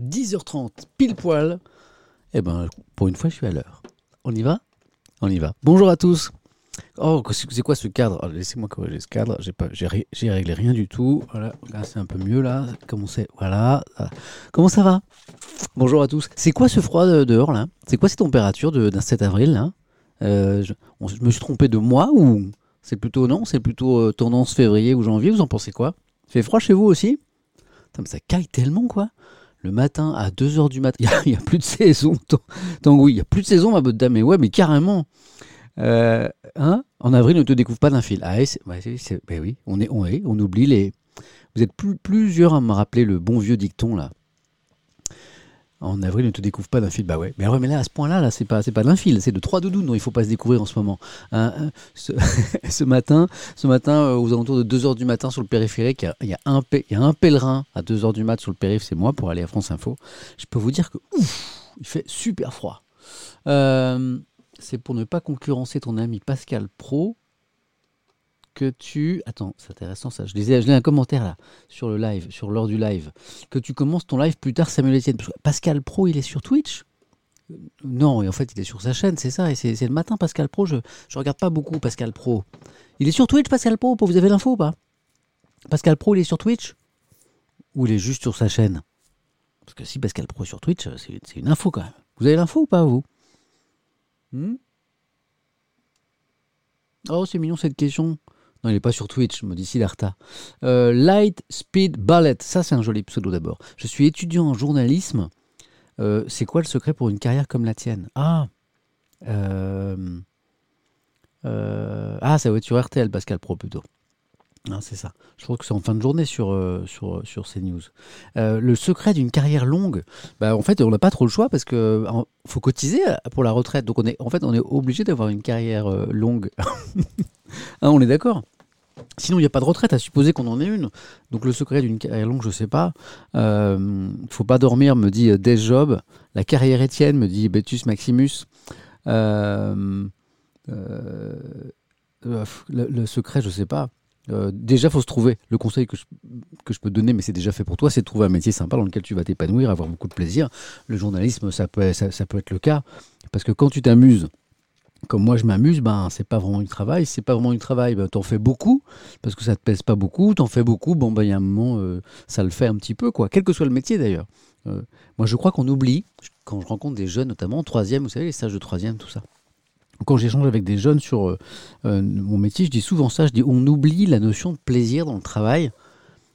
10h30, pile poil. Eh ben, pour une fois, je suis à l'heure. On y va? On y va. Bonjour à tous. Oh, c'est quoi ce cadre? Oh, Laissez-moi corriger ce cadre. J'ai pas, réglé rien du tout. Voilà, c'est un peu mieux là. Comment c'est? Voilà. Comment ça va? Bonjour à tous. C'est quoi ce froid dehors là? C'est quoi cette température d'un 7 avril là? Euh, je, me suis trompé de mois ou c'est plutôt non? C'est plutôt euh, tendance février ou janvier? Vous en pensez quoi? Fait froid chez vous aussi? Ça caille tellement quoi le matin à 2h du matin. Il n'y a, plus de saison. Tango, il n'y a plus de saison, ma bonne dame. Mais ouais, mais carrément. Euh, hein en avril, ne te découvre pas d'un fil. Ah, ben oui, on, est, on, est, on oublie les. Vous êtes plus, plusieurs à me rappeler le bon vieux dicton là. En avril, ne te découvre pas d'un fil. Bah ouais. Mais, mais là, à ce point-là, là, c'est pas, pas d'un fil, c'est de trois doudous dont il faut pas se découvrir en ce moment. Hein, hein, ce, matin, ce matin, euh, aux alentours de 2h du matin sur le périphérique, il y, a, un, pèlerin à 2h du mat sur le périph', c'est moi pour aller à France Info. Je peux vous dire que ouf, il fait super froid. Euh, c'est pour ne pas concurrencer ton ami Pascal Pro que tu. Attends, c'est intéressant ça. Je lisais, je un commentaire là, sur le live, sur l'heure du live. Que tu commences ton live plus tard, Samuel Etienne. Pascal Pro, il est sur Twitch? Non, et en fait, il est sur sa chaîne, c'est ça. Et c'est le matin, Pascal Pro. Je ne regarde pas beaucoup Pascal Pro. Il est sur Twitch, Pascal Pro Vous avez l'info ou pas? Pascal Pro, il est sur Twitch? Ou il est juste sur sa chaîne? Parce que si Pascal Pro est sur Twitch, c'est une info quand même. Vous avez l'info ou pas, vous? Hmm? Oh, c'est mignon cette question. Non, il n'est pas sur Twitch, me dit Siddhartha. Euh, Light Speed Ballet, ça c'est un joli pseudo d'abord. Je suis étudiant en journalisme. Euh, c'est quoi le secret pour une carrière comme la tienne? Ah euh, Ah, ça va être sur RTL, Pascal Pro plutôt. Ah, c'est ça. Je crois que c'est en fin de journée sur, sur, sur CNews. le secret d'une carrière longue, bah, en fait, on n'a pas trop le choix parce qu'il faut cotiser pour la retraite. Donc, on est, en fait, on est obligé d'avoir une carrière longue. Hein, on est d'accord Sinon, il n'y a pas de retraite, à supposer qu'on en ait une. Donc, le secret d'une carrière longue, je ne sais pas. Il euh, faut pas dormir, me dit Des Job. La carrière Étienne, me dit Betus Maximus. Euh, euh, le, secret, je ne sais pas. Déjà, il faut se trouver. Le conseil que je, que je peux donner, mais c'est déjà fait pour toi, c'est de trouver un métier sympa dans lequel tu vas t'épanouir, avoir beaucoup de plaisir. Le journalisme, ça peut, ça peut être le cas. Parce que quand tu t'amuses, comme moi je m'amuse, ben c'est pas vraiment du travail. C'est pas vraiment du travail, ben t'en fais beaucoup parce que ça te pèse pas beaucoup. T'en fais beaucoup, bon ben il y a un moment euh, ça le fait un petit peu quoi. Quel que soit le métier d'ailleurs. Euh, moi je crois qu'on oublie quand je rencontre des jeunes notamment en troisième, vous savez les stages de troisième, tout ça. Quand j'échange avec des jeunes sur euh, mon métier, je dis souvent ça. Je dis on oublie la notion de plaisir dans le travail.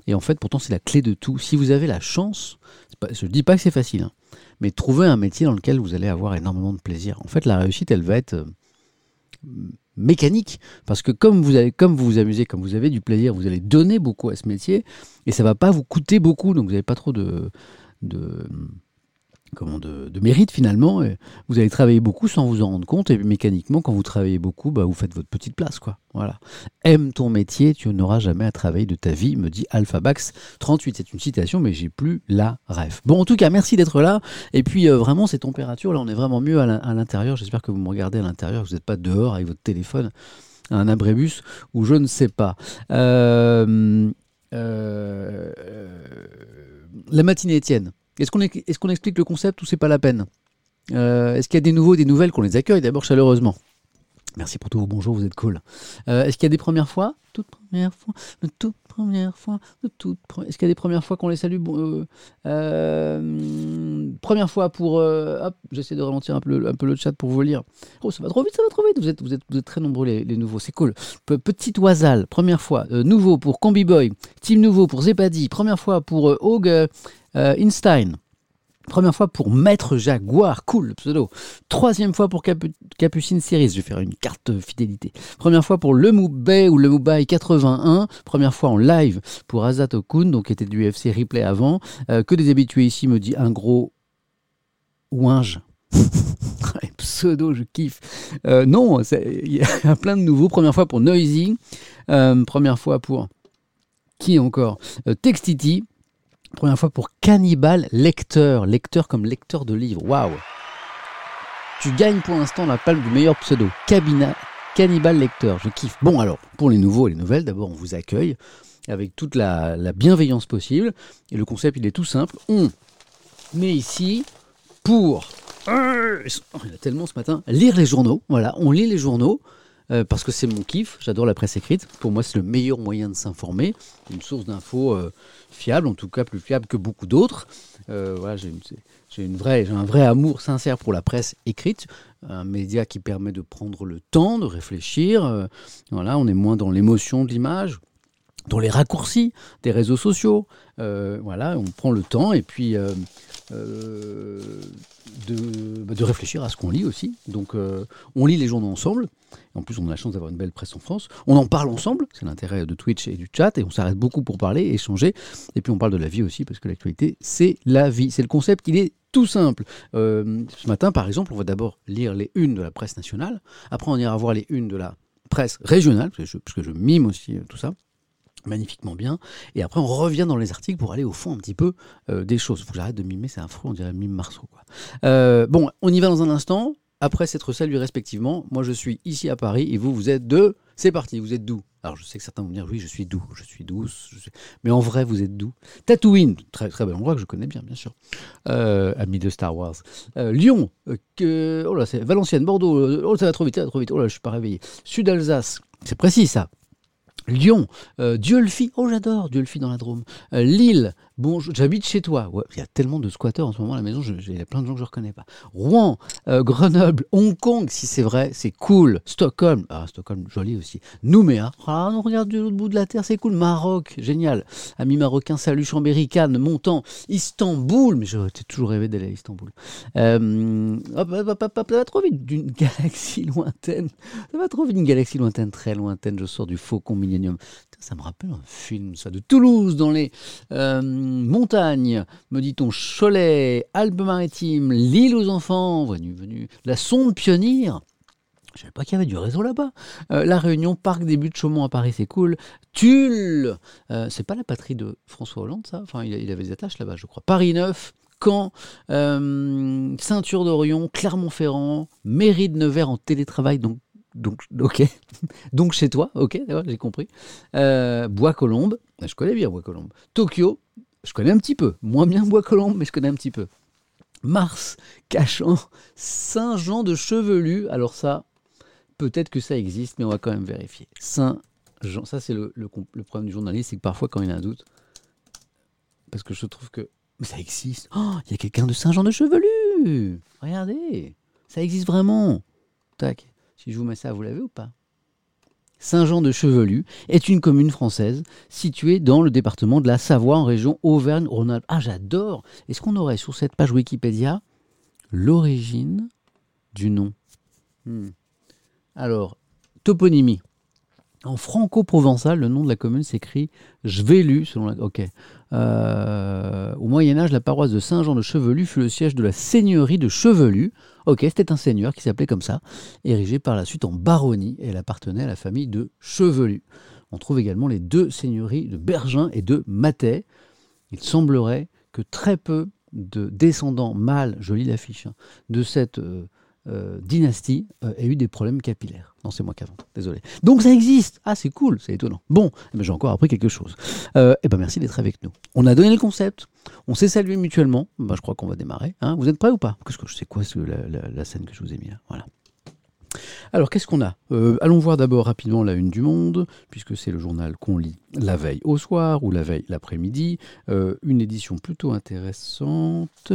Et en fait, pourtant, c'est la clé de tout. Si vous avez la chance, je ne dis pas que c'est facile, hein, mais trouvez un métier dans lequel vous allez avoir énormément de plaisir. En fait, la réussite, elle va être euh, mécanique parce que comme vous vous amusez comme vous avez du plaisir vous allez donner beaucoup à ce métier et ça va pas vous coûter beaucoup donc vous n'avez pas trop de comment, de, mérite finalement. vous allez travailler beaucoup sans vous en rendre compte et mécaniquement, quand vous travaillez beaucoup, bah, vous faites votre petite place. quoi. Voilà. Aime ton métier, tu n'auras jamais à travailler de ta vie, me dit Alphabax 38. C'est une citation, mais j'ai plus la rêve. Bon, en tout cas, merci d'être là. Et puis, euh, vraiment, ces températures, là, on est vraiment mieux à l'intérieur. J'espère que vous me regardez à l'intérieur, que vous n'êtes pas dehors avec votre téléphone, un abrébus, ou je ne sais pas. Euh, euh, la matinée Étienne. Est-ce qu'on explique le concept ou c'est pas la peine? Euh, Est-ce qu'il y a des nouveaux, des nouvelles qu'on les accueille d'abord chaleureusement? Merci pour tous vos bonjours, vous êtes cool. Euh, est-ce qu'il y a des premières fois? Toute première fois, toute première fois, toute Est-ce qu'il y a des premières fois qu'on les salue? Euh, Première fois pour... hop, j'essaie de ralentir un peu, le chat pour vous lire. Oh, ça va trop vite, ça va trop vite. Vous êtes, très nombreux les, nouveaux, c'est cool. Petit Oisal, première fois. nouveau pour Combi Boy. Team Nouveau pour Zepadi. Première fois pour euh, Einstein. Première fois pour Maître Jaguar, cool pseudo. Troisième fois pour Capucine Series, je vais faire une carte fidélité. Première fois pour Le Moubay ou Le Moubaï 81. Première fois en live pour Azat Okun, donc qui était du UFC replay avant. Euh, que des habitués ici me dit un gros ouinge. pseudo, je kiffe. Euh, non, il y a plein de nouveaux. Première fois pour Noisy. première fois pour qui encore? Textity. Première fois pour Cannibal Lecteur. Lecteur comme lecteur de livres. Waouh! Tu gagnes pour l'instant la palme du meilleur pseudo. Cabina, Cannibal Lecteur. Je kiffe. Bon, alors, pour les nouveaux et les nouvelles, d'abord, on vous accueille avec toute la, bienveillance possible. Et le concept, il est tout simple. On est ici pour, euh, il a tellement ce matin, lire les journaux. Voilà, on lit les journaux. Euh, parce que c'est mon kiff, j'adore la presse écrite. Pour moi, c'est le meilleur moyen de s'informer, une source d'infos euh, fiable, en tout cas plus fiable que beaucoup d'autres. Euh, voilà, j'ai une, vraie, j'ai un vrai amour sincère pour la presse écrite, un média qui permet de prendre le temps de réfléchir. voilà, on est moins dans l'émotion de l'image, dans les raccourcis des réseaux sociaux. Voilà, on prend le temps et puis de, bah, de réfléchir à ce qu'on lit aussi. Donc, on lit les journaux ensemble. En plus, on a la chance d'avoir une belle presse en France. On en parle ensemble, c'est l'intérêt de Twitch et du chat, et on s'arrête beaucoup pour parler, échanger. Et puis, on parle de la vie aussi, parce que l'actualité, c'est la vie. C'est le concept, il est tout simple. Euh, ce matin, par exemple, on va d'abord lire les unes de la presse nationale. Après, on ira voir les unes de la presse régionale, parce que je, mime aussi euh, tout ça magnifiquement bien. Et après, on revient dans les articles pour aller au fond un petit peu euh, des choses. Faut que j'arrête de mimer, c'est affreux, on dirait mime Marceau. Quoi. Bon, on y va dans un instant. Après s'être salués respectivement, moi je suis ici à Paris et vous, vous êtes de... C'est parti, vous êtes d'où? Alors je sais que certains vont me dire, oui, je suis doux, je suis douce, mais en vrai, vous êtes d'où? Tatooine, très, très bel endroit que je connais bien, bien sûr. Euh, ami de Star Wars. Euh, Lyon, euh, que... oh c'est Valenciennes, Bordeaux, oh ça va trop vite, ça va trop vite, oh là, je suis pas réveillé. Sud-Alsace, c'est précis ça. Lyon, Dieulfi, oh j'adore Dieulfi dans la Drôme. Lille, bonjour, j'habite chez toi. Ouais, il y a tellement de squatteurs en ce moment à la maison, il y a plein de gens que je ne reconnais pas. Rouen, euh, Grenoble, Hong Kong, si c'est vrai, c'est cool. Stockholm, ah Stockholm, joli aussi. Nouméa, ah on regarde de l'autre bout de la terre, c'est cool. Maroc, génial. Amis marocains, salut Chambéry, Cannes, Montant, Istanbul, mais j'ai toujours rêvé d'aller à Istanbul. Euh, hop, hop, hop, hop, ça va trop vite d'une galaxie lointaine. Ça va trop vite, une galaxie lointaine, très lointaine. Je sors du Faucon Millennium. Ça me rappelle un film, ça, de Toulouse, dans les euh, montagnes, me dit-on, Cholet, Alpes-Maritimes, l'île aux enfants, venu, venu, la sonde pionnière. Je savais pas qu'il y avait du réseau là-bas. Euh, la Réunion, Parc des Buttes de Chaumont à Paris, c'est cool. Tulle, euh, c'est pas la patrie de François Hollande, ça? Enfin, il, avait des attaches là-bas, je crois. Paris 9, Caen, euh, Ceinture d'Orion, Clermont-Ferrand, Mairie de Nevers en télétravail, donc, donc ok. donc chez toi, ok, d'accord, j'ai compris. Bois-Colombes, je connais bien Bois-Colombes. Tokyo, je connais un petit peu. Moins bien Bois-Colombes, mais je connais un petit peu. Mars, Cachan, Saint-Jean de Chevelu, alors ça, peut-être que ça existe, mais on va quand même vérifier. Saint-Jean, ça c'est le problème du journaliste, c'est que parfois quand il a un doute, parce que je trouve que mais ça existe. Oh, il y a quelqu'un de Saint-Jean de Chevelu. Regardez, ça existe vraiment. Tac. Si je vous mets ça, vous l'avez ou pas? Saint-Jean de Chevelu est une commune française située dans le département de la Savoie en région Auvergne-Rhône-Alpes. Ah, j'adore. Est-ce qu'on aurait sur cette page Wikipédia l'origine du nom? Hmm. Alors, toponymie. En franco-provençal, le nom de la commune s'écrit Jvelu. Euh, au Moyen-Âge, la paroisse de Saint-Jean de Chevelu fut le siège de la seigneurie de Chevelu. Ok, c'était un seigneur qui s'appelait comme ça, érigé par la suite en baronnie, et elle appartenait à la famille de Chevelu. On trouve également les deux seigneuries de Bergin et de Matais. Il semblerait que très peu de descendants mâles, je lis l'affiche, hein, de cette euh, euh, dynastie euh, aient eu des problèmes capillaires. Non, c'est moi qui invente, désolé. Donc ça existe Ah, c'est cool, c'est étonnant. Bon, eh ben, j'ai encore appris quelque chose. Euh, eh ben, merci d'être avec nous. On a donné le concept, on s'est salué mutuellement. Ben, je crois qu'on va démarrer. hein. Vous êtes prêts ou pas? Qu'est-ce que je sais quoi la- la scène que je vous ai mis là Voilà. Alors, qu'est-ce qu'on a? Euh, Allons voir d'abord rapidement la une du Monde, puisque c'est le journal qu'on lit la veille au soir ou la veille l'après-midi. Euh, une édition plutôt intéressante.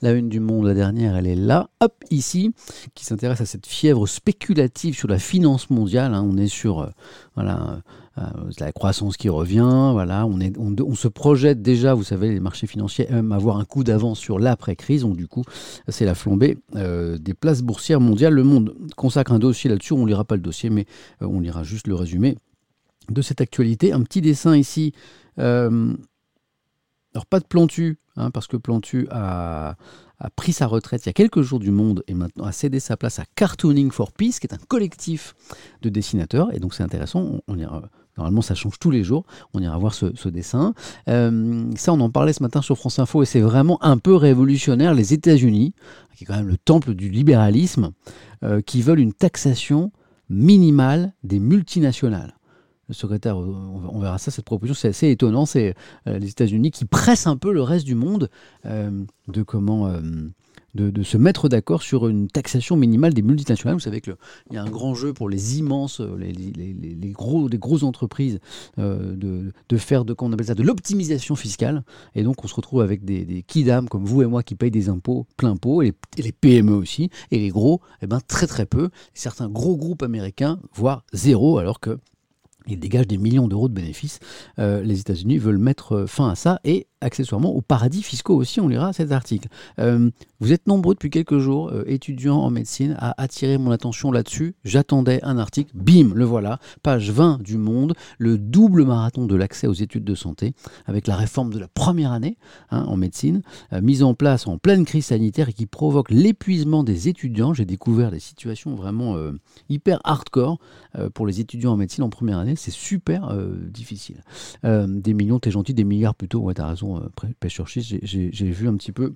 La une du Monde, la dernière, elle est là, hop, ici, qui s'intéresse à cette fièvre spéculative sur la finance mondiale. hein. On est sur euh, voilà, la croissance qui revient. On, se projette déjà, vous savez, les marchés financiers aiment avoir un coup d'avance sur l'après-crise. Donc, du coup, c'est la flambée euh, des places boursières mondiales. Le Monde consacre un dossier là-dessus. On ne lira pas le dossier, mais euh, on lira juste le résumé de cette actualité. Un petit dessin ici. Euh, alors, pas de Plantu, hein, parce que Plantu a, pris sa retraite il y a quelques jours du Monde et maintenant a cédé sa place à Cartooning for Peace, qui est un collectif de dessinateurs. Et donc, c'est intéressant. On, normalement, ça change tous les jours. On ira voir ce, dessin. Euh, ça, on en parlait ce matin sur France Info et c'est vraiment un peu révolutionnaire. Les États-Unis, qui est quand même le temple du libéralisme, euh, qui veulent une taxation minimale des multinationales. le secrétaire, on verra ça, cette proposition, c'est assez étonnant. C'est les États-Unis qui pressent un peu le reste du monde de comment de, se mettre d'accord sur une taxation minimale des multinationales. Vous savez qu'il y a un grand jeu pour les immenses, euh, les, gros, grosses entreprises euh, de, faire de, on appelle ça, de l'optimisation fiscale. Et donc on se retrouve avec des, des kidam comme vous et moi qui payent des impôts plein pot, et les, PME aussi, et les gros, eh ben, très très peu. Certains gros groupes américains, voire zéro, alors que ils dégagent des millions d'euros de bénéfices. Euh, les États-Unis veulent mettre fin à ça et accessoirement aux paradis fiscaux aussi, on lira cet article. Euh, vous êtes nombreux depuis quelques jours, euh, étudiants en médecine, à attirer mon attention là-dessus. J'attendais un article, bim, le voilà, page 20 du Monde, le double marathon de l'accès aux études de santé, avec la réforme de la première année hein, en médecine, euh, mise en place en pleine crise sanitaire et qui provoque l'épuisement des étudiants. J'ai découvert des situations vraiment hyper hardcore pour les étudiants en médecine en première année, c'est super difficile. des millions, t'es gentil, des milliards plutôt, ouais, t'as raison euh, pêche sur j'ai vu un petit peu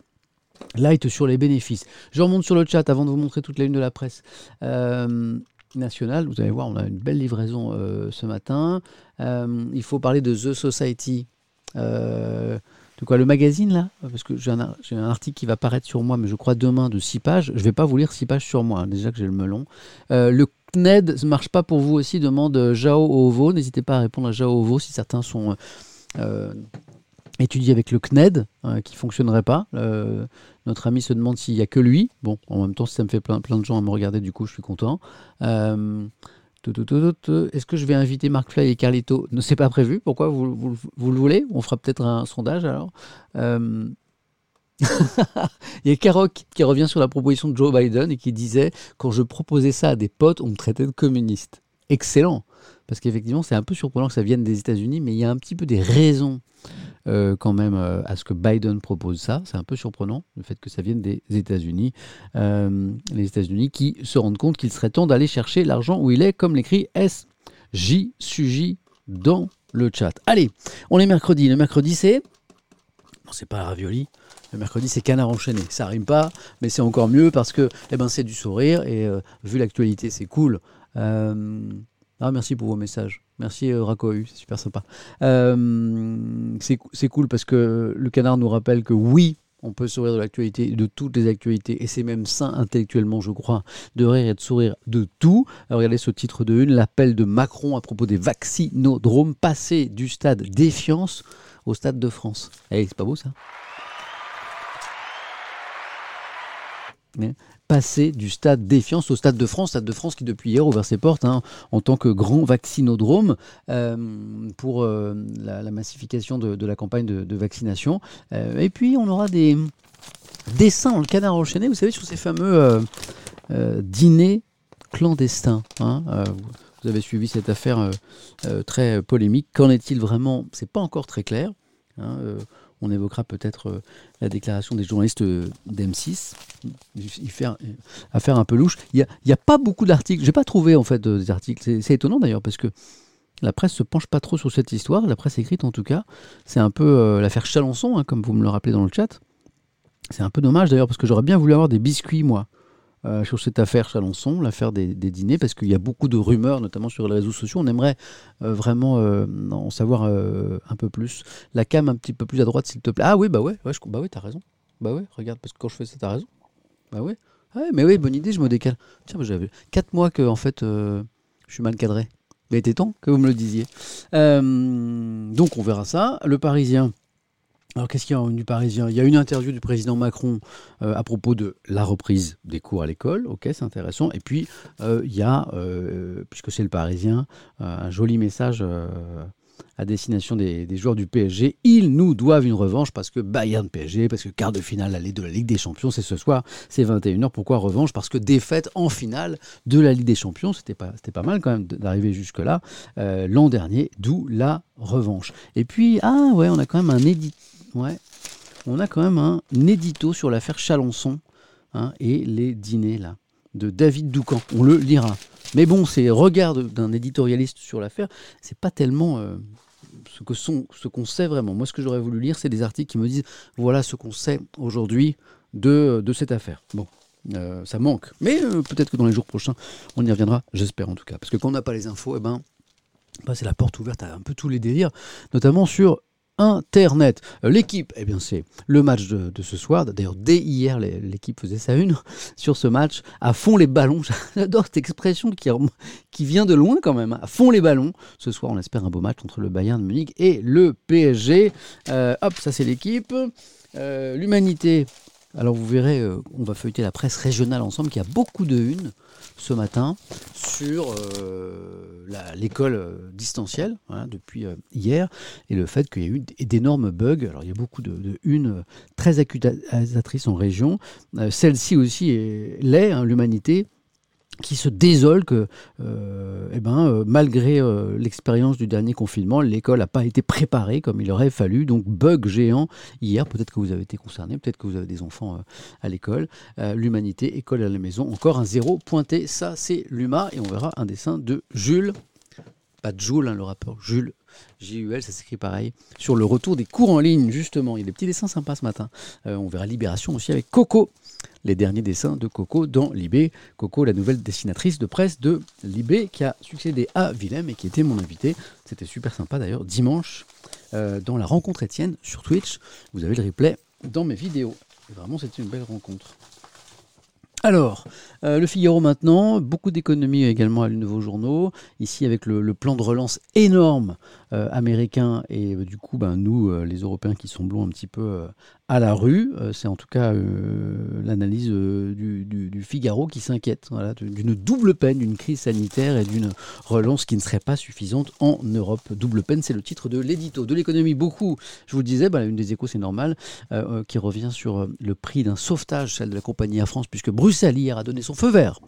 light sur les bénéfices. Je remonte sur le chat avant de vous montrer toute la une de la presse. Euh, nationale, vous allez voir, on a une belle livraison euh, ce matin. il faut parler de The Society. de quoi le magazine là? Parce que j'ai un, un, article qui va paraître sur moi, mais je crois demain de 6 pages. Je ne vais pas vous lire 6 pages sur moi, hein, déjà que j'ai le melon. le CNED ne marche pas pour vous aussi, demande Jao Ovo. N'hésitez pas à répondre à Jao Ovo si certains sont étudié avec le CNED, euh, qui fonctionnerait pas. Euh, notre ami se demande s'il n'y a que lui. Bon, en même temps, si ça me fait plein, plein de gens à me regarder, du coup, je suis content. Euh, est-ce que je vais inviter Mark Fly et Carlito? Ne c'est pas prévu. Pourquoi? Vous, vous, le voulez? On fera peut-être un sondage alors. Il y a Karok qui revient sur la proposition de Joe Biden et qui disait quand je proposais ça à des potes, on me traitait de communiste. Excellent, parce qu'effectivement c'est un peu surprenant que ça vienne des États-Unis, mais il y a un petit peu des raisons euh, quand même euh, à ce que Biden propose ça. C'est un peu surprenant, le fait que ça vienne des États-Unis. Euh, les États-Unis qui se rendent compte qu'il serait temps d'aller chercher l'argent où il est, comme l'écrit SJ Suji dans le chat. Allez, on est mercredi. Le mercredi, c'est. Non, c'est pas ravioli. Le mercredi, c'est canard enchaîné. Ça rime pas, mais c'est encore mieux parce que eh ben, c'est du sourire et vu l'actualité, c'est cool. Ah, merci pour vos messages. Merci euh, c'est super sympa. Euh, c'est cool parce que le canard nous rappelle que oui, on peut sourire de l'actualité, de toutes les actualités, et c'est même sain intellectuellement, je crois, de rire et de sourire de tout. regardez ce titre de une, l'appel de Macron à propos des vaccinodromes, passé du stade défiance au stade de France. Eh, c'est pas beau ça? Passer du stade défiance au stade de France, stade de France qui depuis hier ouvert ses portes hein, en tant que grand vaccinodrome euh, pour euh, la, massification de, la campagne de, vaccination. Euh, et puis on aura des dessins en le canard enchaîné, vous savez, sur ces fameux dîners clandestins. Hein, vous avez suivi cette affaire très polémique. Qu'en est-il vraiment? C'est pas encore très clair. Hein, on évoquera peut-être euh, la déclaration des journalistes euh, d'M6. Il fait affaire un peu louche. Il n'y a, pas beaucoup d'articles. Je n'ai pas trouvé en fait des articles. C'est étonnant d'ailleurs parce que la presse se penche pas trop sur cette histoire. La presse écrite en tout cas. C'est un peu euh, l'affaire Chalençon, hein, comme vous me le rappelez dans le chat. C'est un peu dommage d'ailleurs parce que j'aurais bien voulu avoir des biscuits moi euh, sur cette affaire Chalençon, l'affaire des, dîners, parce qu'il y a beaucoup de rumeurs, notamment sur les réseaux sociaux. On aimerait euh, vraiment euh, en savoir un peu plus. La cam un petit peu plus à droite, s'il te plaît. Ah oui, bah ouais, ouais, je, bah ouais, t'as raison. Bah ouais, regarde, parce que quand je fais ça, t'as raison. Bah ouais. Ah ouais, mais oui, bonne idée, je me décale. Tiens, j'avais 4 mois que en fait, je suis mal cadré. Mais était temps que vous me le disiez. donc on verra ça. Le Parisien. Alors qu'est-ce qu'il y a du Parisien? Il y a une interview du président Macron euh, à propos de la reprise des cours à l'école, ok, c'est intéressant. Et puis euh, il y a, euh, puisque c'est le Parisien, un joli message à destination des, joueurs du PSG. Ils nous doivent une revanche parce que Bayern PSG, parce que quart de finale aller de la Ligue des Champions, c'est ce soir, c'est 21h. Pourquoi revanche? Parce que défaite en finale de la Ligue des Champions, c'était pas, c'était pas mal quand même d'arriver jusque-là l'an dernier, d'où la revanche. Et puis, ah ouais, on a quand même un édit Ouais. On a quand même un édito sur l'affaire Chalençon hein, et les dîners là de David Doucan. On le lira. Mais bon, c'est regard d'un éditorialiste sur l'affaire, c'est pas tellement euh, ce que sont, ce qu'on sait vraiment. Moi, ce que j'aurais voulu lire, c'est des articles qui me disent voilà ce qu'on sait aujourd'hui de, cette affaire. Bon, euh, ça manque. Mais euh, peut-être que dans les jours prochains, on y reviendra, j'espère en tout cas. Parce que quand on n'a pas les infos, eh ben, bah, c'est la porte ouverte à un peu tous les délires, notamment sur Internet. Euh, l'équipe, eh bien c'est le match de, ce soir. D'ailleurs, dès hier, l'équipe faisait sa une sur ce match. À fond les ballons. J'adore cette expression qui, vient de loin quand même. À fond les ballons. Ce soir, on espère un beau match entre le Bayern de Munich et le PSG. Euh, hop, ça c'est l'équipe. Euh, l'humanité. Alors vous verrez, on va feuilleter la presse régionale ensemble qui a beaucoup de une ce matin sur euh, l'école euh, distancielle depuis euh, hier et le fait qu'il y a eu d'énormes bugs. Alors il y a beaucoup de, de unes très accusatrices en région. Celle-ci aussi l'est, hein, l'humanité qui se désole que, euh, eh ben, euh, malgré euh, l'expérience du dernier confinement, l'école n'a pas été préparée comme il aurait fallu. Donc, bug géant hier. Peut-être que vous avez été concerné, peut-être que vous avez des enfants à l'école. L'humanité, école à la maison. Encore un zéro pointé. Ça, c'est l'UMA. Et on verra un dessin de Jules. Pas de Jules, hein, le rappeur. Jules. J-U-L, ça s'écrit pareil. Sur le retour des cours en ligne, justement. Il y a des petits dessins sympas ce matin. on verra Libération aussi avec Coco les derniers dessins de Coco dans Libé. Coco, la nouvelle dessinatrice de presse de Libé, qui a succédé à Willem et qui était mon invité. C'était super sympa d'ailleurs, dimanche, euh, dans la rencontre Étienne sur Twitch. Vous avez le replay dans mes vidéos. vraiment, c'était une belle rencontre. Alors, euh, le Figaro maintenant, beaucoup d'économies également à les nouveaux journaux. Ici, avec le, plan de relance énorme euh, américain et du coup, ben, nous, les Européens qui semblons un petit peu à la rue. Euh, c'est en tout cas euh, l'analyse euh, du, Figaro qui s'inquiète d'une double peine, d'une crise sanitaire et d'une relance qui ne serait pas suffisante en Europe. Double peine, c'est le titre de l'édito. De l'économie, beaucoup, je vous disais, bah, une des échos, c'est normal, qui revient sur le prix d'un sauvetage, celle de la compagnie Air France, puisque Bruxelles hier a donné son feu vert.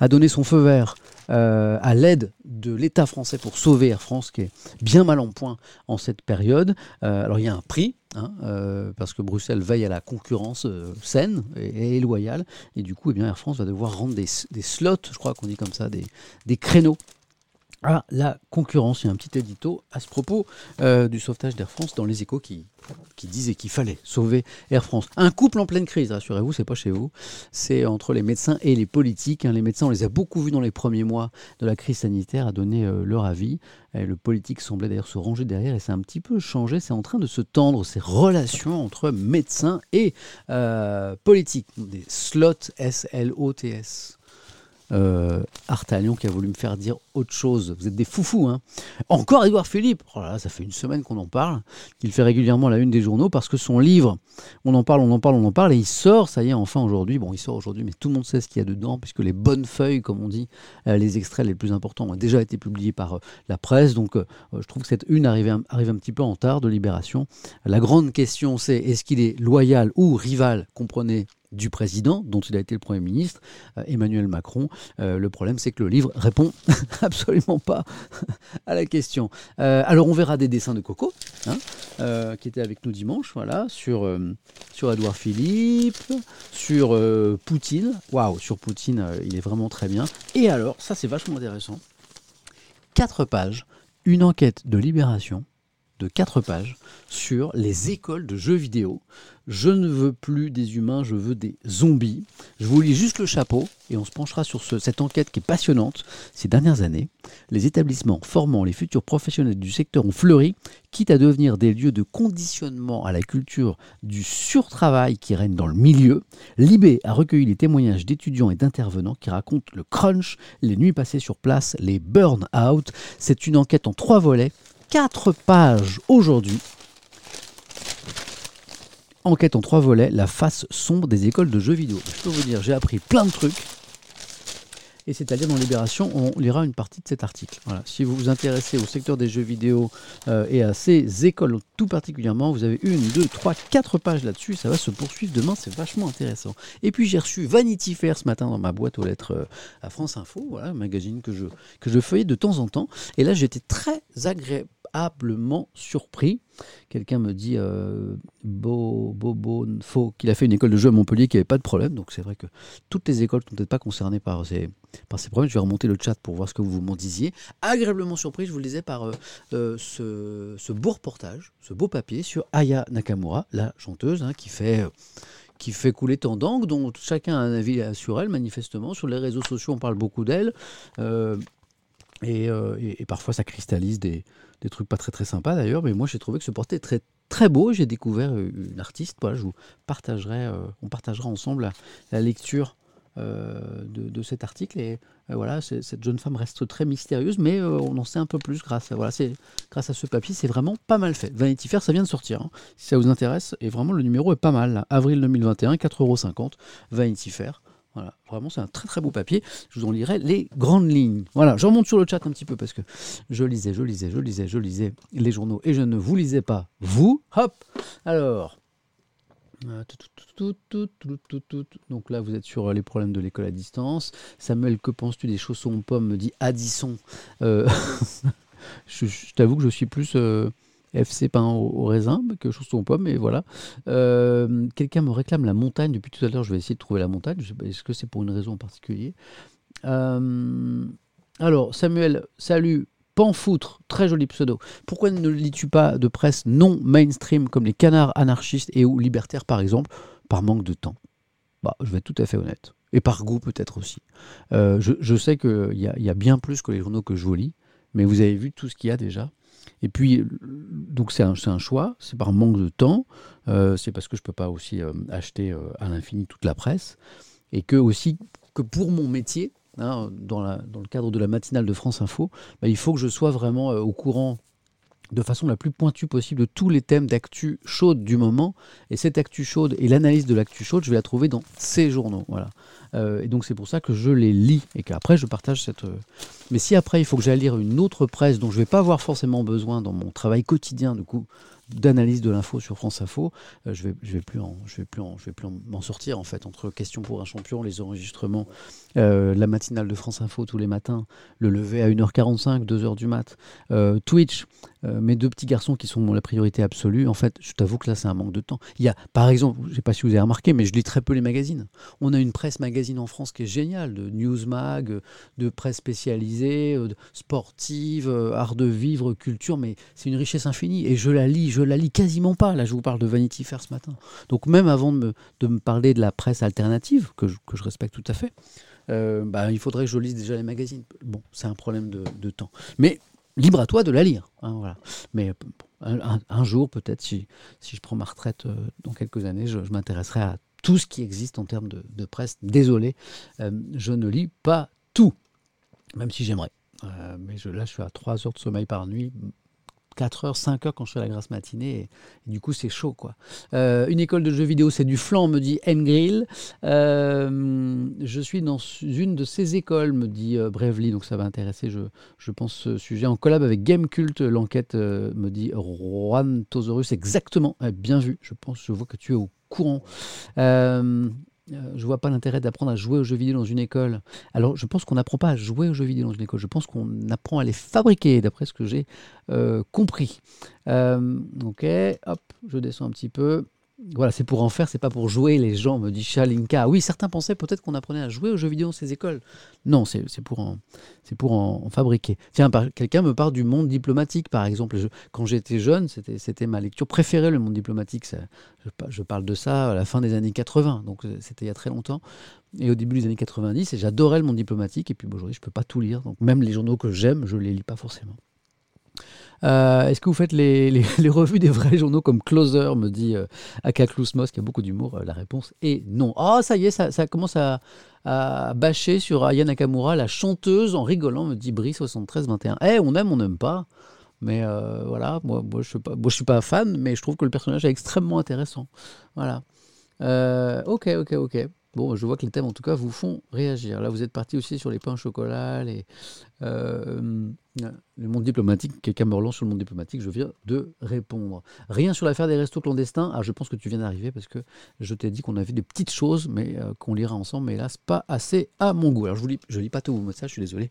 A donné son feu vert à l'aide de l'État français pour sauver Air France, qui est bien mal en point en cette période. alors il y a un prix, Hein, euh, parce que Bruxelles veille à la concurrence euh, saine et, loyale. Et du coup, eh bien, Air France va devoir rendre des, slots, je crois qu'on dit comme ça, des créneaux à la concurrence. Il y a un petit édito à ce propos euh, du sauvetage d'Air France dans les échos qui, qui disait qu'il fallait sauver Air France. Un couple en pleine crise, rassurez-vous, c'est pas chez vous. C'est entre les médecins et les politiques. Hein. Les médecins, on les a beaucoup vus dans les premiers mois de la crise sanitaire à donner euh, leur avis. Et le politique semblait d'ailleurs se ranger derrière et c'est un petit peu changé. C'est en train de se tendre ces relations entre médecins et euh, politiques. Des slots S-L-O-T-S euh, qui a voulu me faire dire autre chose. Vous êtes des foufous, hein Encore Édouard Philippe oh là, Ça fait une semaine qu'on en parle, qu'il fait régulièrement la une des journaux parce que son livre, on en parle, on en parle, on en parle, et il sort, ça y est, enfin aujourd'hui. Bon, il sort aujourd'hui, mais tout le monde sait ce qu'il y a dedans, puisque les bonnes feuilles, comme on dit, euh, les extraits les plus importants ont déjà été publiés par euh, la presse. Donc, euh, je trouve que cette une arrive arrive un petit peu en tard de Libération. La grande question, c'est est-ce qu'il est loyal ou rival, comprenez du président, dont il a été le Premier ministre, euh, Emmanuel Macron. Euh, le problème, c'est que le livre répond absolument pas à la question. Euh, alors, on verra des dessins de Coco, hein, qui était avec nous dimanche, voilà, sur, sur Edouard Philippe, sur Poutine. Waouh, sur Poutine, il est vraiment très bien. Et alors, ça, c'est vachement intéressant. Quatre pages, une enquête de Libération de quatre pages sur les écoles de jeux vidéo. Je ne veux plus des humains, je veux des zombies. Je vous lis juste le chapeau et on se penchera sur cette enquête qui est passionnante. Ces dernières années, les établissements formant les futurs professionnels du secteur ont fleuri, quitte à devenir des lieux de conditionnement à la culture du surtravail qui règne dans le milieu. Libé a recueilli les témoignages d'étudiants et d'intervenants qui racontent le crunch, les nuits passées sur place, les burn-out. C'est une enquête en trois volets 4 pages aujourd'hui. Enquête en trois volets, la face sombre des écoles de jeux vidéo. Je peux vous dire, j'ai appris plein de trucs. Et c'est à dire dans Libération, on lira une partie de cet article. Voilà. Si vous vous intéressez au secteur des jeux vidéo euh, et à ces écoles tout particulièrement, vous avez une, deux, trois, quatre pages là-dessus. Ça va se poursuivre demain, c'est vachement intéressant. Et puis j'ai reçu Vanity Fair ce matin dans ma boîte aux lettres euh, à France Info, voilà, un magazine que je, que je feuillais de temps en temps. Et là, j'étais très agréable agréablement surpris. Quelqu'un me dit euh, qu'il a fait une école de jeu à Montpellier qui n'avait pas de problème. Donc c'est vrai que toutes les écoles ne sont peut-être pas concernées par ces, problèmes. Je vais remonter le chat pour voir ce que vous m'en disiez. Agréablement surpris, je vous le disais, par euh, euh, ce, beau reportage, ce beau papier sur Aya Nakamura, la chanteuse hein, qui fait qui fait couler tant d'angles, dont chacun a un avis sur elle, manifestement. Sur les réseaux sociaux, on parle beaucoup d'elle. Et, euh, et- parfois ça cristallise des, trucs pas très très sympas d'ailleurs, mais moi j'ai trouvé que ce portrait est très très beau. J'ai découvert euh, une artiste, voilà, je vous partagerai, euh, on partagera ensemble la, lecture de, cet article. Et voilà, cette jeune femme reste très mystérieuse, mais on en sait un peu plus grâce à, voilà, grâce à ce papier. C'est vraiment pas mal fait. Vanity Fair, ça vient de sortir. hein. Si ça vous intéresse, et vraiment le numéro est pas mal. Avril 2021, 4,50€, Vanity Fair. Voilà, vraiment, c'est un très très beau papier. Je vous en lirai les grandes lignes. Voilà, je remonte sur le chat un petit peu parce que je lisais, je lisais, je lisais, je lisais les journaux et je ne vous lisais pas, vous. Hop Alors. Donc là, vous êtes sur euh, les problèmes de l'école à distance. Samuel, que penses-tu des chaussons-pommes me dit Addison. Euh, je, t'avoue que je suis plus. Euh, FC pain au, au raisin que chaussons aux pommes, mais voilà. Euh, Quelqu'un me réclame la montagne depuis tout à l'heure. Je vais essayer de trouver la montagne. Est-ce que c'est pour une raison en particulier? Euh, Alors, Samuel, salut. Panfoutre, très joli pseudo. Pourquoi ne lis-tu pas de presse non mainstream comme les canards anarchistes et ou libertaires par exemple Par manque de temps? Bah, je vais être tout à fait honnête. Et par goût peut-être aussi. Euh, je, sais qu'il y, y a bien plus que les journaux que je vous lis, mais vous avez vu tout ce qu'il y a déjà. Et puis, euh, donc c'est un, choix, c'est par manque de temps, euh, c'est parce que je ne peux pas aussi euh, acheter à l'infini toute la presse, et que aussi que pour mon métier, hein, dans, le cadre de la matinale de France Info, bah, il faut que je sois vraiment au courant de façon la plus pointue possible de tous les thèmes d'actu chaude du moment. Et cette actu chaude et l'analyse de l'actu chaude, je vais la trouver dans ces journaux. Voilà. Euh, et donc c'est pour ça que je les lis et qu'après je partage cette. euh, Mais si après il faut que j'aille lire une autre presse dont je ne vais pas avoir forcément besoin dans mon travail quotidien du coup d'analyse de l'info sur France Info, euh, je vais je vais plus je vais plus je vais plus en- m'en sortir en fait entre questions pour un champion, les enregistrements, la matinale de France Info tous les matins, le lever à 1h45, 2h du mat, Twitch, euh, mes deux petits garçons qui sont la priorité absolue. En fait, je t'avoue que là c'est un manque de temps. Il y a par exemple, je sais pas si vous avez remarqué, mais je lis très peu les magazines. On a une presse magazine en France qui est géniale, de Newsmag, de presse spécialisée, euh, sportive, euh, art de vivre, culture, mais c'est une richesse infinie. Et je la lis, je la lis quasiment pas. Là, je vous parle de Vanity Fair ce matin. Donc même avant de me, parler de la presse alternative, que je, respecte tout à fait, bah, il faudrait que je lise déjà les magazines. Bon, c'est un problème de, de temps. Mais libre à toi de la lire. hein, voilà. Mais bon, un, jour, peut-être, si, je prends ma retraite euh, dans quelques années, je, m'intéresserai à tout ce qui existe en termes de, presse. Désolé, euh, je ne lis pas tout, même si j'aimerais. Euh, mais là, je suis à 3 heures de sommeil par nuit. 4 heures, 5 heures quand je fais la grasse matinée. Et, du coup, c'est chaud, quoi. Euh, une école de jeux vidéo, c'est du flan, me dit Engrill. Euh, je suis dans une de ces écoles, me dit euh, donc ça va intéresser, je, je pense, ce sujet. En collab avec Gamecult, l'enquête, euh, me dit Juan Tosaurus. Exactement, Eh, bien vu. Je pense, je vois que tu es au courant. Euh, je vois pas l'intérêt d'apprendre à jouer aux jeux vidéo dans une école. Alors, je pense qu'on n'apprend pas à jouer aux jeux vidéo dans une école. Je pense qu'on apprend à les fabriquer, d'après ce que j'ai euh, compris. Euh, ok, hop, je descends un petit peu. Voilà, c'est pour en faire, c'est pas pour jouer, les gens, me dit Shalinka. Oui, certains pensaient peut-être qu'on apprenait à jouer aux jeux vidéo dans ces écoles. Non, c'est pour, en, pour en, fabriquer. Tiens, quelqu'un me parle du monde diplomatique, par exemple. Quand j'étais jeune, c'était ma lecture préférée, le monde diplomatique. Ça- je, pa- je parle de ça à la fin des années 80, donc euh, c'était il y a très longtemps. Et au début des années 90, et j'adorais le monde diplomatique. Et puis aujourd'hui, je peux pas tout lire. Donc même les journaux que j'aime, je les lis pas forcément. Euh, Est-ce que vous faites les, revues des vrais journaux comme Closer, me dit euh, qui a beaucoup d'humour Euh, La réponse est non. Ah, ça y est, ça, ça commence à, à bâcher sur Aya Nakamura, la chanteuse, en rigolant, me dit Brie7321. Eh, on aime, on n'aime pas. Mais euh, voilà, moi, je ne suis pas fan, mais je trouve que le personnage est extrêmement intéressant. Voilà. Ok, ok, ok. Bon, je vois que les thèmes, en tout cas, vous font réagir. Là, vous êtes parti aussi sur les pains au chocolat, les, euh, le monde diplomatique. Quelqu'un me relance sur le monde diplomatique, je viens de répondre. Rien sur l'affaire des restos clandestins. Ah, je pense que tu viens d'arriver parce que je t'ai dit qu'on avait des petites choses, mais euh, qu'on lira ensemble. Mais hélas, pas assez à mon goût. Alors, je ne lis, lis pas tous vos messages, je suis désolé,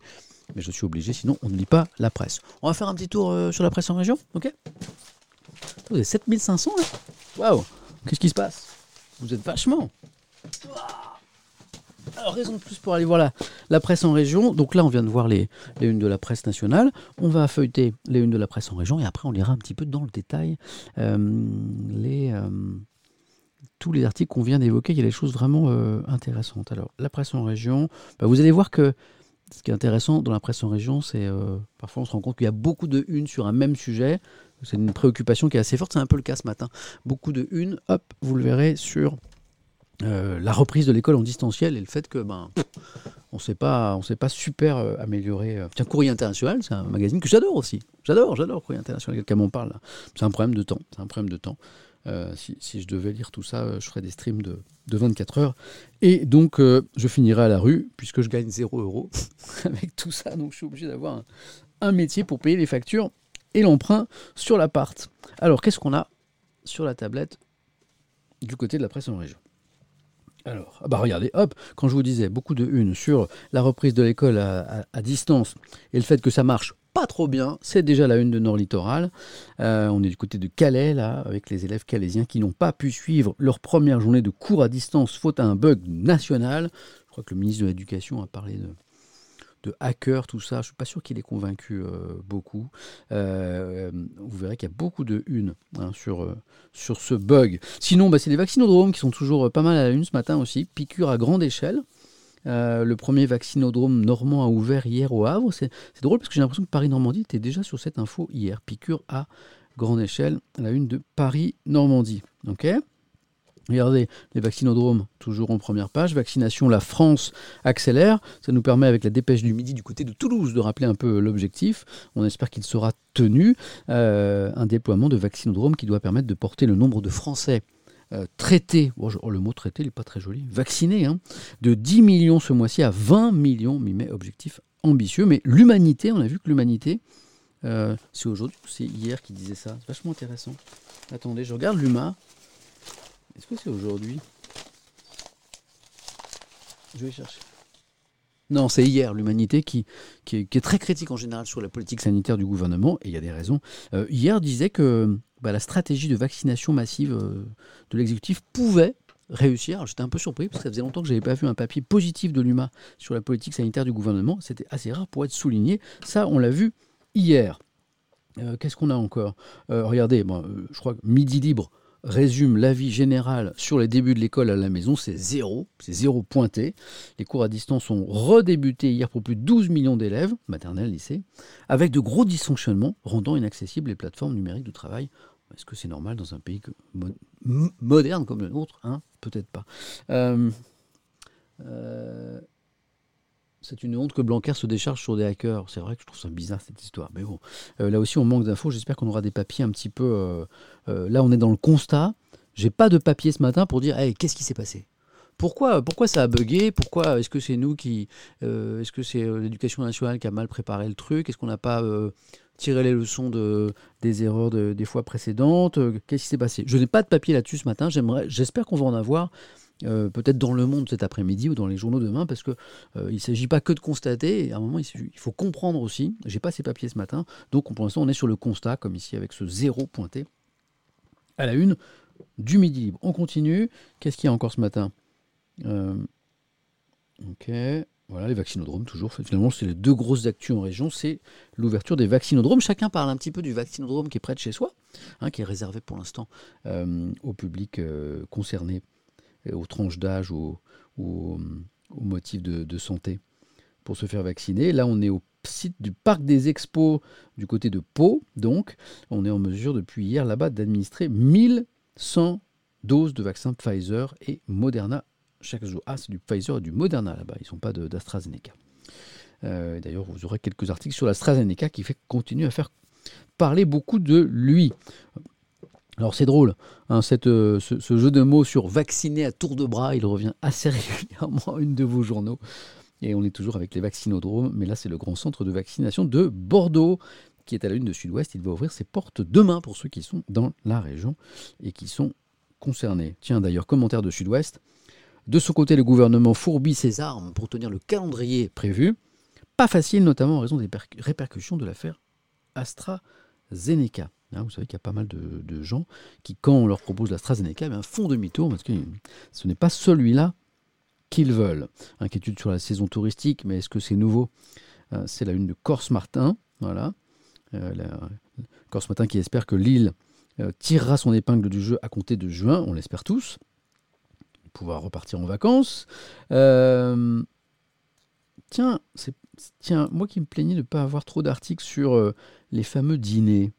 mais je suis obligé, sinon on ne lit pas la presse. On va faire un petit tour euh, sur la presse en région, ok? Vous avez 7500 là Waouh Qu'est-ce qui se passe? Vous êtes vachement alors, raison de plus pour aller voir la, presse en région. Donc là, on vient de voir les, les unes de la presse nationale. On va feuilleter les unes de la presse en région et après, on lira un petit peu dans le détail euh, euh, tous les articles qu'on vient d'évoquer. Il y a des choses vraiment euh, intéressantes. Alors, la presse en région, bah, vous allez voir que ce qui est intéressant dans la presse en région, c'est parfois on se rend compte qu'il y a beaucoup de unes sur un même sujet. C'est une préoccupation qui est assez forte. C'est un peu le cas ce matin. Beaucoup de unes, hop, vous le verrez sur euh, la reprise de l'école en distanciel et le fait que ben on on s'est pas super euh, amélioré. Tiens, Courrier International, c'est un magazine que j'adore aussi. J'adore, j'adore Courrier International. Quelqu'un m'en parle. C'est un problème de temps. C'est un problème de temps. Euh, si, je devais lire tout ça, euh, je ferais des streams de, 24 heures. Et donc, euh, je finirai à la rue, puisque je gagne 0 euros avec tout ça. Donc, je suis obligé d'avoir un, métier pour payer les factures et l'emprunt sur l'appart. Alors, qu'est-ce qu'on a sur la tablette du côté de la presse en région? Alors, ah bah regardez, hop, quand je vous disais beaucoup de une sur la reprise de l'école à, distance et le fait que ça marche pas trop bien. C'est déjà la une de Nord Littoral. Euh, on est du côté de Calais, là, avec les élèves calaisiens qui n'ont pas pu suivre leur première journée de cours à distance faute à un bug national. Je crois que le ministre de l'Éducation a parlé de, de hackers, tout ça. Je suis pas sûr qu'il ait convaincu euh, beaucoup. Euh, vous verrez qu'il y a beaucoup de une hein, sur, sur ce bug. Sinon, bah, c'est les vaccinodromes qui sont toujours pas mal à la une ce matin aussi. Piqûre à grande échelle. Euh, le premier vaccinodrome normand a ouvert hier au Havre. C'est drôle parce que j'ai l'impression que Paris-Normandie était déjà sur cette info hier. Piqûre à grande échelle, la une de Paris-Normandie. Ok? Regardez, les vaccinodromes, toujours en première page. Vaccination, la France accélère. Ça nous permet, avec la dépêche du midi du côté de Toulouse, de rappeler un peu l'objectif. On espère qu'il sera tenu. Euh, un déploiement de vaccinodromes qui doit permettre de porter le nombre de Français euh, traité, oh, le mot traité n'est pas très joli, vacciné, hein, de 10 millions ce mois-ci à 20 millions, mais objectif ambitieux. Mais l'humanité, on a vu que l'humanité, euh, c'est aujourd'hui ou c'est hier qui disait ça C'est vachement intéressant. Attendez, je regarde l'humain. Est-ce que c'est aujourd'hui? Je vais chercher. Non, c'est hier, l'humanité qui, est très critique en général sur la politique sanitaire du gouvernement, et il y a des raisons. Euh, hier disait que bah, la stratégie de vaccination massive euh, de l'exécutif pouvait réussir. J'étais un peu surpris parce que ça faisait longtemps que je n'avais pas vu un papier positif de l'UMA sur la politique sanitaire du gouvernement. C'était assez rare pour être souligné. Ça, on l'a vu hier. Euh, qu'est-ce qu'on a encore? Regardez, je crois que Midi Libre résume l'avis général sur les débuts de l'école à la maison, c'est zéro, c'est zéro pointé. Les cours à distance ont redébuté hier pour plus de 12 millions d'élèves, maternelle, lycée, avec de gros dysfonctionnements rendant inaccessibles les plateformes numériques de travail. Est-ce que c'est normal dans un pays moderne comme le nôtre hein? Peut-être pas. euh, euh c'est une honte que Blanquer se décharge sur des hackers. C'est vrai que je trouve ça bizarre cette histoire. Mais bon, euh, là aussi on manque d'infos. J'espère qu'on aura des papiers un petit peu. Euh, euh, là on est dans le constat. J'ai pas de papier ce matin pour dire qu'est-ce qui s'est passé? Pourquoi, pourquoi ça a bugué? Pourquoi est-ce que c'est nous qui, est-ce que c'est l'éducation nationale qui a mal préparé le truc? Est-ce qu'on n'a pas tiré les leçons de, des erreurs des fois précédentes? Qu'est-ce qui s'est passé? Je n'ai pas de papier là-dessus ce matin. J'aimerais, j'espère qu'on va en avoir. Euh, peut-être dans le monde cet après-midi ou dans les journaux demain, parce qu'il euh, il ne s'agit pas que de constater, à un moment, il, faut comprendre aussi. J'ai pas ces papiers ce matin, donc pour l'instant, on est sur le constat, comme ici avec ce zéro pointé à la une du Midi Libre. On continue. Qu'est-ce qu'il y a encore ce matin euh, Ok. Voilà, les vaccinodromes, toujours. Finalement, c'est les deux grosses actus en région, c'est l'ouverture des vaccinodromes. Chacun parle un petit peu du vaccinodrome qui est près de chez soi, hein, qui est réservé pour l'instant au public concerné aux tranches d'âge ou aux, motifs de, santé pour se faire vacciner. Là, on est au site du parc des expos du côté de Pau. Donc, on est en mesure depuis hier là-bas d'administrer 1100 doses de vaccins Pfizer et Moderna chaque jour. Ah, c'est du Pfizer et du Moderna là-bas. Ils ne sont pas d'AstraZeneca. Euh, d'ailleurs, vous aurez quelques articles sur l'AstraZeneca qui fait continuer à faire parler beaucoup de lui. Alors c'est drôle, hein, euh, ce, jeu de mots sur vacciner à tour de bras, il revient assez régulièrement à une de vos journaux. Et on est toujours avec les vaccinodromes, mais là c'est le grand centre de vaccination de Bordeaux qui est à la une de Sud-Ouest. Il va ouvrir ses portes demain pour ceux qui sont dans la région et qui sont concernés. Tiens d'ailleurs, commentaire de Sud-Ouest. De son côté, le gouvernement fourbit ses armes pour tenir le calendrier prévu. Pas facile, notamment en raison des répercussions de l'affaire AstraZeneca. Hein, vous savez qu'il y a pas mal de, gens qui, quand on leur propose l'AstraZeneca, eh font demi-tour parce que ce n'est pas celui-là qu'ils veulent. Inquiétude sur la saison touristique, mais est-ce que c'est nouveau? Euh, C'est la une de Corse Martin. Voilà. Euh, Corse Martin qui espère que Lille euh, tirera son épingle du jeu à compter de juin, on l'espère tous, pouvoir repartir en vacances. tiens, tiens, moi qui me plaignais de ne pas avoir trop d'articles sur les fameux dîners.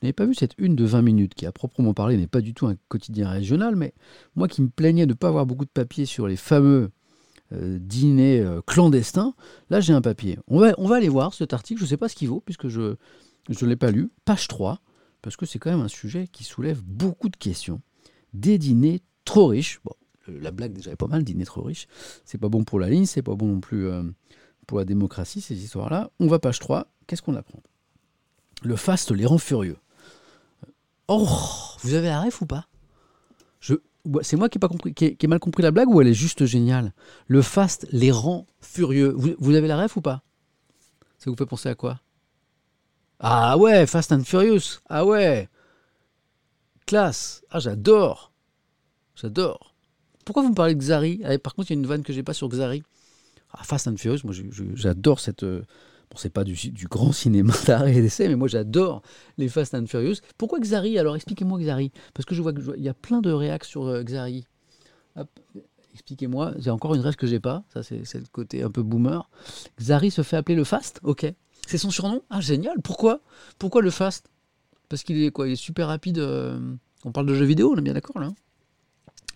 Je n'avais pas vu cette une de 20 minutes, qui à proprement parler n'est pas du tout un quotidien régional, mais moi qui me plaignais de ne pas avoir beaucoup de papiers sur les fameux euh, dîners euh, clandestins, là j'ai un papier. On va, aller voir cet article, je ne sais pas ce qu'il vaut, puisque je ne l'ai pas lu, page 3, parce que c'est quand même un sujet qui soulève beaucoup de questions. Des dîners trop riches. Bon, la blague déjà est pas mal, dîner trop riche. C'est pas bon pour la ligne, c'est pas bon non plus euh, pour la démocratie, ces histoires-là. On va page 3, qu'est-ce qu'on apprend? Le faste les rend furieux. Oh, vous avez la ref ou pas? C'est moi qui ai, mal compris la blague ou elle est juste géniale? Le faste les rend furieux. Vous, avez la ref ou pas? Ça vous fait penser à quoi? Ah ouais, Fast and Furious. Ah ouais. Classe. Ah j'adore. J'adore. Pourquoi vous me parlez de Xari? Ah, Par contre, il y a une vanne que j'ai pas sur Xari. Ah, Fast and Furious, moi j'adore cette. Bon, c'est pas du, grand cinéma d'arrêt et d'essai, mais moi j'adore les Fast and Furious. Pourquoi Xari? Alors expliquez-moi Xari. Parce que je vois qu'il y a plein de réactions sur euh, Xari. Expliquez-moi. J'ai encore une rêve que j'ai pas. Ça, c'est le côté un peu boomer. Xari se fait appeler le Fast Ok. C'est son surnom? Ah, génial. Pourquoi? Pourquoi le Fast? Parce qu'il est quoi Il est super rapide. Euh, on parle de jeux vidéo, on est bien d'accord là hein?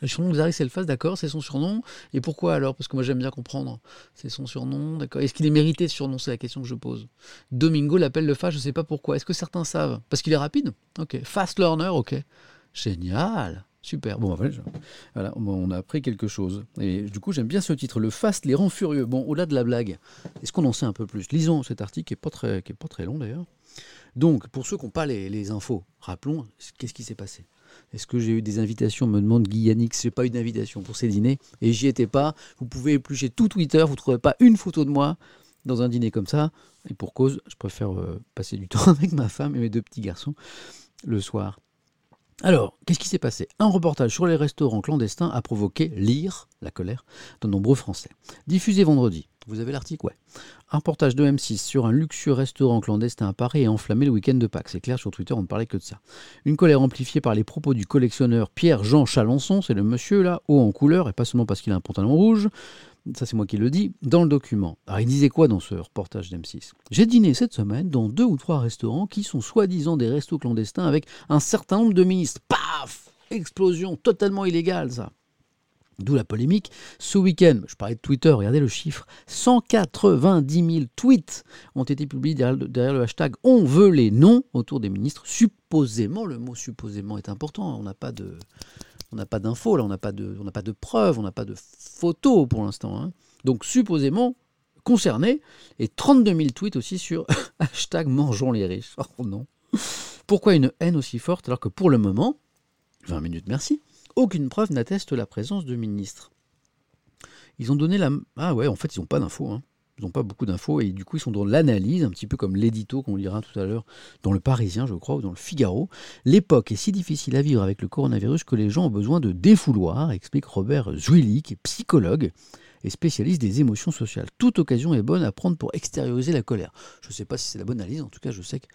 Le surnom de Xari, c'est le face, d'accord, c'est son surnom. Et pourquoi alors? Parce que moi j'aime bien comprendre. C'est son surnom, d'accord. Est-ce qu'il est mérité ce surnom? C'est la question que je pose. Domingo l'appelle le face, je ne sais pas pourquoi. Est-ce que certains savent? Parce qu'il est rapide? Ok. Fast learner, ok. Génial. Super. Bon, voilà, on a appris quelque chose. Et du coup, j'aime bien ce titre. Le fast les rend furieux. Bon, au-delà de la blague, est-ce qu'on en sait un peu plus? Lisons cet article qui n'est pas, très, pas très long d'ailleurs. Donc, pour ceux qui n'ont pas les infos, rappelons qu'est-ce qui s'est passé. Est-ce que j'ai eu des invitations me demande Guy Yannick. Je pas eu d'invitation pour ces dîners et j'y étais pas. Vous pouvez éplucher tout Twitter, vous ne trouverez pas une photo de moi dans un dîner comme ça. Et pour cause, je préfère euh, passer du temps avec ma femme et mes deux petits garçons le soir. Alors, qu'est-ce qui s'est passé? Un reportage sur les restaurants clandestins a provoqué l'ire, la colère, de nombreux Français. Diffusé vendredi, vous avez l'article Ouais. Un reportage de M6 sur un luxueux restaurant clandestin à Paris et enflammé le week-end de Pâques. C'est clair, sur Twitter, on ne parlait que de ça. Une colère amplifiée par les propos du collectionneur Pierre-Jean Chalençon, c'est le monsieur là, haut en couleur, et pas seulement parce qu'il a un pantalon rouge, ça c'est moi qui le dis, dans le document. Alors il disait quoi dans ce reportage d'M6 J'ai dîné cette semaine dans deux ou trois restaurants qui sont soi-disant des restos clandestins avec un certain nombre de ministres. Paf Explosion totalement illégale ça. D'où la polémique. Ce week-end, je parlais de Twitter, regardez le chiffre, 190 000 tweets ont été publiés derrière, le hashtag On veut les noms autour des ministres. Supposément, le mot supposément est important, on n'a pas de... On n'a pas d'infos, là, on n'a pas, de, on pas de preuves, on n'a pas de photos pour l'instant. Hein. Donc supposément concernés, et 32 000 tweets aussi sur hashtag mangeons les riches. Oh non. Pourquoi une haine aussi forte alors que pour le moment, 20 minutes merci, aucune preuve n'atteste la présence de ministres. Ils ont donné la... Ah ouais, en fait, ils n'ont pas d'infos. Hein. Ils n'ont pas beaucoup d'infos et du coup, ils sont dans l'analyse, un petit peu comme l'édito qu'on lira tout à l'heure dans le Parisien, je crois, ou dans le Figaro. L'époque est si difficile à vivre avec le coronavirus que les gens ont besoin de défouloir, explique Robert Zuili, qui est psychologue et spécialiste des émotions sociales. Toute occasion est bonne à prendre pour extérioriser la colère. Je ne sais pas si c'est la bonne analyse, en tout cas, je sais que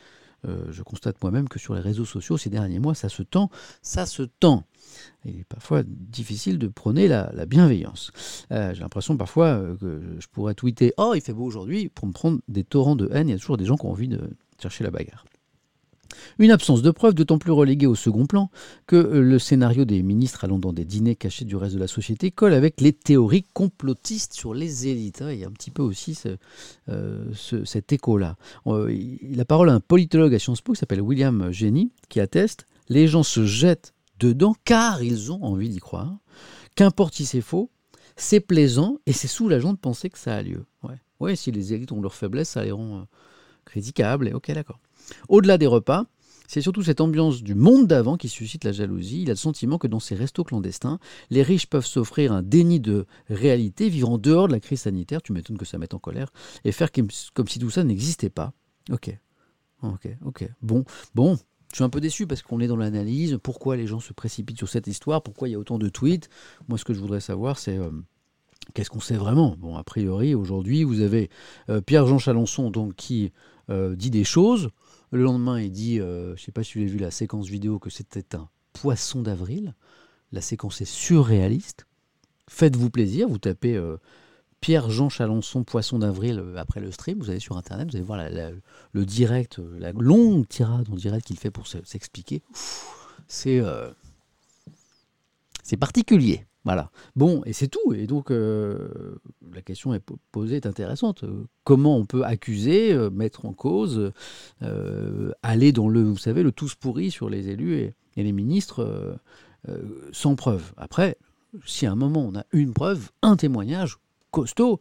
euh, je constate moi-même que sur les réseaux sociaux ces derniers mois, ça se tend, ça se tend. Il est parfois difficile de prôner la, bienveillance. Euh, j'ai l'impression parfois euh, que je pourrais tweeter Oh, il fait beau aujourd'hui pour me prendre des torrents de haine. Il y a toujours des gens qui ont envie de chercher la bagarre. Une absence de preuves d'autant plus reléguée au second plan que euh, le scénario des ministres allant dans des dîners cachés du reste de la société colle avec les théories complotistes sur les élites. Hein. Il y a un petit peu aussi cet écho-là. La parole à un politologue à Sciences Po qui s'appelle William Jenny qui atteste les gens se jettent dedans car ils ont envie d'y croire. Qu'importe si c'est faux, c'est plaisant et c'est soulageant de penser que ça a lieu. Ouais si les élites ont leurs faiblesses, ça les rend euh, critiquables. Et ok, d'accord. Au-delà des repas, c'est surtout cette ambiance du monde d'avant qui suscite la jalousie. Il a le sentiment que dans ces restos clandestins, les riches peuvent s'offrir un déni de réalité, vivre en dehors de la crise sanitaire, tu m'étonnes que ça mette en colère, et faire comme si tout ça n'existait pas. Ok, ok, ok. Bon, bon, je suis un peu déçu parce qu'on est dans l'analyse. Pourquoi les gens se précipitent sur cette histoire? Pourquoi il y a autant de tweets? Moi, ce que je voudrais savoir, c'est euh, qu'est-ce qu'on sait vraiment? Bon, a priori, aujourd'hui, vous avez euh, Pierre-Jean Chalençon donc, qui euh, dit des choses. Le lendemain, il dit, je ne sais pas si vous avez vu la séquence vidéo, que c'était un poisson d'avril. La séquence est surréaliste. Faites-vous plaisir, vous tapez Pierre-Jean Chalençon, Poisson d'avril, euh, après le stream. Vous allez sur Internet, vous allez voir le direct, euh, la longue tirade en direct qu'il fait pour s'expliquer. C'est particulier. Voilà. Bon, et c'est tout. Et donc, la question est posée est intéressante. Comment on peut accuser, mettre en cause, aller dans le, vous savez, le tous pourri sur les élus et, les ministres sans preuve Après, si à un moment on a une preuve, un témoignage costaud,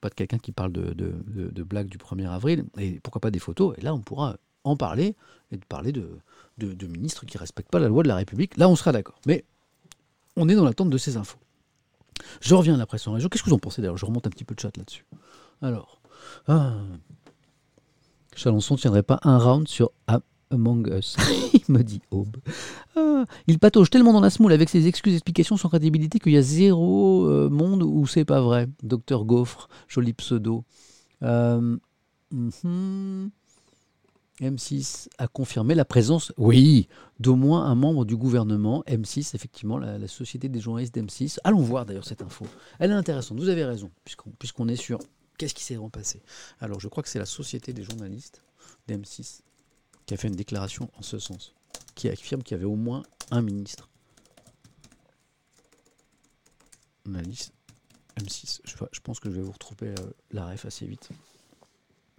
pas de quelqu'un qui parle de, de, blagues du 1er avril, et pourquoi pas des photos, et là on pourra en parler, et parler de, de, ministres qui ne respectent pas la loi de la République, là on sera d'accord. Mais on est dans l'attente de ces infos. Je reviens à la presse en région. Qu'est-ce que vous en pensez d'ailleurs? Je remonte un petit peu de chat là-dessus. Alors, ah, Chalençon ne tiendrait pas un round sur Among Us, il me dit. Ah, il patauge tellement dans la smoule avec ses excuses explications sans crédibilité qu'il y a zéro euh, monde où c'est pas vrai. Docteur Gaufre, joli pseudo. Euh, mhm. M6 a confirmé la présence, oui, d'au moins un membre du gouvernement. M6, effectivement, la, société des journalistes d'M6. Allons voir d'ailleurs cette info. Elle est intéressante, vous avez raison, puisqu'on est sur qu'est-ce qui s'est vraiment passé. Alors, je crois que c'est la société des journalistes d'M6 qui a fait une déclaration en ce sens, qui affirme qu'il y avait au moins un ministre. Journaliste M6. Je, pense que je vais vous retrouver euh, la ref assez vite.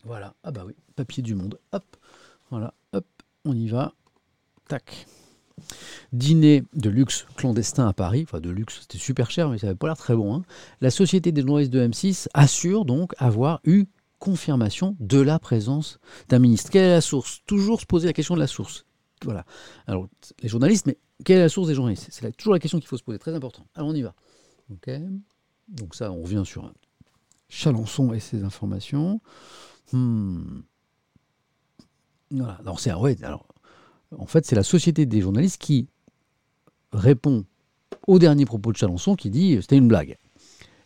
Voilà. Ah bah oui, papier du monde. Hop. Voilà. Hop. On y va. Tac. Dîner de luxe clandestin à Paris, enfin de luxe, c'était super cher, mais ça n'avait pas l'air très bon. Hein. La société des journalistes de M6 assure donc avoir eu confirmation de la présence d'un ministre. Quelle est la source? Toujours se poser la question de la source. Voilà. Alors, les journalistes, mais quelle est la source des journalistes? C'est toujours la question qu'il faut se poser, très important. Alors, on y va. Ok. Donc ça, on revient sur Chalençon et ses informations. Hmm. Voilà. Alors, en fait, c'est la société des journalistes qui répond au dernier propos de Chalençon qui dit c'était une blague.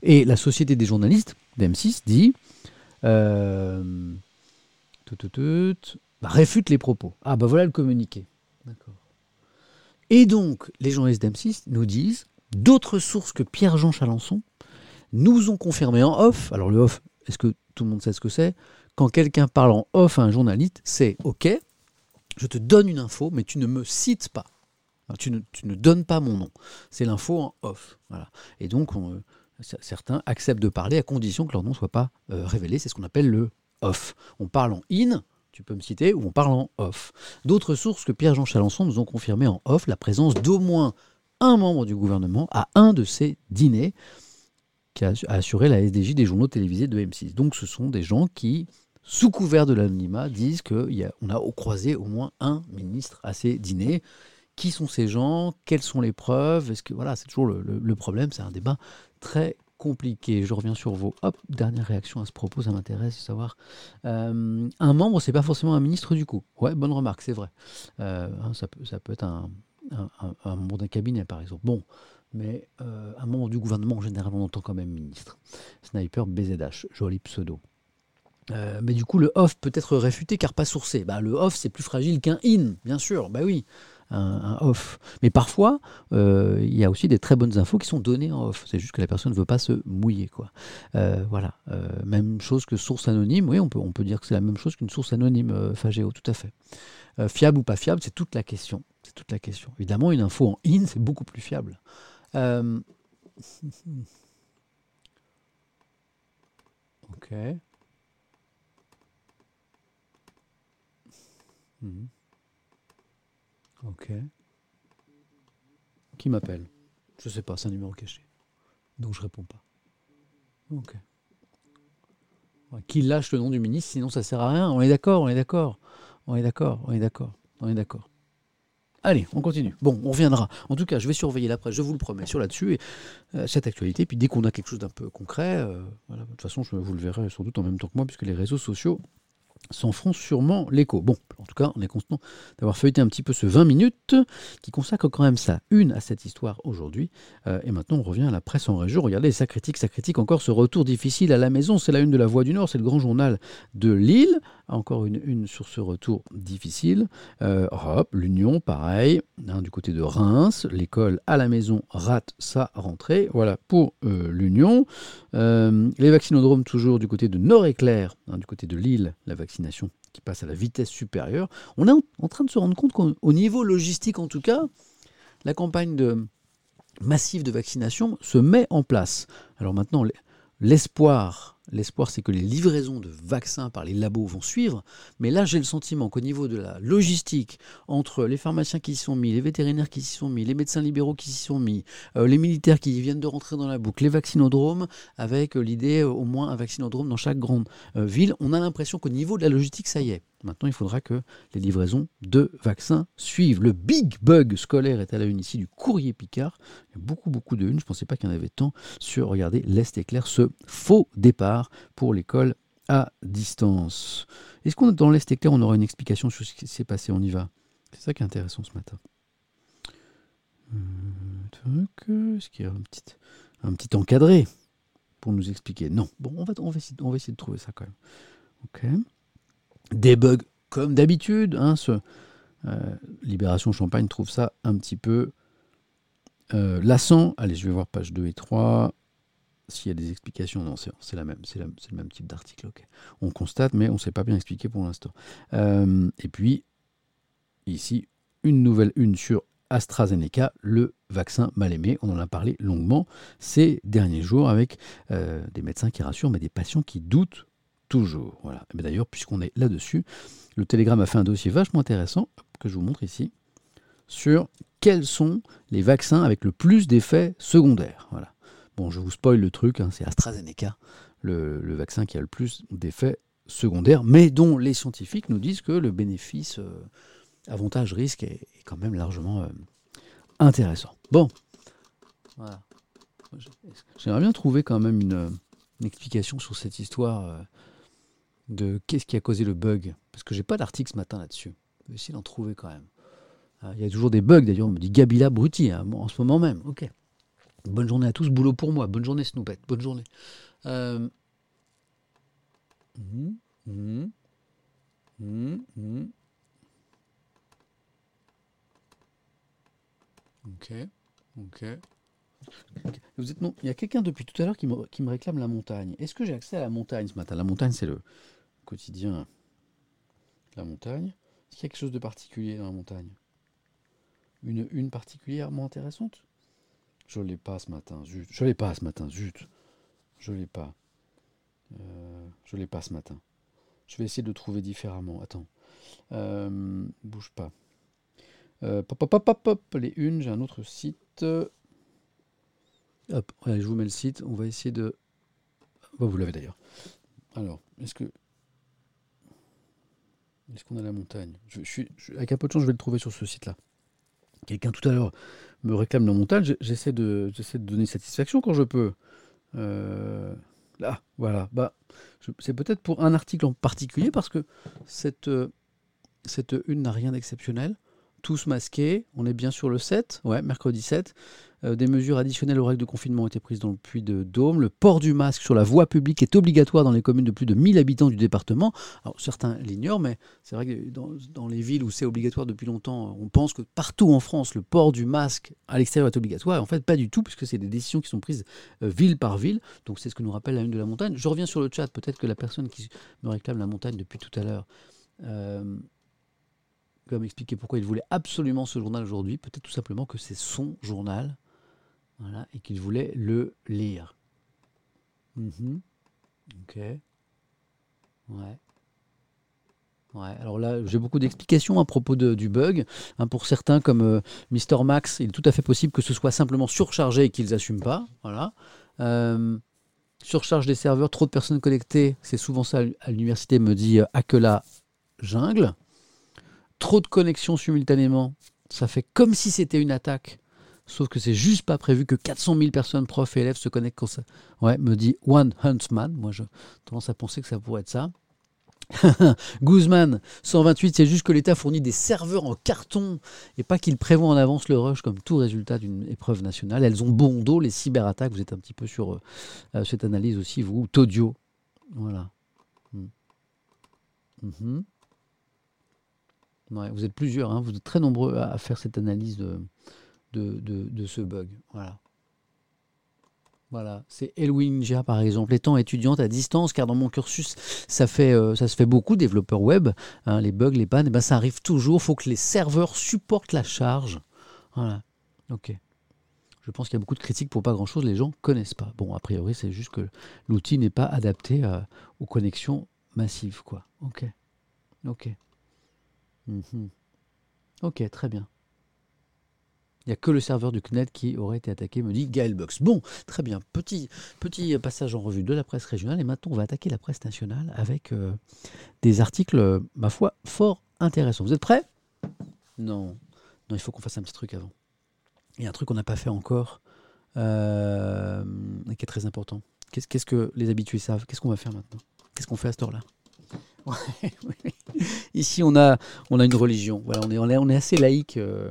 Et la société des journalistes d'M6 dit euh, bah, réfute les propos. Ah bah voilà le communiqué. D'accord. Et donc, les journalistes d'M6 nous disent d'autres sources que Pierre-Jean Chalençon nous ont confirmé en off. Alors le off, est-ce que tout le monde sait ce que c'est? Quand quelqu'un parle en off à un journaliste, c'est OK, je te donne une info, mais tu ne me cites pas. tu, ne, tu, ne, donnes pas mon nom. C'est l'info en off. Et donc, euh, certains acceptent de parler à condition que leur nom ne soit pas euh, révélé. C'est ce qu'on appelle le off. On parle en in, tu peux me citer, ou on parle en off. D'autres sources que Pierre-Jean Chalençon nous ont confirmé en off la présence d'au moins un membre du gouvernement à un de ces dîners qui a assuré la SDJ des journaux télévisés de M6. Donc ce sont des gens qui sous couvert de l'anonymat, disent qu'on a, croisé au moins un ministre à ces dîners. Qui sont ces gens? Quelles sont les preuves? Est-ce que voilà, c'est toujours le, problème. C'est un débat très compliqué. Je reviens sur vos hop, dernière réaction à ce propos, ça m'intéresse de savoir. Euh, un membre, c'est pas forcément un ministre du coup. Ouais, bonne remarque, c'est vrai. Euh, hein, ça, peut, être un, membre d'un cabinet, par exemple. Bon, mais euh, un membre du gouvernement, en général, on entend quand même ministre. Sniper BZH, joli pseudo. Euh, mais du coup, le off peut être réfuté car pas sourcé. Bah, le off, c'est plus fragile qu'un in, bien sûr. Bah oui, un, off. Mais parfois, euh, il y a aussi des très bonnes infos qui sont données en off. C'est juste que la personne ne veut pas se mouiller. Quoi. Euh, voilà. même chose que source anonyme. Oui, on peut, on peut dire que c'est la même chose qu'une source anonyme Fagéo, tout à fait. fiable ou pas fiable, c'est toute la question. C'est toute la question. Évidemment, une info en in, c'est beaucoup plus fiable. ok. Mhm. Ok. Qui m'appelle? Je sais pas, c'est un numéro caché. Donc je réponds pas. Ok. Qui lâche le nom du ministre, sinon ça sert à rien. On est d'accord, on est d'accord. On est d'accord, on est d'accord, on est d'accord. Allez, on continue. Bon, on reviendra. En tout cas, je vais surveiller la presse, je vous le promets, sur là-dessus, et euh, cette actualité. Puis dès qu'on a quelque chose d'un peu concret, euh, de toute façon, je, vous le verrai sans doute en même temps que moi, puisque les réseaux sociaux s'en feront sûrement l'écho. Bon, en tout cas, on est constant d'avoir feuilleté un petit peu ce 20 minutes qui consacre quand même ça, une à cette histoire aujourd'hui. Euh, et maintenant, on revient à la presse en région. Regardez, ça critique, ça critique encore ce retour difficile à la maison. C'est la une de la Voix du Nord, c'est le grand journal de Lille. Encore une, sur ce retour difficile. Euh, l'Union, pareil, hein, du côté de Reims, l'école à la maison rate sa rentrée. Voilà pour euh, l'Union. Euh, les vaccinodromes toujours du côté de Nord-Éclair, hein, du côté de Lille, la vaccination qui passe à la vitesse supérieure. On est en, train de se rendre compte qu'au niveau logistique, en tout cas, la campagne massive de vaccination se met en place. Alors maintenant, l'espoir L'espoir, c'est que les livraisons de vaccins par les labos vont suivre. Mais là, j'ai le sentiment qu'au niveau de la logistique, entre les pharmaciens qui s'y sont mis, les vétérinaires qui s'y sont mis, les médecins libéraux qui s'y sont mis, euh, les militaires qui viennent de rentrer dans la boucle, les vaccinodromes, avec euh, l'idée euh, au moins un vaccinodrome dans chaque grande ville, on a l'impression qu'au niveau de la logistique, ça y est. Maintenant, il faudra que les livraisons de vaccins suivent. Le big bug scolaire est à la une ici du courrier Picard. Il y a beaucoup, beaucoup de une. Je ne pensais pas qu'il y en avait tant sur, regardez, l'Est éclair, ce faux départ pour l'école à distance. Est-ce qu'on dans l'Est éclair, on aura une explication sur ce qui s'est passé? On y va. C'est ça qui est intéressant ce matin. Euh, est-ce qu'il y a un petit, un petit encadré pour nous expliquer? Non. Bon, on va, on, va essayer, de trouver ça quand même. Ok. Des comme d'habitude. Hein, euh, Libération Champagne trouve ça un petit peu euh, lassant. Allez, je vais voir page 2 et 3. S'il y a des explications, non, c'est la même, c'est le même type d'article. On constate, mais on ne sait pas bien expliquer pour l'instant. Euh, et puis, ici, une nouvelle une sur AstraZeneca, le vaccin mal aimé. On en a parlé longuement ces derniers jours avec des médecins qui rassurent, mais des patients qui doutent toujours. Voilà. D'ailleurs, puisqu'on est là-dessus, le Télégramme a fait un dossier vachement intéressant que je vous montre ici sur quels sont les vaccins avec le plus d'effets secondaires. Voilà. Bon, je vous spoil le truc, hein, c'est AstraZeneca, le, vaccin qui a le plus d'effets secondaires, mais dont les scientifiques nous disent que le bénéfice euh, avantage-risque est, quand même largement euh, intéressant. Bon, voilà. J'aimerais bien trouver quand même une, explication sur cette histoire. Euh, de qu'est-ce qui a causé le bug. Parce que j'ai pas d'article ce matin là-dessus. Je vais essayer d'en trouver quand même. Ah, il y a toujours des bugs d'ailleurs, on me dit Gabila Bruti hein, en ce moment même. Ok. Bonne journée à tous, boulot pour moi. Bonne journée Snoopette, bonne journée. Euh, hum, hum, hum, ok, ok. Il y a quelqu'un depuis tout à l'heure qui me, qui me réclame la montagne. Est-ce que j'ai accès à la montagne ce matin? La montagne, c'est le, quotidien la montagne. Est-ce qu'il y a quelque chose de particulier dans la montagne? Une, une particulièrement intéressante? Je l'ai pas ce matin, zut. Je l'ai pas ce matin, zut. Je l'ai pas. Euh, je l'ai pas ce matin. Je vais essayer de le trouver différemment. Attends. Euh, bouge pas. Euh, pop, pop, pop, pop, les unes, j'ai un autre site. Hop, je vous mets le site. On va essayer de. vous l'avez d'ailleurs. Alors, est-ce que est-ce qu'on a la montagne? Je, suis, Avec un peu de chance, je vais le trouver sur ce site-là. Quelqu'un tout à l'heure me réclame la montagne. J'essaie de, de donner satisfaction quand je peux. Euh, là, voilà. Bah, c'est peut-être pour un article en particulier parce que cette, euh, cette une n'a rien d'exceptionnel tous masqués. On est bien sur le 7, ouais, mercredi 7. Euh, des mesures additionnelles aux règles de confinement ont été prises dans le puits de Dôme. Le port du masque sur la voie publique est obligatoire dans les communes de plus de 1000 habitants du département. Alors certains l'ignorent, mais c'est vrai que dans, les villes où c'est obligatoire depuis longtemps, on pense que partout en France, le port du masque à l'extérieur est obligatoire. en fait, pas du tout, puisque c'est des décisions qui sont prises euh, ville par ville. Donc c'est ce que nous rappelle la une de la montagne. Je reviens sur le chat, peut-être que la personne qui me réclame la montagne depuis tout à l'heure. Euh, comme expliquer pourquoi il voulait absolument ce journal aujourd'hui. Peut-être tout simplement que c'est son journal voilà, et qu'il voulait le lire. Mhm. Ok. Ouais. Ouais, alors là, j'ai beaucoup d'explications à propos de, du bug. Hein, pour certains, comme euh, Mister Max, il est tout à fait possible que ce soit simplement surchargé et qu'ils n'assument pas. Voilà. Euh, surcharge des serveurs, trop de personnes connectées, c'est souvent ça à l'université, me dit euh, Akela Jungle trop de connexions simultanément, ça fait comme si c'était une attaque. Sauf que c'est juste pas prévu que 400 000 personnes, profs et élèves, se connectent comme ça. Ouais, me dit One Huntsman. Moi, je tendance à penser que ça pourrait être ça. Guzman, 128, c'est juste que l'État fournit des serveurs en carton et pas qu'il prévoit en avance le rush comme tout résultat d'une épreuve nationale. Elles ont bon dos, les cyberattaques. Vous êtes un petit peu sur euh, cette analyse aussi, vous. Todio. Voilà. Hmm. Mhm. Vous êtes plusieurs, hein, vous êtes très nombreux à, faire cette analyse de, ce bug. Voilà. Voilà, c'est Elwinja par exemple, étant étudiante à distance, car dans mon cursus, ça, fait, euh, ça se fait beaucoup, développeur web, hein, les bugs, les pannes, eh ben, ça arrive toujours, il faut que les serveurs supportent la charge. Voilà, ok. Je pense qu'il y a beaucoup de critiques pour pas grand-chose, les gens connaissent pas. Bon, a priori, c'est juste que l'outil n'est pas adapté à- aux connexions massives, quoi. Ok, ok. Mhm. Ok, très bien. Il n'y a que le serveur du CNET qui aurait été attaqué, me dit Gaelbox. Bon, très bien. Petit, passage en revue de la presse régionale. Et maintenant, on va attaquer la presse nationale avec euh, des articles, ma foi, fort intéressants. Vous êtes prêts? Non. Non, il faut qu'on fasse un petit truc avant. Il y a un truc qu'on n'a pas fait encore euh, qui est très important. Qu'est-ce que les habitués savent? Qu'est-ce qu'on va faire maintenant? Qu'est-ce qu'on fait à heure-là Ouais, oui. Ici, on a, on a une religion. Voilà, on est, on est, assez laïque. euh,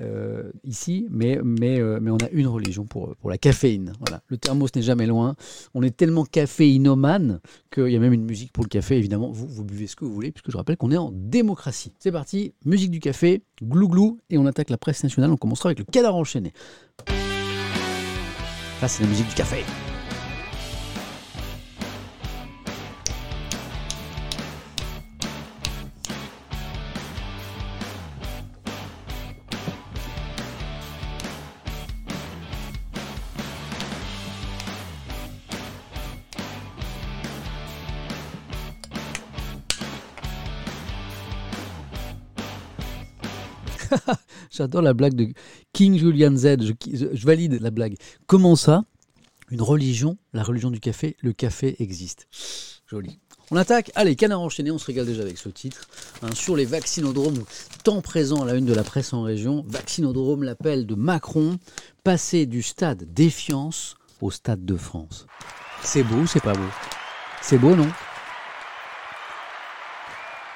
euh, ici, mais, mais, euh, mais on a une religion pour, pour la caféine. Voilà. Le thermos n'est jamais loin. On est tellement caféinomane qu'il y a même une musique pour le café, évidemment. Vous, vous buvez ce que vous voulez, puisque je rappelle qu'on est en démocratie. C'est parti, musique du café, glou-glou, et on attaque la presse nationale. On commencera avec le canard enchaîné. Ça, c'est la musique du café. J'adore la blague de King Julian Z. Je, valide la blague. Comment ça Une religion, la religion du café, le café existe? Joli. On attaque. Allez, canard enchaîné, on se régale déjà avec ce titre. hein, sur les vaccinodromes, tant présents à la une de la presse en région. Vaccinodrome, l'appel de Macron, passer du stade défiance au stade de France. C'est beau c'est pas beau? C'est beau, non?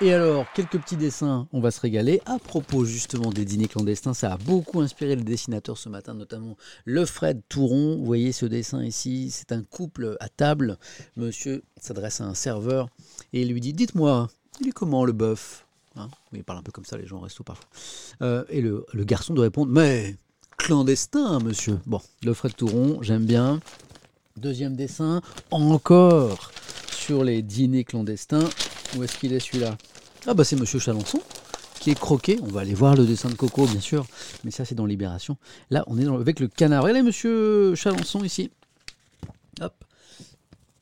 Et alors, quelques petits dessins, on va se régaler. À propos justement des dîners clandestins, ça a beaucoup inspiré les dessinateurs ce matin, notamment le Fred Touron. Vous voyez ce dessin ici, c'est un couple à table. Monsieur s'adresse à un serveur et il lui dit Dites-moi, il est comment le bœuf? Hein? Il parle un peu comme ça, les gens restent parfois. Euh, et le, le garçon doit répondre Mais clandestin, monsieur. Bon, le Fred Touron, j'aime bien. Deuxième dessin, encore sur les dîners clandestins. Où est-ce qu'il est celui-là? Ah bah c'est Monsieur Chalençon qui est croqué. On va aller voir le dessin de Coco, bien sûr, mais ça c'est dans Libération. Là, on est dans- avec le canard. Regardez Monsieur Chalençon ici. Hop.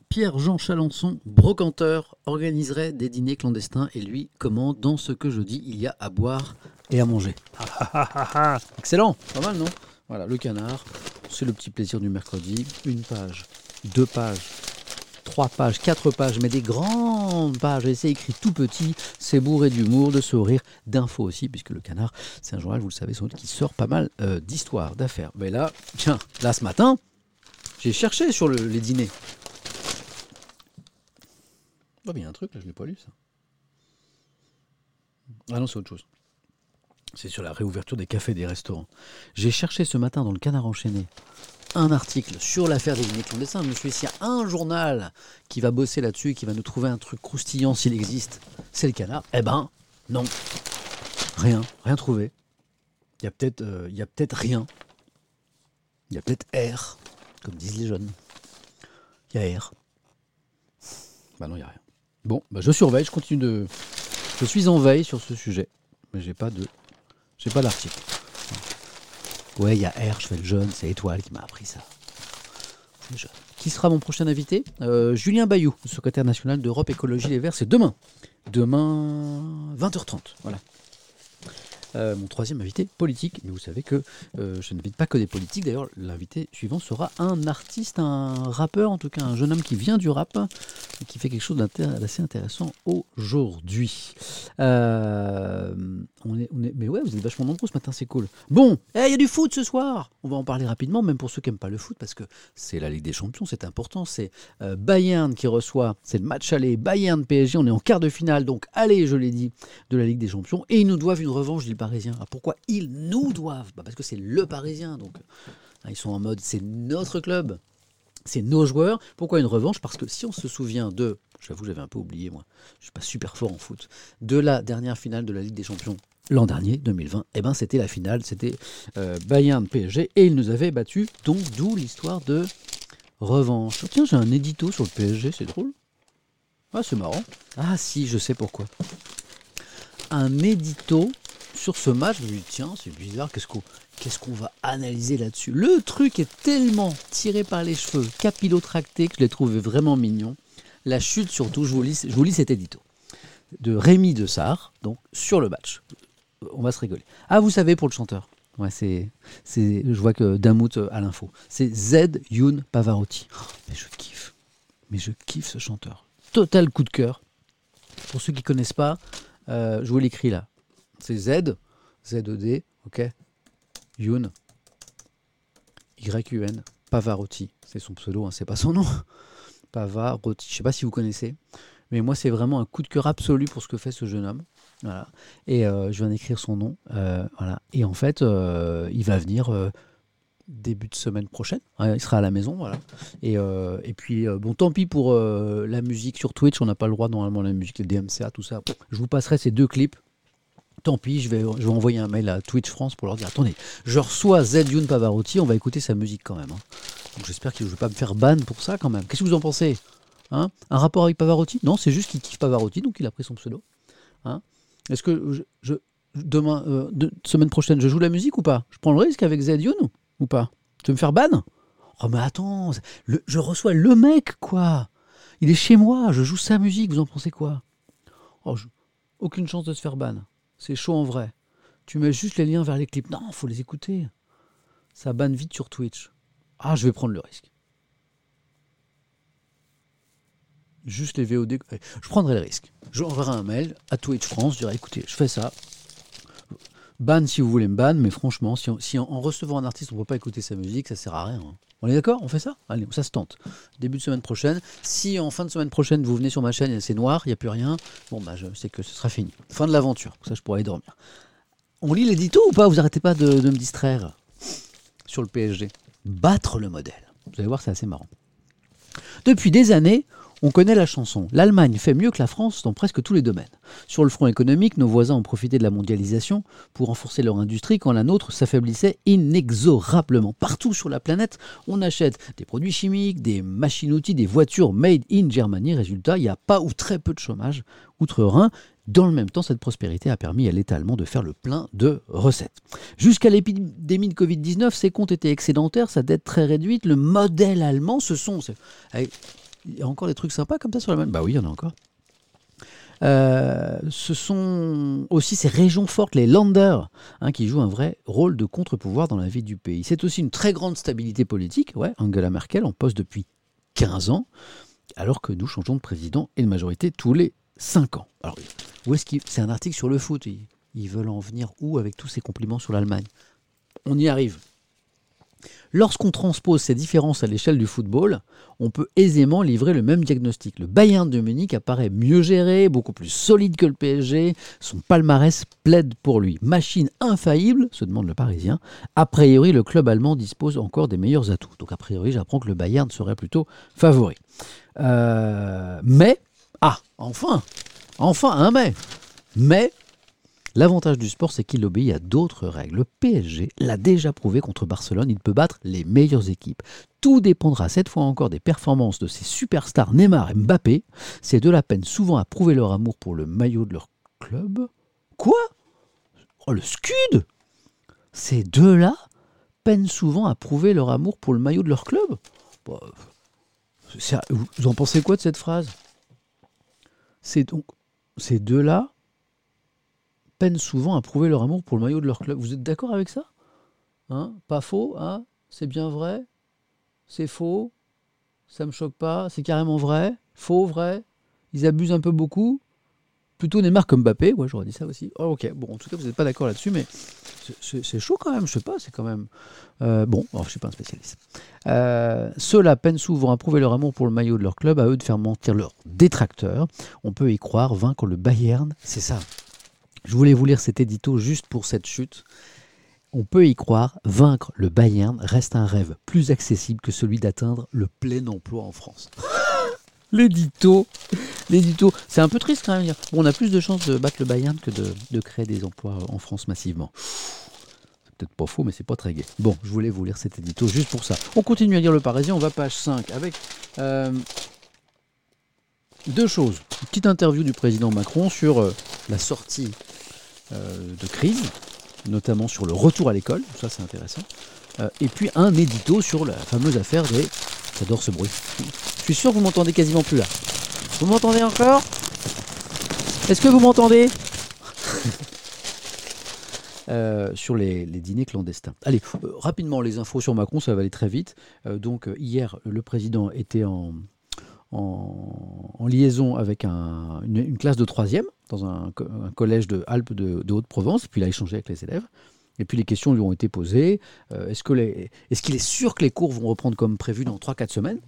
Pierre-Jean Chalençon, brocanteur, organiserait des dîners clandestins et lui commande dans ce que je dis, il y a à boire et à manger. Excellent, pas mal non? Voilà, le canard, c'est le petit plaisir du mercredi. Une page, deux pages, trois pages, quatre pages, mais des grandes pages. Et c'est écrit tout petit, c'est bourré d'humour, de sourire, d'infos aussi, puisque le canard, c'est un journal, vous le savez sans qui sort pas mal euh, d'histoires, d'affaires. Mais là, tiens, là ce matin, j'ai cherché sur le- les dîners. Oh, il y a un truc, là, je ne l'ai pas lu ça. Ah non, c'est autre chose. C'est sur la réouverture des cafés et des restaurants. J'ai cherché ce matin dans le canard enchaîné un article sur l'affaire des dîners clandestins. Je me suis s'il y a un journal qui va bosser là-dessus qui va nous trouver un truc croustillant s'il existe, c'est le canard. Eh ben, non. Rien, rien trouvé. Il y a peut-être euh, peut-être rien. Il y a peut-être R, comme disent les jeunes. Il y a R. Bah non, il n'y a rien. Bon, bah je surveille, je continue de. Je suis en veille sur ce sujet, mais j'ai pas de. J'ai pas d'article. Ouais, il y a R, je fais le jeune, c'est Étoile qui m'a appris ça. Jeune. Qui sera mon prochain invité? Euh, Julien Bayou, secrétaire national d'Europe Écologie Les Verts, c'est demain. Demain, 20h30. Voilà. Euh, mon troisième invité politique, mais vous savez que euh, je n'invite pas que des politiques. D'ailleurs, l'invité suivant sera un artiste, un rappeur, en tout cas un jeune homme qui vient du rap et qui fait quelque chose d'assez intéressant aujourd'hui. Euh, on mais ouais, vous êtes vachement nombreux ce matin, c'est cool. Bon, eh, il y a du foot ce soir. On va en parler rapidement, même pour ceux qui n'aiment pas le foot, parce que c'est la Ligue des Champions, c'est important. C'est Bayern qui reçoit, c'est le match aller Bayern PSG. On est en quart de finale, donc allez, je l'ai dit, de la Ligue des Champions. Et ils nous doivent une revanche, dit le Ah, pourquoi ils nous doivent Bah, Parce que c'est le Parisien, donc hein, ils sont en mode c'est notre club. C'est nos joueurs. Pourquoi une revanche? Parce que si on se souvient de, j'avoue j'avais un peu oublié moi, je suis pas super fort en foot, de la dernière finale de la Ligue des Champions l'an dernier, 2020, eh ben c'était la finale, c'était euh, Bayern PSG et ils nous avaient battus, donc d'où l'histoire de revanche. Tiens, j'ai un édito sur le PSG, c'est drôle. Ah, c'est marrant. Ah si, je sais pourquoi. Un édito sur ce match, je me dis tiens, c'est bizarre, qu'est-ce qu'on va analyser là-dessus? Le truc est tellement tiré par les cheveux, capillotracté, que je l'ai trouvé vraiment mignon. La chute surtout, je vous lis, cet édito de Rémi de Sarre, donc sur le match on va se rigoler. Ah, vous savez, pour le chanteur. Ouais, c'est, je vois que Damout à l'info. C'est Z Youn Pavarotti. Oh, mais je kiffe. Mais je kiffe ce chanteur. Total coup de cœur. Pour ceux qui ne connaissent pas, euh, je vous l'écris là. C'est Z, Z-E-D, ok Youn, Y-U-N, Pavarotti. C'est son pseudo, hein, c'est pas son nom. Pavarotti. Je sais pas si vous connaissez. Mais moi, c'est vraiment un coup de cœur absolu pour ce que fait ce jeune homme. Voilà. Et euh, je viens d'écrire son nom. Euh, voilà. Et en fait, euh, il va venir début de semaine prochaine. il sera à la maison. Voilà. Et, puis, bon, tant pis pour la musique sur Twitch. On n'a pas le droit, normalement, la musique, les DMCA, tout ça. Je vous passerai ces deux clips. Tant pis, je vais, envoyer un mail à Twitch France pour leur dire attendez, je reçois Z Youn Pavarotti, on va écouter sa musique quand même. Hein. Donc j'espère je ne vais pas me faire ban pour ça quand même. Qu'est-ce que vous en pensez hein? Un rapport avec Pavarotti? Non, c'est juste qu'il kiffe Pavarotti, donc il a pris son pseudo. Hein est-ce que je, demain, euh, semaine prochaine, je joue la musique ou pas? Je prends le risque avec Zed ou pas? Tu veux me faire ban? Oh mais attends, je reçois le mec quoi. Il est chez moi, je joue sa musique, vous en pensez quoi? Oh, Aucune chance de se faire ban. C'est chaud en vrai. Tu mets juste les liens vers les clips. Non, faut les écouter. Ça banne vite sur Twitch. Ah, je vais prendre le risque. juste les VOD. Je prendrai le risque. J'enverrai un mail à Twitch France, je dirai écoutez, je fais ça. Ban si vous voulez me ban, mais franchement, si, en, recevant un artiste on ne peut pas écouter sa musique, ça sert à rien. Hein. On est d'accord? On fait ça? Allez, ça se tente. Début de semaine prochaine. Si en fin de semaine prochaine vous venez sur ma chaîne et c'est noir, il n'y a plus rien, bon bah je sais que ce sera fini. Fin de l'aventure, ça je pourrai aller dormir. On lit l'édito ou pas? Vous arrêtez pas de, de me distraire sur le PSG. Battre le modèle. Vous allez voir, c'est assez marrant. Depuis des années, on connaît la chanson. L'Allemagne fait mieux que la France dans presque tous les domaines. Sur le front économique, nos voisins ont profité de la mondialisation pour renforcer leur industrie quand la nôtre s'affaiblissait inexorablement. Partout sur la planète, on achète des produits chimiques, des machines-outils, des voitures made in Germany. Résultat, il n'y a pas ou très peu de chômage outre-Rhin. Dans le même temps, cette prospérité a permis à l'État allemand de faire le plein de recettes. Jusqu'à l'épidémie de Covid-19, ses comptes étaient excédentaires, sa dette très réduite. Le modèle allemand, ce sont il y a encore des trucs sympas comme ça sur la même Bah oui, il y en a encore. Euh, ce sont aussi ces régions fortes, les Länder, hein, qui jouent un vrai rôle de contre-pouvoir dans la vie du pays. C'est aussi une très grande stabilité politique. Ouais, Angela Merkel en poste depuis 15 ans, alors que nous changeons de président et de majorité tous les 5 ans. Alors, où est-ce C'est un article sur le foot. ils veulent en venir où avec tous ces compliments sur l'Allemagne? On y arrive. Lorsqu'on transpose ces différences à l'échelle du football, on peut aisément livrer le même diagnostic. Le Bayern de Munich apparaît mieux géré, beaucoup plus solide que le PSG. Son palmarès plaide pour lui. Machine infaillible, se demande le Parisien. A priori, le club allemand dispose encore des meilleurs atouts. Donc a priori, j'apprends que le Bayern serait plutôt favori. Euh, mais, ah, enfin, enfin un mais. Mais L'avantage du sport, c'est qu'il obéit à d'autres règles. Le PSG l'a déjà prouvé contre Barcelone, il peut battre les meilleures équipes. Tout dépendra cette fois encore des performances de ces superstars Neymar et Mbappé. Ces deux-là peinent souvent à prouver leur amour pour le maillot de leur club. Quoi? Oh, le scud Ces deux-là peinent souvent à prouver leur amour pour le maillot de leur club? Bah, Vous en pensez quoi de cette phrase? C'est donc ces deux-là peinent souvent à prouver leur amour pour le maillot de leur club. Vous êtes d'accord avec ça? Hein? Pas faux hein? C'est bien vrai? C'est faux? Ça me choque pas? C'est carrément vrai? Faux, vrai? Ils abusent un peu beaucoup? Plutôt Neymar comme Mbappé, ouais, j'aurais dit ça aussi. Oh, ok, bon, en tout cas, vous n'êtes pas d'accord là-dessus, mais c'est chaud quand même, je sais pas, c'est quand même. Euh, bon, je ne suis pas un spécialiste. Euh, Ceux-là peinent souvent à prouver leur amour pour le maillot de leur club, à eux de faire mentir leurs détracteurs. On peut y croire, vaincre le Bayern, c'est ça. Je voulais vous lire cet édito juste pour cette chute. On peut y croire, vaincre le Bayern reste un rêve plus accessible que celui d'atteindre le plein emploi en France. L'édito, l'édito, c'est un peu triste quand même. on a plus de chances de battre le Bayern que de, créer des emplois en France massivement. C'est peut-être pas faux, mais c'est pas très gai. Bon, je voulais vous lire cet édito juste pour ça. On continue à lire le Parisien, on va page 5 avec euh, deux choses. Une petite interview du président Macron sur euh, la sortie de crise, notamment sur le retour à l'école, ça c'est intéressant. et puis un édito sur la fameuse affaire des... J'adore ce bruit. Je suis sûr que vous m'entendez quasiment plus là. Vous m'entendez encore? Est-ce que vous m'entendez? Euh, sur les, dîners clandestins. Allez, euh, rapidement, les infos sur Macron, ça va aller très vite. Euh, donc, hier, le président était en, en, liaison avec une, classe de troisième dans un, collège de Alpes de, Haute-Provence, puis il a échangé avec les élèves. Et puis les questions lui ont été posées. est-ce, qu'il est sûr que les cours vont reprendre comme prévu dans 3-4 semaines?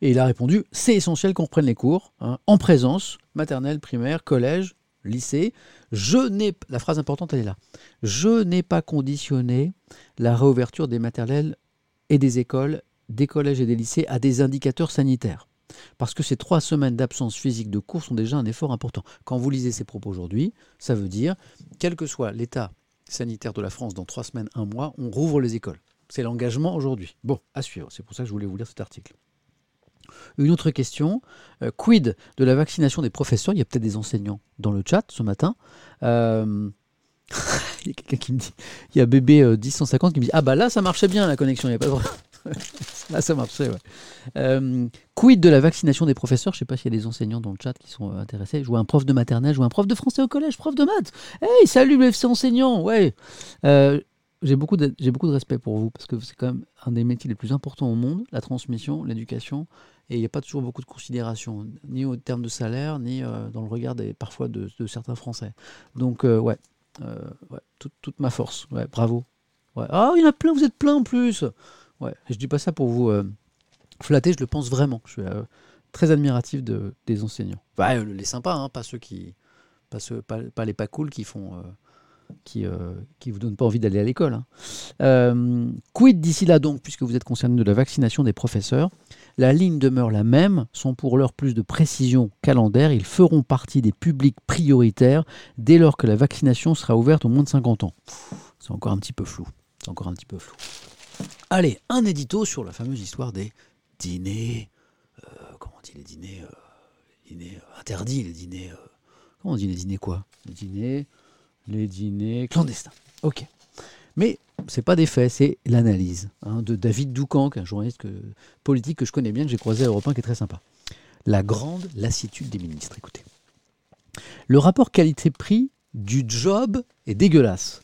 Et il a répondu c'est essentiel qu'on reprenne les cours hein, en présence, maternelle, primaire, collège, lycée. Je n'ai la phrase importante elle est là. Je n'ai pas conditionné la réouverture des maternelles et des écoles, des collèges et des lycées à des indicateurs sanitaires. Parce que ces trois semaines d'absence physique de cours sont déjà un effort important. Quand vous lisez ces propos aujourd'hui, ça veut dire, quel que soit l'état sanitaire de la France dans trois semaines, un mois, on rouvre les écoles. C'est l'engagement aujourd'hui. Bon, à suivre. C'est pour ça que je voulais vous lire cet article. Une autre question, euh, quid de la vaccination des professeurs? Il y a peut-être des enseignants dans le chat ce matin. Euh, il y a quelqu'un bébé 1050 euh, qui me dit Ah bah là ça marchait bien la connexion, il n'y a pas de Là ça marchait, ouais. quid de la vaccination des professeurs? Je ne sais pas s'il y a des enseignants dans le chat qui sont intéressés. Je vois un prof de maternelle, je vois un prof de français au collège, prof de maths. Hey, salut le FC enseignant, ouais j'ai beaucoup, de, beaucoup de respect pour vous parce que c'est quand même un des métiers les plus importants au monde, la transmission, l'éducation, et il n'y a pas toujours beaucoup de considération, ni au terme de salaire, ni euh, dans le regard des, parfois de, certains Français. Donc, euh, ouais, euh, toute, ma force, bravo. Ah, il y en a plein, vous êtes plein en plus. Ouais, je dis pas ça pour vous flatter, je le pense vraiment. Je suis très admiratif de, des enseignants. Bah, les sympas, hein, pas ceux qui, pas, ceux, pas, les pas cool qui font qui euh, vous donne pas envie d'aller à l'école. Hein. Euh, quid d'ici là donc, puisque vous êtes concerné de la vaccination des professeurs La ligne demeure la même, sans pour l'heure plus de précision calendaire. Ils feront partie des publics prioritaires dès lors que la vaccination sera ouverte aux moins de 50 ans. C'est encore un petit peu flou. C'est encore un petit peu flou. Allez, un édito sur la fameuse histoire des dîners. Euh, comment on dit les dîners, dîners interdits, les dîners. comment on dit les dîners quoi? Les dîners les dîners clandestins. Ok. Mais c'est pas des faits, c'est l'analyse hein, de David Doucan, un journaliste politique que je connais bien, que j'ai croisé à Europe 1, qui est très sympa. La grande lassitude des ministres. Écoutez. Le rapport qualité-prix du job est dégueulasse.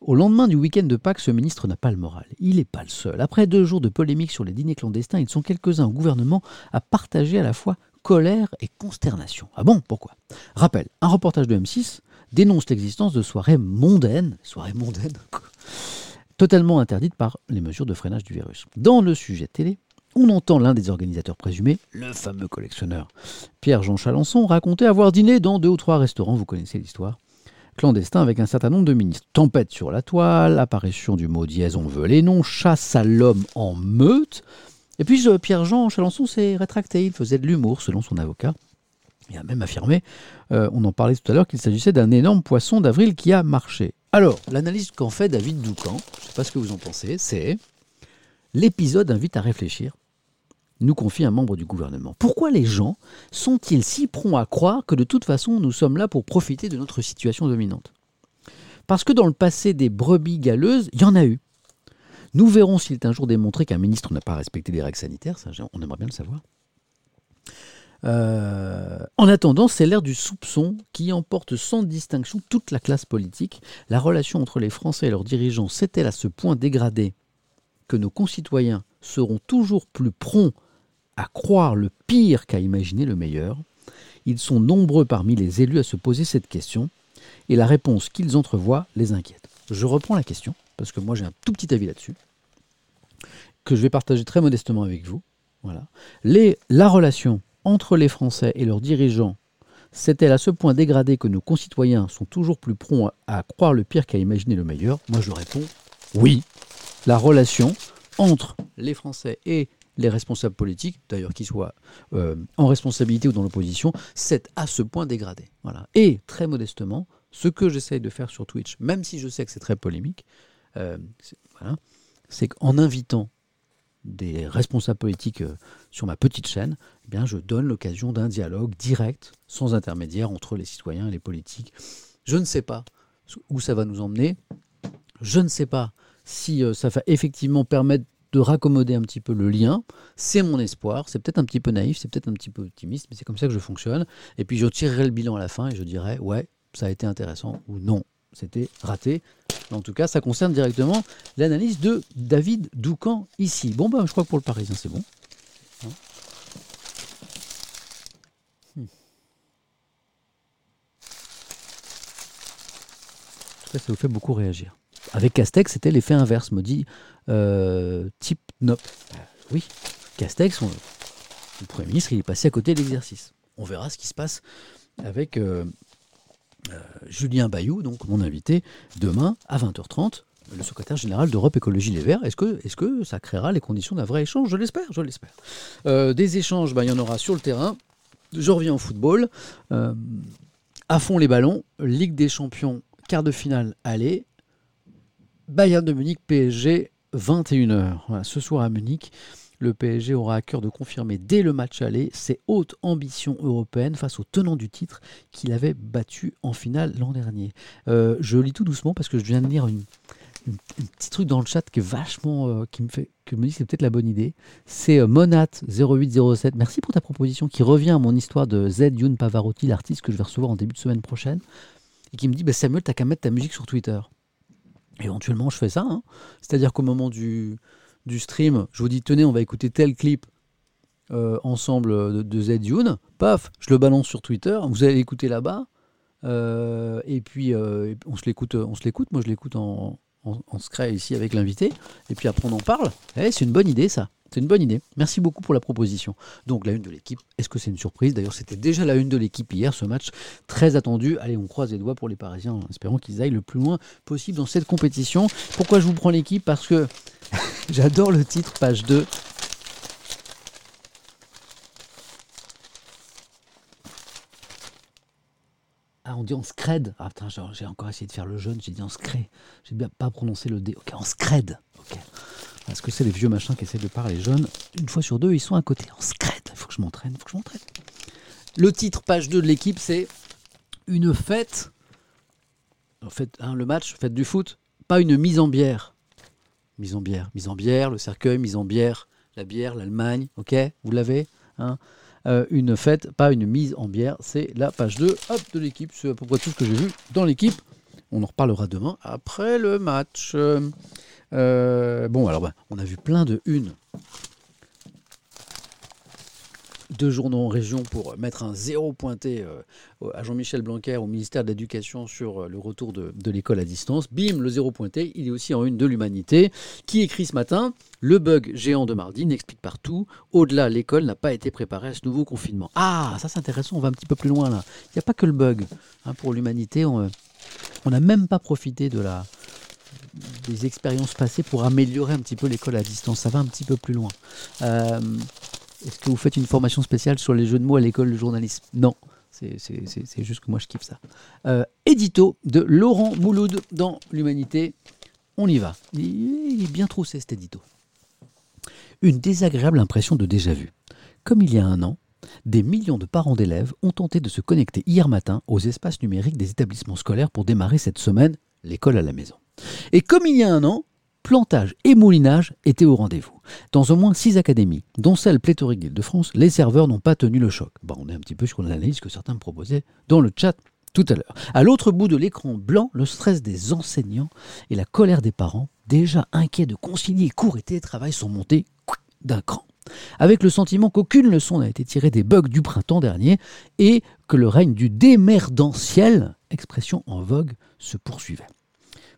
Au lendemain du week-end de Pâques, ce ministre n'a pas le moral. Il n'est pas le seul. Après deux jours de polémique sur les dîners clandestins, ils sont quelques-uns au gouvernement à partager à la fois colère et consternation. Ah bon Pourquoi? Rappel, un reportage de M6 dénonce l'existence de soirées mondaines, soirées mondaines, totalement interdites par les mesures de freinage du virus. Dans le sujet télé, on entend l'un des organisateurs présumés, le fameux collectionneur Pierre-Jean Chalençon, raconter avoir dîné dans deux ou trois restaurants, vous connaissez l'histoire, clandestins avec un certain nombre de ministres. Tempête sur la toile, apparition du mot dièse, on veut les noms, chasse à l'homme en meute. Et puis Pierre-Jean Chalençon s'est rétracté, il faisait de l'humour selon son avocat. Il a même affirmé, euh, on en parlait tout à l'heure, qu'il s'agissait d'un énorme poisson d'avril qui a marché. Alors, l'analyse qu'en fait David Doucan, je ne sais pas ce que vous en pensez, c'est l'épisode invite à réfléchir, nous confie un membre du gouvernement. Pourquoi les gens sont-ils si prompts à croire que de toute façon nous sommes là pour profiter de notre situation dominante? Parce que dans le passé des brebis galeuses, il y en a eu. Nous verrons s'il est un jour démontré qu'un ministre n'a pas respecté les règles sanitaires, ça, on aimerait bien le savoir. Euh, en attendant, c'est l'ère du soupçon qui emporte sans distinction toute la classe politique. La relation entre les Français et leurs dirigeants s'est-elle à ce point dégradée que nos concitoyens seront toujours plus prompts à croire le pire qu'à imaginer le meilleur Ils sont nombreux parmi les élus à se poser cette question et la réponse qu'ils entrevoient les inquiète. Je reprends la question parce que moi j'ai un tout petit avis là-dessus que je vais partager très modestement avec vous. Voilà. La relation entre les Français et leurs dirigeants C'est-elle à ce point dégradée que nos concitoyens sont toujours plus prompts à croire le pire qu'à imaginer le meilleur? Moi je réponds oui. La relation entre les Français et les responsables politiques, d'ailleurs qu'ils soient euh, en responsabilité ou dans l'opposition, c'est à ce point dégradé. Voilà. Et très modestement, ce que j'essaye de faire sur Twitch, même si je sais que c'est très polémique, euh, c'est qu'en invitant des responsables politiques euh, sur ma petite chaîne, eh bien, je donne l'occasion d'un dialogue direct, sans intermédiaire, entre les citoyens et les politiques. Je ne sais pas où ça va nous emmener. Je ne sais pas si ça va effectivement permettre de raccommoder un petit peu le lien. C'est mon espoir. C'est peut-être un petit peu naïf, c'est peut-être un petit peu optimiste, mais c'est comme ça que je fonctionne. Et puis je tirerai le bilan à la fin et je dirai ouais, ça a été intéressant ou non, c'était raté. En tout cas, ça concerne directement l'analyse de David Doucan ici. Bon, ben, je crois que pour le Parisien, c'est bon. Hmm. Ça vous fait beaucoup réagir. Avec Castex, c'était l'effet inverse, me dit euh, type Nop. oui, Castex, le Premier ministre, il est passé à côté de l'exercice. On verra ce qui se passe avec euh, euh, Julien Bayou, donc mon invité, demain à 20h30, le secrétaire général d'Europe Écologie Les Verts. Est-ce que, ça créera les conditions d'un vrai échange? Je l'espère, je l'espère. des échanges, ben, il y en aura sur le terrain. Je reviens au football. à fond les ballons, Ligue des Champions, quart de finale, allez. Bayern de Munich, PSG, 21h. ce soir à Munich, le PSG aura à cœur de confirmer dès le match aller ses hautes ambitions européennes face au tenant du titre qu'il avait battu en finale l'an dernier. Euh, je lis tout doucement parce que je viens de lire une, petit truc dans le chat qui est vachement euh, qui me fait que me dit que c'est peut-être la bonne idée. C'est euh, Monat0807. Merci pour ta proposition qui revient à mon histoire de Z Youn Pavarotti, l'artiste que je vais recevoir en début de semaine prochaine, et qui me dit bah, Samuel, t'as qu'à mettre ta musique sur Twitter. Éventuellement, je fais ça. Hein. C'est-à-dire qu'au moment du, du stream, je vous dis tenez, on va écouter tel clip euh, ensemble de, de Youn. Paf, je le balance sur Twitter. Vous allez l'écouter là-bas. Euh, et puis euh, on se l'écoute, on l'écoute. Moi, je l'écoute en, en, en ici avec l'invité. Et puis après, on en parle. Eh, c'est une bonne idée, ça. C'est une bonne idée. Merci beaucoup pour la proposition. Donc la une de l'équipe, est-ce que c'est une surprise? D'ailleurs, c'était déjà la une de l'équipe hier, ce match très attendu. Allez, on croise les doigts pour les Parisiens, espérons qu'ils aillent le plus loin possible dans cette compétition. Pourquoi je vous prends l'équipe? Parce que j'adore le titre, page 2. Ah, on dit en scred. Ah putain, j'ai encore essayé de faire le jeune, j'ai dit en scred. J'ai bien pas prononcé le D. Ok, en scred. Ok. Parce que c'est les vieux machins qui essaient de parler jeunes. Une fois sur deux, ils sont à côté. En scred. Il faut que je m'entraîne, il faut que je m'entraîne. Le titre, page 2 de l'équipe, c'est Une fête. En fait, hein, le match, fête du foot, pas une mise en bière. Mise en bière. Mise en bière, le cercueil, mise en bière, la bière, l'Allemagne, ok Vous l'avez hein euh, Une fête, pas une mise en bière. C'est la page 2 hop, de l'équipe. C'est à peu près tout ce que j'ai vu dans l'équipe. On en reparlera demain après le match. Euh, bon, alors, bah, on a vu plein de unes de journaux en région pour mettre un zéro pointé euh, à Jean-Michel Blanquer au ministère de l'Éducation sur euh, le retour de, l'école à distance. Bim, le zéro pointé, il est aussi en une de l'humanité, qui écrit ce matin? Le bug géant de mardi n'explique partout. Au-delà, l'école n'a pas été préparée à ce nouveau confinement. Ah, ça c'est intéressant, on va un petit peu plus loin là. Il n'y a pas que le bug. Hein, pour l'humanité, on n'a même pas profité de la, des expériences passées pour améliorer un petit peu l'école à distance. Ça va un petit peu plus loin. Euh, est-ce que vous faites une formation spéciale sur les jeux de mots à l'école de journalisme? Non. C'est juste que moi je kiffe ça. Euh, édito de Laurent Mouloud dans l'Humanité. On y va. Il est bien troussé cet édito. Une désagréable impression de déjà-vu. Comme il y a un an, des millions de parents d'élèves ont tenté de se connecter hier matin aux espaces numériques des établissements scolaires pour démarrer cette semaine l'école à la maison. Et comme il y a un an, plantage et moulinage étaient au rendez-vous. Dans au moins six académies, dont celle pléthorique d'Île-de-France, les serveurs n'ont pas tenu le choc. On est un petit peu sur l'analyse que certains me proposaient dans le chat tout à l'heure. À l'autre bout de l'écran blanc, le stress des enseignants et la colère des parents, déjà inquiets de concilier cours et télétravail, sont montés d'un cran. Avec le sentiment qu'aucune leçon n'a été tirée des bugs du printemps dernier et que le règne du démerdentiel, expression en vogue, se poursuivait.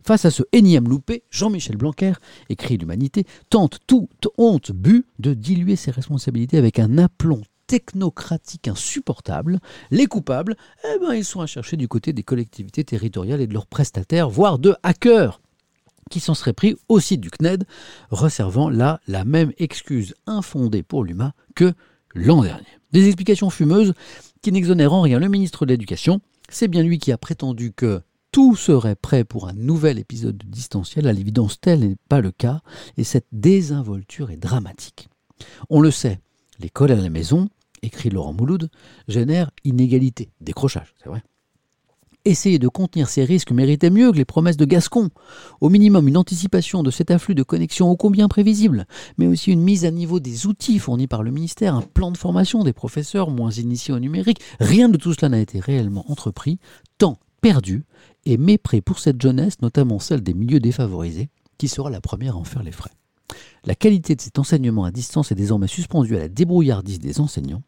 Face à ce énième loupé, Jean-Michel Blanquer, écrit l'Humanité, tente toute honte but de diluer ses responsabilités avec un aplomb technocratique insupportable, les coupables, eh ben, ils sont à chercher du côté des collectivités territoriales et de leurs prestataires, voire de hackers qui s'en seraient pris au site du CNED, resservant là la même excuse infondée pour l'UMA que l'an dernier. Des explications fumeuses qui n'exonèrent en rien le ministre de l'Éducation. C'est bien lui qui a prétendu que tout serait prêt pour un nouvel épisode de distanciel. À l'évidence, tel n'est pas le cas, et cette désinvolture est dramatique. On le sait, l'école à la maison, écrit Laurent Mouloud, génère inégalité, décrochage, c'est vrai. Essayer de contenir ces risques méritait mieux que les promesses de Gascon. Au minimum, une anticipation de cet afflux de connexions ô combien prévisible, mais aussi une mise à niveau des outils fournis par le ministère, un plan de formation des professeurs moins initiés au numérique. Rien de tout cela n'a été réellement entrepris, tant perdu et mépris pour cette jeunesse, notamment celle des milieux défavorisés, qui sera la première à en faire les frais. La qualité de cet enseignement à distance est désormais suspendue à la débrouillardise des enseignants,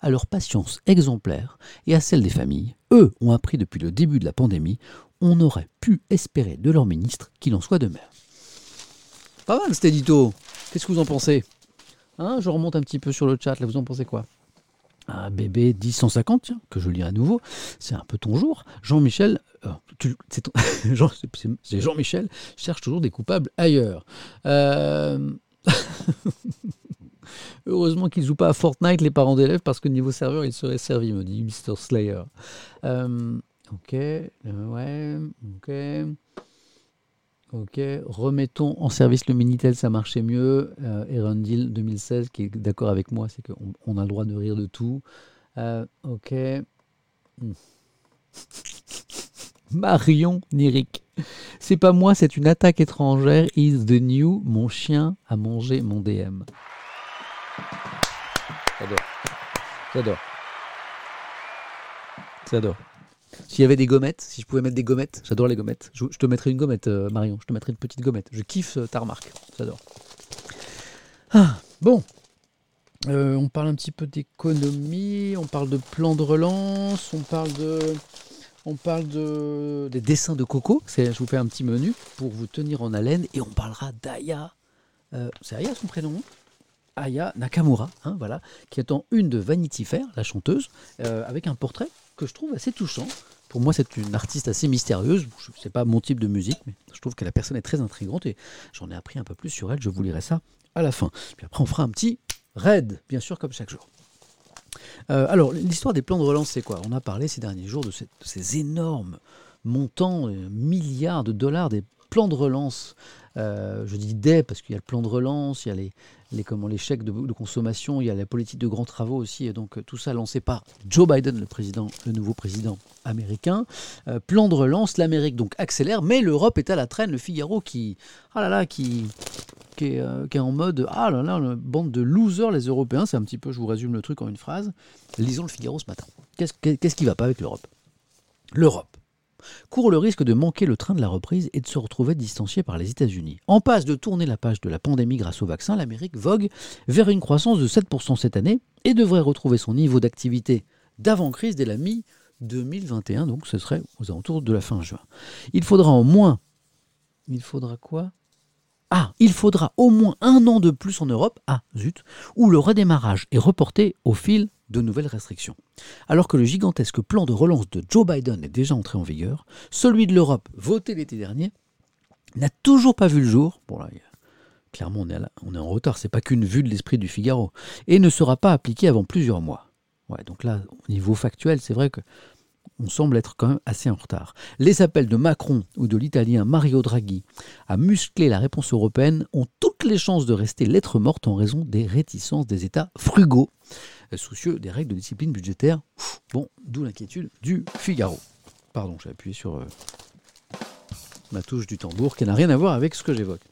à leur patience exemplaire et à celle des familles. Eux ont appris depuis le début de la pandémie, on aurait pu espérer de leur ministre qu'il en soit de même. Pas mal cet édito Qu'est-ce que vous en pensez? Hein Je remonte un petit peu sur le chat, là vous en pensez quoi? Un bébé 10-150, tiens, que je lis à nouveau, c'est un peu ton jour. Jean-Michel, euh, c'est Jean-Michel, cherche toujours des coupables ailleurs. Euh, heureusement qu'ils jouent pas à Fortnite, les parents d'élèves, parce que niveau serveur, ils seraient servis, me dit Mr. Slayer. Euh, ok, ouais, ok. Ok, remettons en service le Minitel, ça marchait mieux. Euh, Erundil 2016, qui est d'accord avec moi, c'est qu'on on a le droit de rire de tout. Euh, ok. Hmm. Marion Nirik. C'est pas moi, c'est une attaque étrangère. Is the new. Mon chien a mangé mon DM. J'adore. J'adore. J'adore. S'il y avait des gommettes, si je pouvais mettre des gommettes, j'adore les gommettes. Je, te mettrais une gommette, euh, Marion. Je te mettrais une petite gommette. Je kiffe euh, ta remarque. J'adore. Ah, bon. Euh, on parle un petit peu d'économie, on parle de plan de relance, on parle de, on parle de des dessins de Coco. Je vous fais un petit menu pour vous tenir en haleine et on parlera d'Aya. c'est Aya son prénom Aya Nakamura, hein, voilà, qui est en une de Vanity Fair, la chanteuse, avec un portrait que je trouve assez touchant. Pour moi, c'est une artiste assez mystérieuse. Ce n'est pas mon type de musique, mais je trouve que la personne est très intrigante et j'en ai appris un peu plus sur elle. Je vous lirai ça à la fin. Puis après, on fera un petit raid, bien sûr, comme chaque jour. Euh, alors, l'histoire des plans de relance, c'est quoi? On a parlé ces derniers jours de, ces énormes montants, euh, milliards de dollars des plans de relance. Euh, je dis des parce qu'il y a le plan de relance, il y a les, les, comment, les chèques de, consommation, il y a la politique de grands travaux aussi, et donc tout ça lancé par Joe Biden, le, nouveau président américain. Euh, plan de relance, l'Amérique donc accélère, mais l'Europe est à la traîne. Le Figaro qui, ah là là, qui, qui, est, euh, en mode, ah là là, bande de losers les Européens, c'est un petit peu, je vous résume le truc en une phrase. Lisons le Figaro ce matin. Qu'est-ce qu'est-ce qui va pas avec l'Europe? L'Europe court le risque de manquer le train de la reprise et de se retrouver distancié par les États-Unis. En passe de tourner la page de la pandémie grâce au vaccin, l'Amérique vogue vers une croissance de 7% cette année et devrait retrouver son niveau d'activité d'avant-crise dès la mi-2021, donc ce serait aux alentours de la fin juin. Il faudra au moins... Il faudra quoi? Ah, il faudra au moins un an de plus en Europe, ah zut, où le redémarrage est reporté au fil de nouvelles restrictions. Alors que le gigantesque plan de relance de Joe Biden est déjà entré en vigueur, celui de l'Europe, voté l'été dernier, n'a toujours pas vu le jour. Bon là, clairement on est, en retard, c'est pas qu'une vue de l'esprit du Figaro, et ne sera pas appliqué avant plusieurs mois. Ouais, donc là, au niveau factuel, c'est vrai que on semble être quand même assez en retard. Les appels de Macron ou de l'italien Mario Draghi à muscler la réponse européenne ont toutes les chances de rester lettre morte en raison des réticences des États frugaux soucieux des règles de discipline budgétaire. Bon, d'où l'inquiétude du Figaro. Pardon, j'ai appuyé sur euh, ma touche du tambour qui n'a rien à voir avec ce que j'évoque.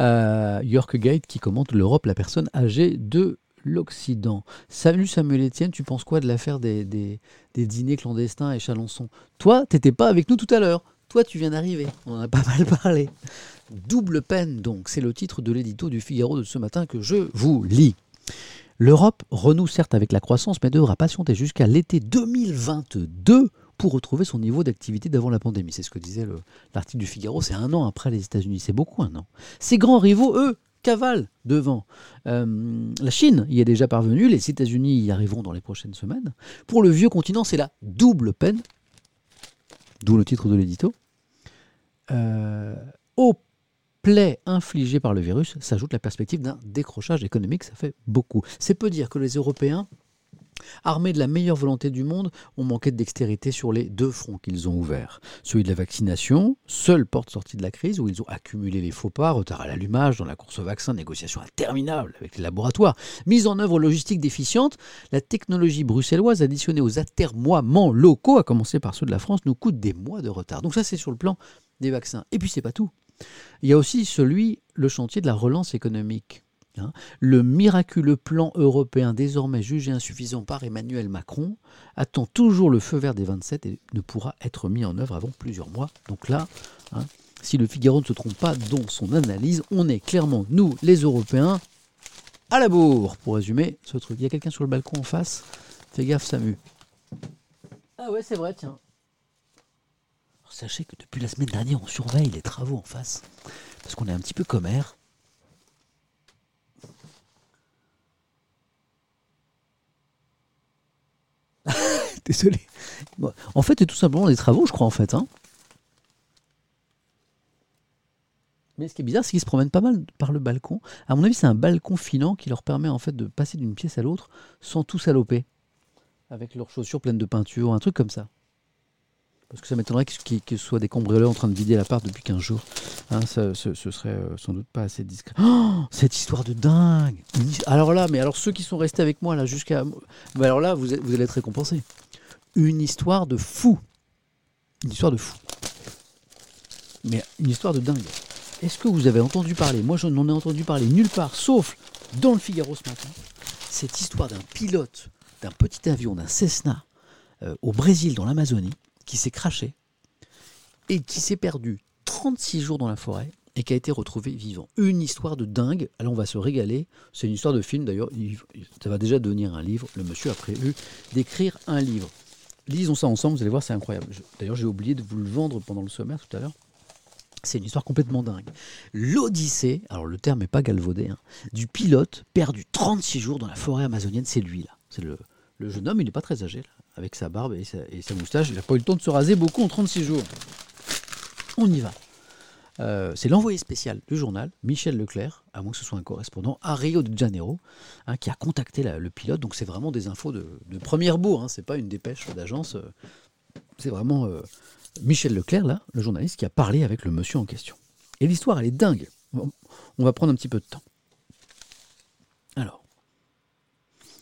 Euh, York Gate qui commente l'Europe, la personne âgée de l'Occident. Salut Samuel Etienne, tu penses quoi de l'affaire des, des, dîners clandestins et Chalençon? Toi, t'étais pas avec nous tout à l'heure. Toi, tu viens d'arriver. On en a pas mal parlé. Double peine, donc, c'est le titre de l'édito du Figaro de ce matin que je vous lis. L'Europe renoue certes avec la croissance, mais devra patienter jusqu'à l'été 2022 pour retrouver son niveau d'activité d'avant la pandémie. C'est ce que disait l'article du Figaro, c'est un an après les États-Unis, c'est beaucoup un an. Ces grands rivaux, eux, cavale devant. Euh, la Chine y est déjà parvenue, les États-Unis y arriveront dans les prochaines semaines. Pour le vieux continent, c'est la double peine, d'où le titre de l'édito. Euh, au plaies infligées par le virus s'ajoute la perspective d'un décrochage économique, ça fait beaucoup. C'est peu dire que les Européens Armés de la meilleure volonté du monde, ont manqué de dextérité sur les deux fronts qu'ils ont ouverts. Celui de la vaccination, seule porte sortie de la crise, où ils ont accumulé les faux pas, retard à l'allumage dans la course au vaccin, négociations interminables avec les laboratoires, mise en œuvre logistique déficiente, la technologie bruxelloise additionnée aux atermoiements locaux, à commencer par ceux de la France, nous coûte des mois de retard. Donc ça c'est sur le plan des vaccins. Et puis c'est pas tout. Il y a aussi celui, le chantier de la relance économique. Hein. Le miraculeux plan européen, désormais jugé insuffisant par Emmanuel Macron, attend toujours le feu vert des 27 et ne pourra être mis en œuvre avant plusieurs mois. Donc là, hein, si le Figaro ne se trompe pas dans son analyse, on est clairement, nous, les Européens, à la bourre, pour résumer ce truc. Il y a quelqu'un sur le balcon en face? Fais gaffe, Samu. Ah ouais, c'est vrai, tiens. sachez que depuis la semaine dernière, on surveille les travaux en face. Parce qu'on est un petit peu commère. Désolé. En fait, c'est tout simplement des travaux, je crois, en fait. Hein. Mais ce qui est bizarre, c'est qu'ils se promènent pas mal par le balcon. À mon avis, c'est un balcon filant qui leur permet en fait de passer d'une pièce à l'autre sans tout saloper. Avec leurs chaussures pleines de peinture, un truc comme ça. Parce que ça m'étonnerait que ce soit des cambrioleurs en train de vider l'appart depuis 15 jours. Hein, ce, serait euh, sans doute pas assez discret. Oh, cette histoire de dingue Alors là, mais alors ceux qui sont restés avec moi là jusqu'à... alors là, vous, vous allez être récompensés une histoire de fou. Une histoire de fou. Mais une histoire de dingue. Est-ce que vous avez entendu parler? Moi, je n'en ai entendu parler nulle part, sauf dans le Figaro ce matin. Cette histoire d'un pilote d'un petit avion, d'un Cessna, euh, au Brésil, dans l'Amazonie, qui s'est craché et qui s'est perdu 36 jours dans la forêt et qui a été retrouvé vivant. Une histoire de dingue. Alors on va se régaler. C'est une histoire de film d'ailleurs. Ça va déjà devenir un livre. Le monsieur a prévu d'écrire un livre. Lisons ça ensemble, vous allez voir, c'est incroyable. D'ailleurs, j'ai oublié de vous le vendre pendant le sommaire tout à l'heure. C'est une histoire complètement dingue. L'Odyssée, alors le terme n'est pas galvaudé, hein, du pilote perdu 36 jours dans la forêt amazonienne, c'est lui là. C'est le, jeune homme, il n'est pas très âgé, avec sa barbe et sa moustache. Il n'a pas eu le temps de se raser beaucoup en 36 jours. On y va. Euh, c'est l'envoyé spécial du journal, Michel Leclerc, à moins que ce soit un correspondant, à Rio de Janeiro, hein, qui a contacté le pilote. Donc c'est vraiment des infos de, première bourre, hein, c'est pas une dépêche d'agence. Euh, c'est vraiment euh, Michel Leclerc, là, le journaliste, qui a parlé avec le monsieur en question. Et l'histoire, elle est dingue. On va prendre un petit peu de temps. Alors,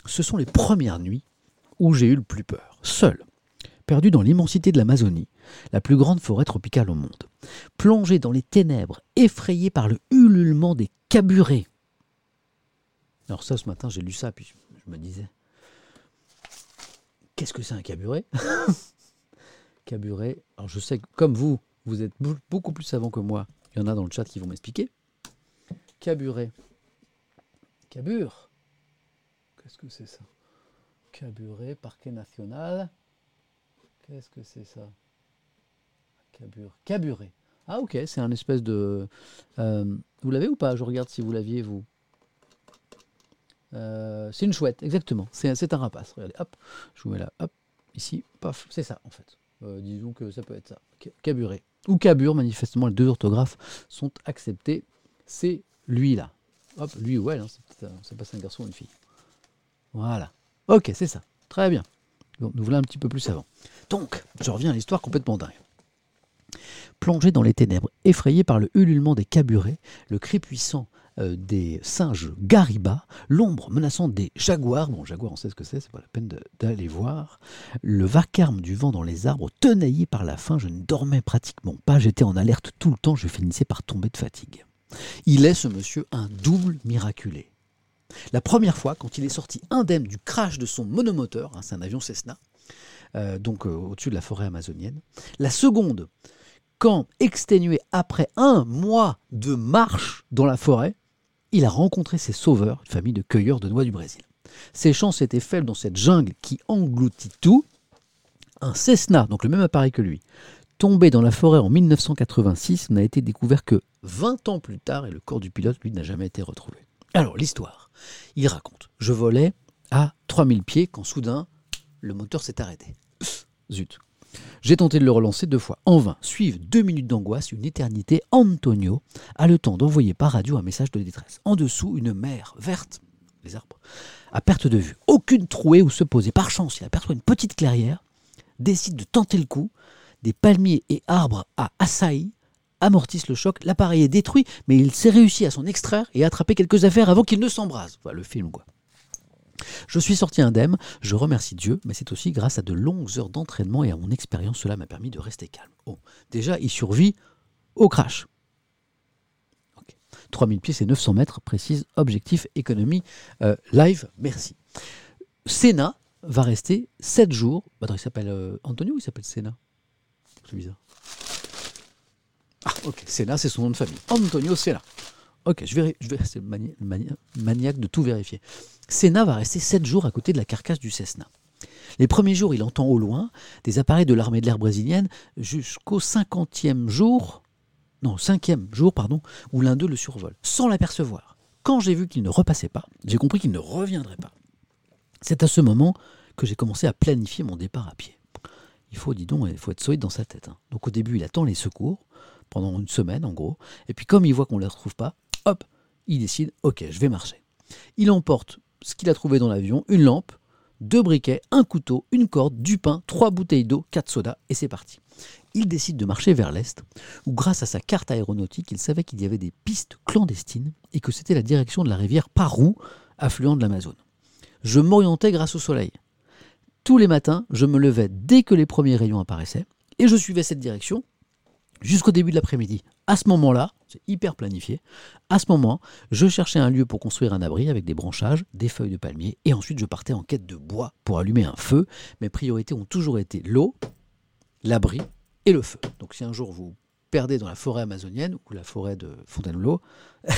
ce sont les premières nuits où j'ai eu le plus peur, seul, perdu dans l'immensité de l'Amazonie, la plus grande forêt tropicale au monde, plongé dans les ténèbres, effrayé par le ululement des caburets. Alors ça, ce matin, j'ai lu ça, puis je me disais, qu'est-ce que c'est un caburet Caburet, alors je sais que comme vous, vous êtes beaucoup plus savant que moi, il y en a dans le chat qui vont m'expliquer. Caburet. Cabure. Qu'est-ce que c'est ça? Caburet, parquet national. Qu'est-ce que c'est ça? Caburé. Ah ok, c'est un espèce de... Euh, vous l'avez ou pas? Je regarde si vous l'aviez, vous. Euh, c'est une chouette, exactement. C'est un rapace. Regardez, hop, je vous mets là, hop, ici, paf, c'est ça en fait. Euh, disons que ça peut être ça. Caburé. Ou cabure, manifestement, les deux orthographes sont acceptés. C'est lui là. Hop, lui ou elle, hein, c'est un garçon ou une fille. Voilà. Ok, c'est ça. Très bien. nous voilà un petit peu plus savants. Donc, je reviens à l'histoire complètement dingue. Plongé dans les ténèbres, effrayé par le ululement des caburets, le cri puissant euh, des singes garibas, l'ombre menaçante des jaguars, bon jaguar on sait ce que c'est, c'est pas la peine d'aller voir, le vacarme du vent dans les arbres, tenaillé par la faim, je ne dormais pratiquement pas, j'étais en alerte tout le temps, je finissais par tomber de fatigue. Il est ce monsieur un double miraculé. La première fois, quand il est sorti indemne du crash de son monomoteur, hein, c'est un avion Cessna, euh, donc euh, au-dessus de la forêt amazonienne. La seconde, quand, exténué après un mois de marche dans la forêt, il a rencontré ses sauveurs, une famille de cueilleurs de noix du Brésil. Ses chances étaient faibles dans cette jungle qui engloutit tout. Un Cessna, donc le même appareil que lui, Tombé dans la forêt en 1986, n'a été découvert que 20 ans plus tard et le corps du pilote, lui, n'a jamais été retrouvé. Alors, l'histoire. Il raconte Je volais à 3000 pieds quand soudain, le moteur s'est arrêté. Zut. J'ai tenté de le relancer deux fois. En vain. Suivent deux minutes d'angoisse, une éternité. Antonio a le temps d'envoyer par radio un message de détresse. En dessous, une mer verte, les arbres, à perte de vue. Aucune trouée où se poser. Par chance, il aperçoit une petite clairière, décide de tenter le coup. Des palmiers et arbres à Assaï amortissent le choc. L'appareil est détruit, mais il s'est réussi à s'en extraire et attraper quelques affaires avant qu'il ne s'embrase. Voilà le film, quoi. Je suis sorti indemne, je remercie Dieu, mais c'est aussi grâce à de longues heures d'entraînement et à mon expérience, cela m'a permis de rester calme. Oh, déjà, il survit au crash. 3000 pieds, c'est 900 mètres, précise objectif économie euh, live, merci. Sénat va rester 7 jours. Attends, il s'appelle euh, Antonio ou il s'appelle Sénat C'est bizarre. Ah, ok, Sénat, c'est son nom de famille. Antonio Sénat. Ok, je vais, je vais c'est maniaque de tout vérifier. Sénat va rester 7 jours à côté de la carcasse du Cessna. Les premiers jours, il entend au loin des appareils de l'armée de l'air brésilienne jusqu'au 50e jour, non, 5e jour, pardon, où l'un d'eux le survole, sans l'apercevoir. Quand j'ai vu qu'il ne repassait pas, j'ai compris qu'il ne reviendrait pas. C'est à ce moment que j'ai commencé à planifier mon départ à pied. Il faut, dis donc, il faut être solide dans sa tête. Hein. Donc au début, il attend les secours, pendant une semaine en gros, et puis comme il voit qu'on ne les retrouve pas, hop, il décide, ok, je vais marcher. Il emporte ce qu'il a trouvé dans l'avion, une lampe, deux briquets, un couteau, une corde, du pain, trois bouteilles d'eau, quatre sodas, et c'est parti. Il décide de marcher vers l'est, où grâce à sa carte aéronautique, il savait qu'il y avait des pistes clandestines et que c'était la direction de la rivière Parou, affluent de l'Amazone. Je m'orientais grâce au soleil. Tous les matins, je me levais dès que les premiers rayons apparaissaient, et je suivais cette direction jusqu'au début de l'après-midi. À ce moment-là, c'est hyper planifié, à ce moment, je cherchais un lieu pour construire un abri avec des branchages, des feuilles de palmier, et ensuite je partais en quête de bois pour allumer un feu. Mes priorités ont toujours été l'eau, l'abri et le feu. Donc si un jour vous perdez dans la forêt amazonienne ou la forêt de Fontainebleau,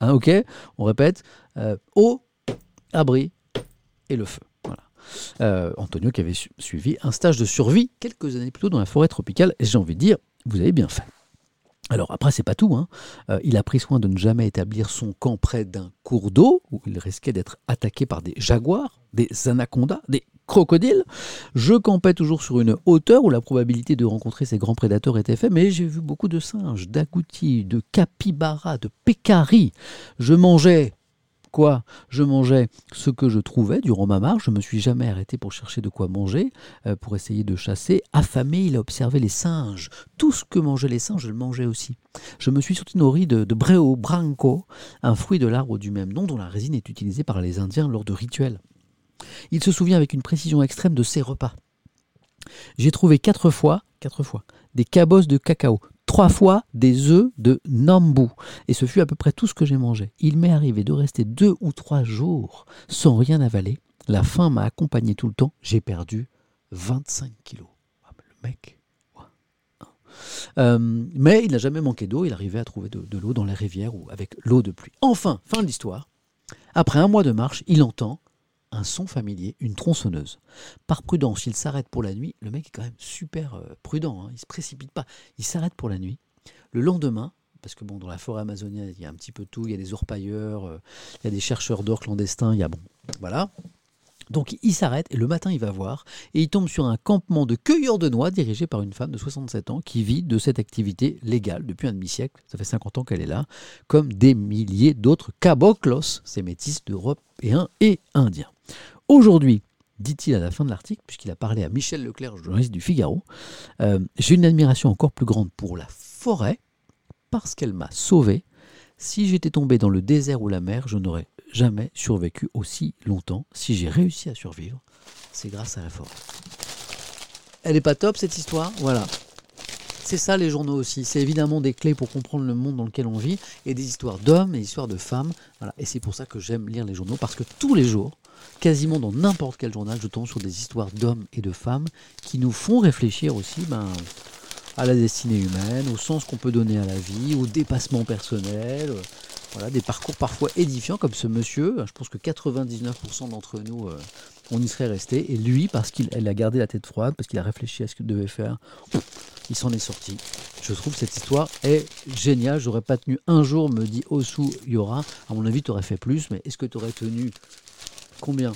hein, ok, on répète, euh, eau, abri et le feu. Euh, Antonio qui avait suivi un stage de survie quelques années plus tôt dans la forêt tropicale, et j'ai envie de dire, vous avez bien fait. Alors après, c'est pas tout. Hein. Euh, il a pris soin de ne jamais établir son camp près d'un cours d'eau où il risquait d'être attaqué par des jaguars, des anacondas, des crocodiles. Je campais toujours sur une hauteur où la probabilité de rencontrer ces grands prédateurs était faible, mais j'ai vu beaucoup de singes, d'agoutis, de capybaras, de pécaris. Je mangeais quoi Je mangeais ce que je trouvais durant ma marche. Je me suis jamais arrêté pour chercher de quoi manger, euh, pour essayer de chasser. Affamé, il a observé les singes. Tout ce que mangeaient les singes, je le mangeais aussi. Je me suis surtout nourri de, de breo branco, un fruit de l'arbre du même nom dont la résine est utilisée par les Indiens lors de rituels. Il se souvient avec une précision extrême de ses repas. J'ai trouvé quatre fois, quatre fois, des cabosses de cacao, trois fois des œufs de Nambu. Et ce fut à peu près tout ce que j'ai mangé. Il m'est arrivé de rester deux ou trois jours sans rien avaler. La faim m'a accompagné tout le temps. J'ai perdu 25 kilos. Ah, le mec. Euh, mais il n'a jamais manqué d'eau. Il arrivait à trouver de l'eau dans les rivières ou avec l'eau de pluie. Enfin, fin de l'histoire. Après un mois de marche, il entend un son familier, une tronçonneuse. Par prudence, il s'arrête pour la nuit. Le mec est quand même super euh, prudent, hein. il ne se précipite pas. Il s'arrête pour la nuit. Le lendemain, parce que bon, dans la forêt amazonienne, il y a un petit peu tout. Il y a des orpailleurs, euh, il y a des chercheurs d'or clandestins. Il y a bon, voilà. Donc il s'arrête et le matin il va voir et il tombe sur un campement de cueilleurs de noix dirigé par une femme de 67 ans qui vit de cette activité légale depuis un demi-siècle, ça fait 50 ans qu'elle est là, comme des milliers d'autres caboclos, ces métis d'Européens et Indiens. Aujourd'hui, dit-il à la fin de l'article, puisqu'il a parlé à Michel Leclerc, journaliste du Figaro, euh, j'ai une admiration encore plus grande pour la forêt parce qu'elle m'a sauvé. Si j'étais tombé dans le désert ou la mer, je n'aurais jamais survécu aussi longtemps. Si j'ai réussi à survivre, c'est grâce à la forêt. Elle n'est pas top cette histoire? Voilà. C'est ça les journaux aussi. C'est évidemment des clés pour comprendre le monde dans lequel on vit et des histoires d'hommes et des histoires de femmes. Voilà. Et c'est pour ça que j'aime lire les journaux parce que tous les jours, quasiment dans n'importe quel journal, je tombe sur des histoires d'hommes et de femmes qui nous font réfléchir aussi ben, à la destinée humaine, au sens qu'on peut donner à la vie, au dépassement personnel. Voilà, des parcours parfois édifiants comme ce monsieur. Je pense que 99% d'entre nous, euh, on y serait resté. Et lui, parce qu'il a gardé la tête froide, parce qu'il a réfléchi à ce qu'il devait faire, il s'en est sorti. Je trouve que cette histoire est géniale. J'aurais pas tenu un jour, me dit Osu Yora. À mon avis, tu aurais fait plus, mais est-ce que tu aurais tenu combien?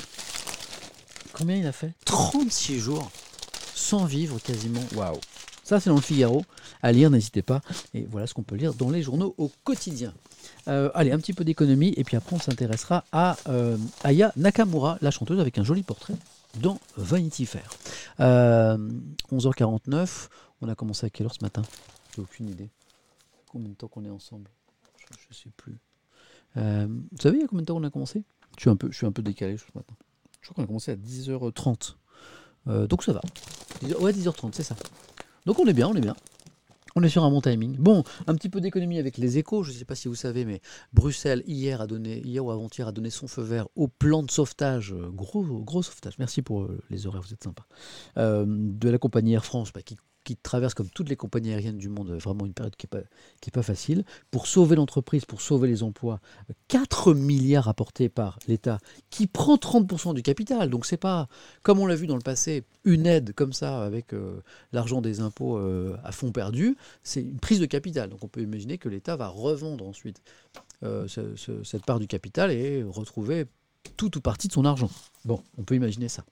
Combien il a fait? 36 jours sans vivre quasiment. Waouh Ça, c'est dans le Figaro. À lire, n'hésitez pas. Et voilà ce qu'on peut lire dans les journaux au quotidien. Euh, allez, un petit peu d'économie, et puis après, on s'intéressera à euh, Aya Nakamura, la chanteuse, avec un joli portrait dans Vanity Fair. 11h49, euh, on a commencé à quelle heure ce matin? J'ai aucune idée. Combien de temps qu'on est ensemble? Je ne sais plus. vous savez, il y a combien de temps on a commencé? Je suis, un peu, décalé ce matin. Je crois qu'on a commencé à 10h30. donc ça va. ouais, 10h30, c'est ça. Donc on est bien, on est bien. On est sur un bon timing. Bon, un petit peu d'économie avec les échos. Je ne sais pas si vous savez, mais Bruxelles, hier, a donné, hier ou avant-hier, a donné son feu vert au plan de sauvetage. Gros, gros sauvetage. Merci pour euh, les horaires, vous êtes sympa. Euh, de la compagnie Air France, bah, qui qui traverse comme toutes les compagnies aériennes du monde vraiment une période qui n'est pas, pas facile. Pour sauver l'entreprise, pour sauver les emplois, 4 milliards apportés par l'État qui prend 30% du capital. Donc c'est pas, comme on l'a vu dans le passé, une aide comme ça avec euh, l'argent des impôts euh, à fond perdu. C'est une prise de capital. Donc on peut imaginer que l'État va revendre ensuite euh, cette part du capital et retrouver tout ou partie de son argent. Bon, on peut imaginer ça.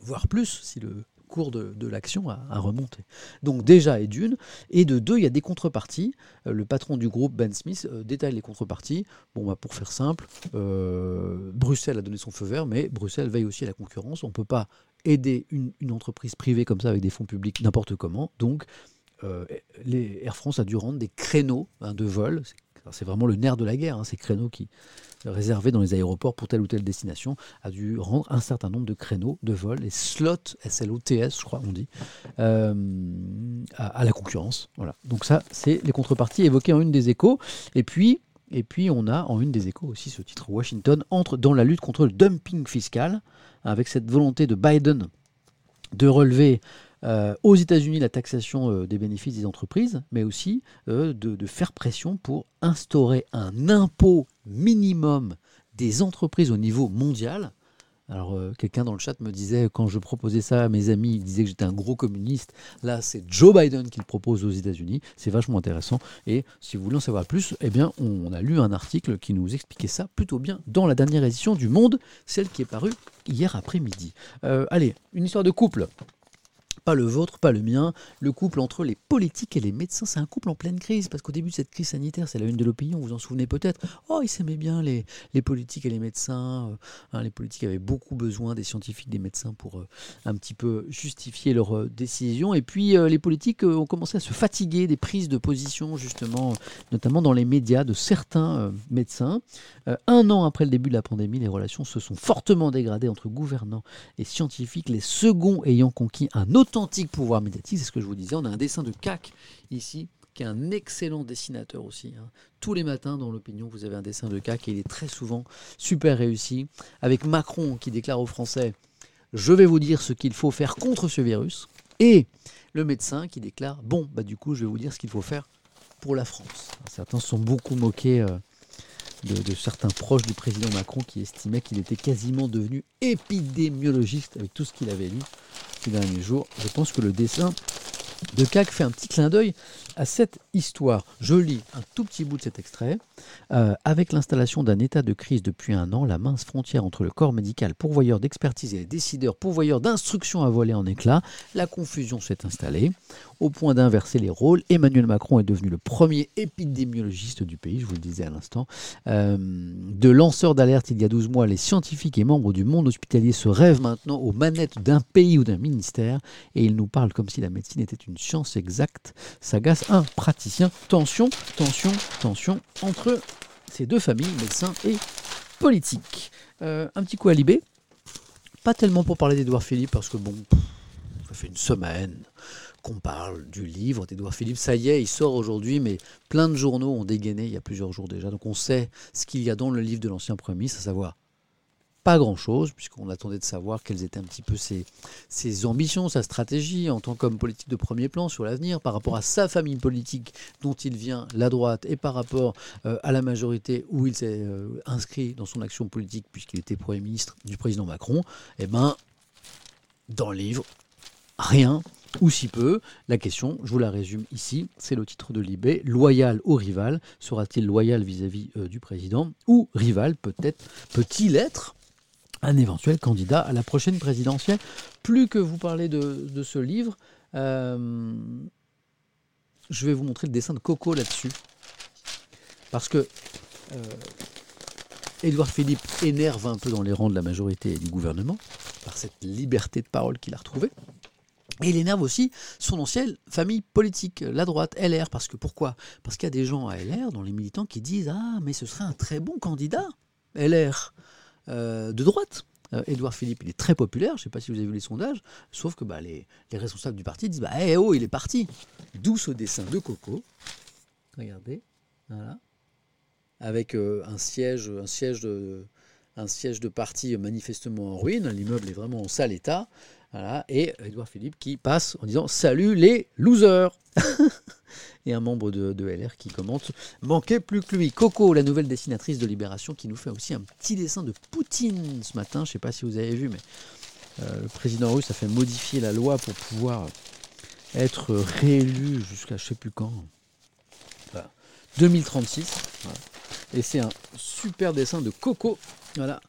Voire plus si le cours de, l'action a, remonté. Donc déjà et d'une, et de deux, il y a des contreparties. Euh, le patron du groupe, Ben Smith, euh, détaille les contreparties. Bon, bah, pour faire simple, euh, Bruxelles a donné son feu vert, mais Bruxelles veille aussi à la concurrence. On ne peut pas aider une, entreprise privée comme ça avec des fonds publics n'importe comment. Donc les Air France a dû rendre des créneaux hein, de vol. vraiment le nerf de la guerre, hein, ces créneaux qui, réservé dans les aéroports pour telle ou telle destination, a dû rendre un certain nombre de créneaux de vol, les slots, S-L-O-T-S, je crois, on dit, euh, à, la concurrence. Voilà. Donc ça, c'est les contreparties évoquées en une des échos. Et puis, et puis, on a en une des échos aussi ce titre Washington entre dans la lutte contre le dumping fiscal, avec cette volonté de Biden de relever euh, aux États-Unis la taxation euh, des bénéfices des entreprises, mais aussi de, de, faire pression pour instaurer un impôt minimum des entreprises au niveau mondial. Alors, euh, quelqu'un dans le chat me disait, quand je proposais ça à mes amis, il disait que j'étais un gros communiste. Là, c'est Joe Biden qui le propose aux États-Unis. C'est vachement intéressant. Et si vous voulez en savoir plus, eh bien, on a lu un article qui nous expliquait ça plutôt bien dans la dernière édition du Monde, celle qui est parue hier après-midi. Euh, allez, une histoire de couple pas le vôtre, pas le mien, le couple entre les politiques et les médecins. C'est un couple en pleine crise, parce qu'au début de cette crise sanitaire, c'est la une de l'opinion, vous vous en souvenez peut-être. Oh, ils s'aimaient bien, les, les politiques et les médecins. Euh, hein, les politiques avaient beaucoup besoin des scientifiques, des médecins pour euh, un petit peu justifier leurs euh, décisions. Et puis, les politiques ont commencé à se fatiguer des prises de position, justement, notamment dans les médias, de certains médecins. un an après le début de la pandémie, les relations se sont fortement dégradées entre gouvernants et scientifiques, les seconds ayant conquis un autre authentique pouvoir médiatique, c'est ce que je vous disais. On a un dessin de CAC ici, qui est un excellent dessinateur aussi. Hein. Tous les matins, dans l'opinion, vous avez un dessin de CAC et il est très souvent super réussi. Avec Macron qui déclare aux Français Je vais vous dire ce qu'il faut faire contre ce virus. Et le médecin qui déclare Bon, bah, du coup, je vais vous dire ce qu'il faut faire pour la France. Certains sont beaucoup moqués. Euh, de, certains proches du président Macron qui estimaient qu'il était quasiment devenu épidémiologiste avec tout ce qu'il avait lu ces derniers jours. Je pense que le dessin de CAC fait un petit clin d'œil à cette histoire. Je lis un tout petit bout de cet extrait. Euh, avec l'installation d'un état de crise depuis un an, la mince frontière entre le corps médical pourvoyeur d'expertise et les décideurs pourvoyeurs d'instructions a volé en éclats. La confusion s'est installée. Au point d'inverser les rôles, Emmanuel Macron est devenu le premier épidémiologiste du pays, je vous le disais à l'instant. Euh, de lanceur d'alerte il y a 12 mois, les scientifiques et membres du monde hospitalier se rêvent maintenant aux manettes d'un pays ou d'un ministère et ils nous parlent comme si la médecine était une science exacte, sagace un praticien. Tension, tension, tension entre ces deux familles, médecins et politiques. Euh, un petit coup à. Pas tellement pour parler d'Edouard Philippe, parce que bon, ça fait une semaine qu'on parle du livre d'Edouard Philippe. Ça y est, il sort aujourd'hui, mais plein de journaux ont dégainé il y a plusieurs jours déjà. Donc on sait ce qu'il y a dans le livre de l'ancien Premier ministre, à savoir pas grand-chose, puisqu'on attendait de savoir quelles étaient un petit peu ses, ambitions, sa stratégie en tant qu'homme politique de premier plan sur l'avenir, par rapport à sa famille politique dont il vient, la droite, et par rapport euh, à la majorité où il s'est euh, inscrit dans son action politique, puisqu'il était Premier ministre du président Macron. Eh ben, dans le livre, rien ou si peu. La question, je vous la résume ici, c'est le titre de Libé. Loyal ou rival? Sera-t-il loyal vis-à-vis euh, du président? Ou rival peut-être peut-il être un éventuel candidat à la prochaine présidentielle Plus que vous parlez de, ce livre, euh, je vais vous montrer le dessin de Coco là-dessus. Parce que euh, Édouard Philippe énerve un peu dans les rangs de la majorité et du gouvernement par cette liberté de parole qu'il a retrouvée. Et il énerve aussi son ancienne famille politique, la droite, LR. Parce que pourquoi? Parce qu'il y a des gens à LR, dans les militants, qui disent Ah, mais ce serait un très bon candidat, LR, de droite. Euh, Édouard Philippe, il est très populaire, je ne sais pas si vous avez vu les sondages, sauf que bah, les, responsables du parti disent bah, Eh oh, il est parti D'où ce dessin de Coco. Regardez, voilà. Avec euh, un siège, un siège de, un siège de parti manifestement en ruine. L'immeuble est vraiment en sale état. Et Edouard Philippe qui passe en disant Salut les losers Et un membre de, LR qui commente Manquait plus que lui. Coco, la nouvelle dessinatrice de Libération, qui nous fait aussi un petit dessin de Poutine ce matin. Je ne sais pas si vous avez vu, mais euh, le président russe a fait modifier la loi pour pouvoir être réélu jusqu'à je ne sais plus quand. 2036. Et c'est un super dessin de Coco voilà.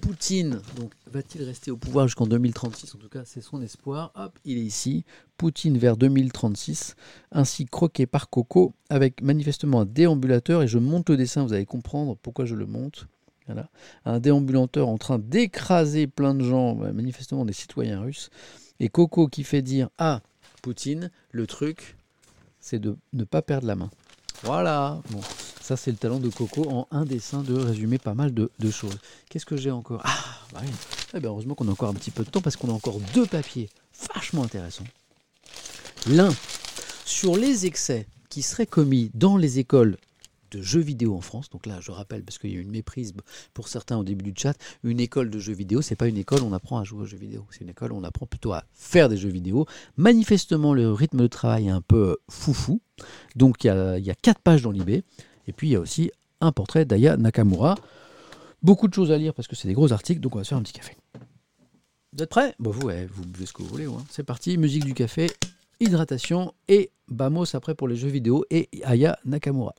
Poutine, donc va-t-il rester au pouvoir jusqu'en 2036 En tout cas, c'est son espoir. Hop, il est ici. Poutine vers 2036, ainsi croqué par Coco, avec manifestement un déambulateur. Et je monte le dessin, vous allez comprendre pourquoi je le monte. Voilà. Un déambulateur en train d'écraser plein de gens, manifestement des citoyens russes. Et Coco qui fait dire à Poutine, le truc, c'est de ne pas perdre la main. Voilà. Bon. Ça, c'est le talent de Coco en un dessin de résumer pas mal de, choses. Qu'est-ce que j'ai encore? Ah, bah oui. Eh bien, heureusement qu'on a encore un petit peu de temps parce qu'on a encore deux papiers vachement intéressants. L'un sur les excès qui seraient commis dans les écoles de jeux vidéo en France. Donc là, je rappelle, parce qu'il y a une méprise pour certains au début du chat, une école de jeux vidéo, c'est pas une école où on apprend à jouer aux jeux vidéo. C'est une école où on apprend plutôt à faire des jeux vidéo. Manifestement, le rythme de travail est un peu foufou. Donc il y il y a quatre pages dans l'IB. Et puis il y a aussi un portrait d'Aya Nakamura. Beaucoup de choses à lire parce que c'est des gros articles, donc on va se faire un petit café. Vous êtes prêts? Bon, vous, vous buvez ce que vous voulez. Hein. C'est parti, musique du café, hydratation et Bamos après pour les jeux vidéo et Aya Nakamura.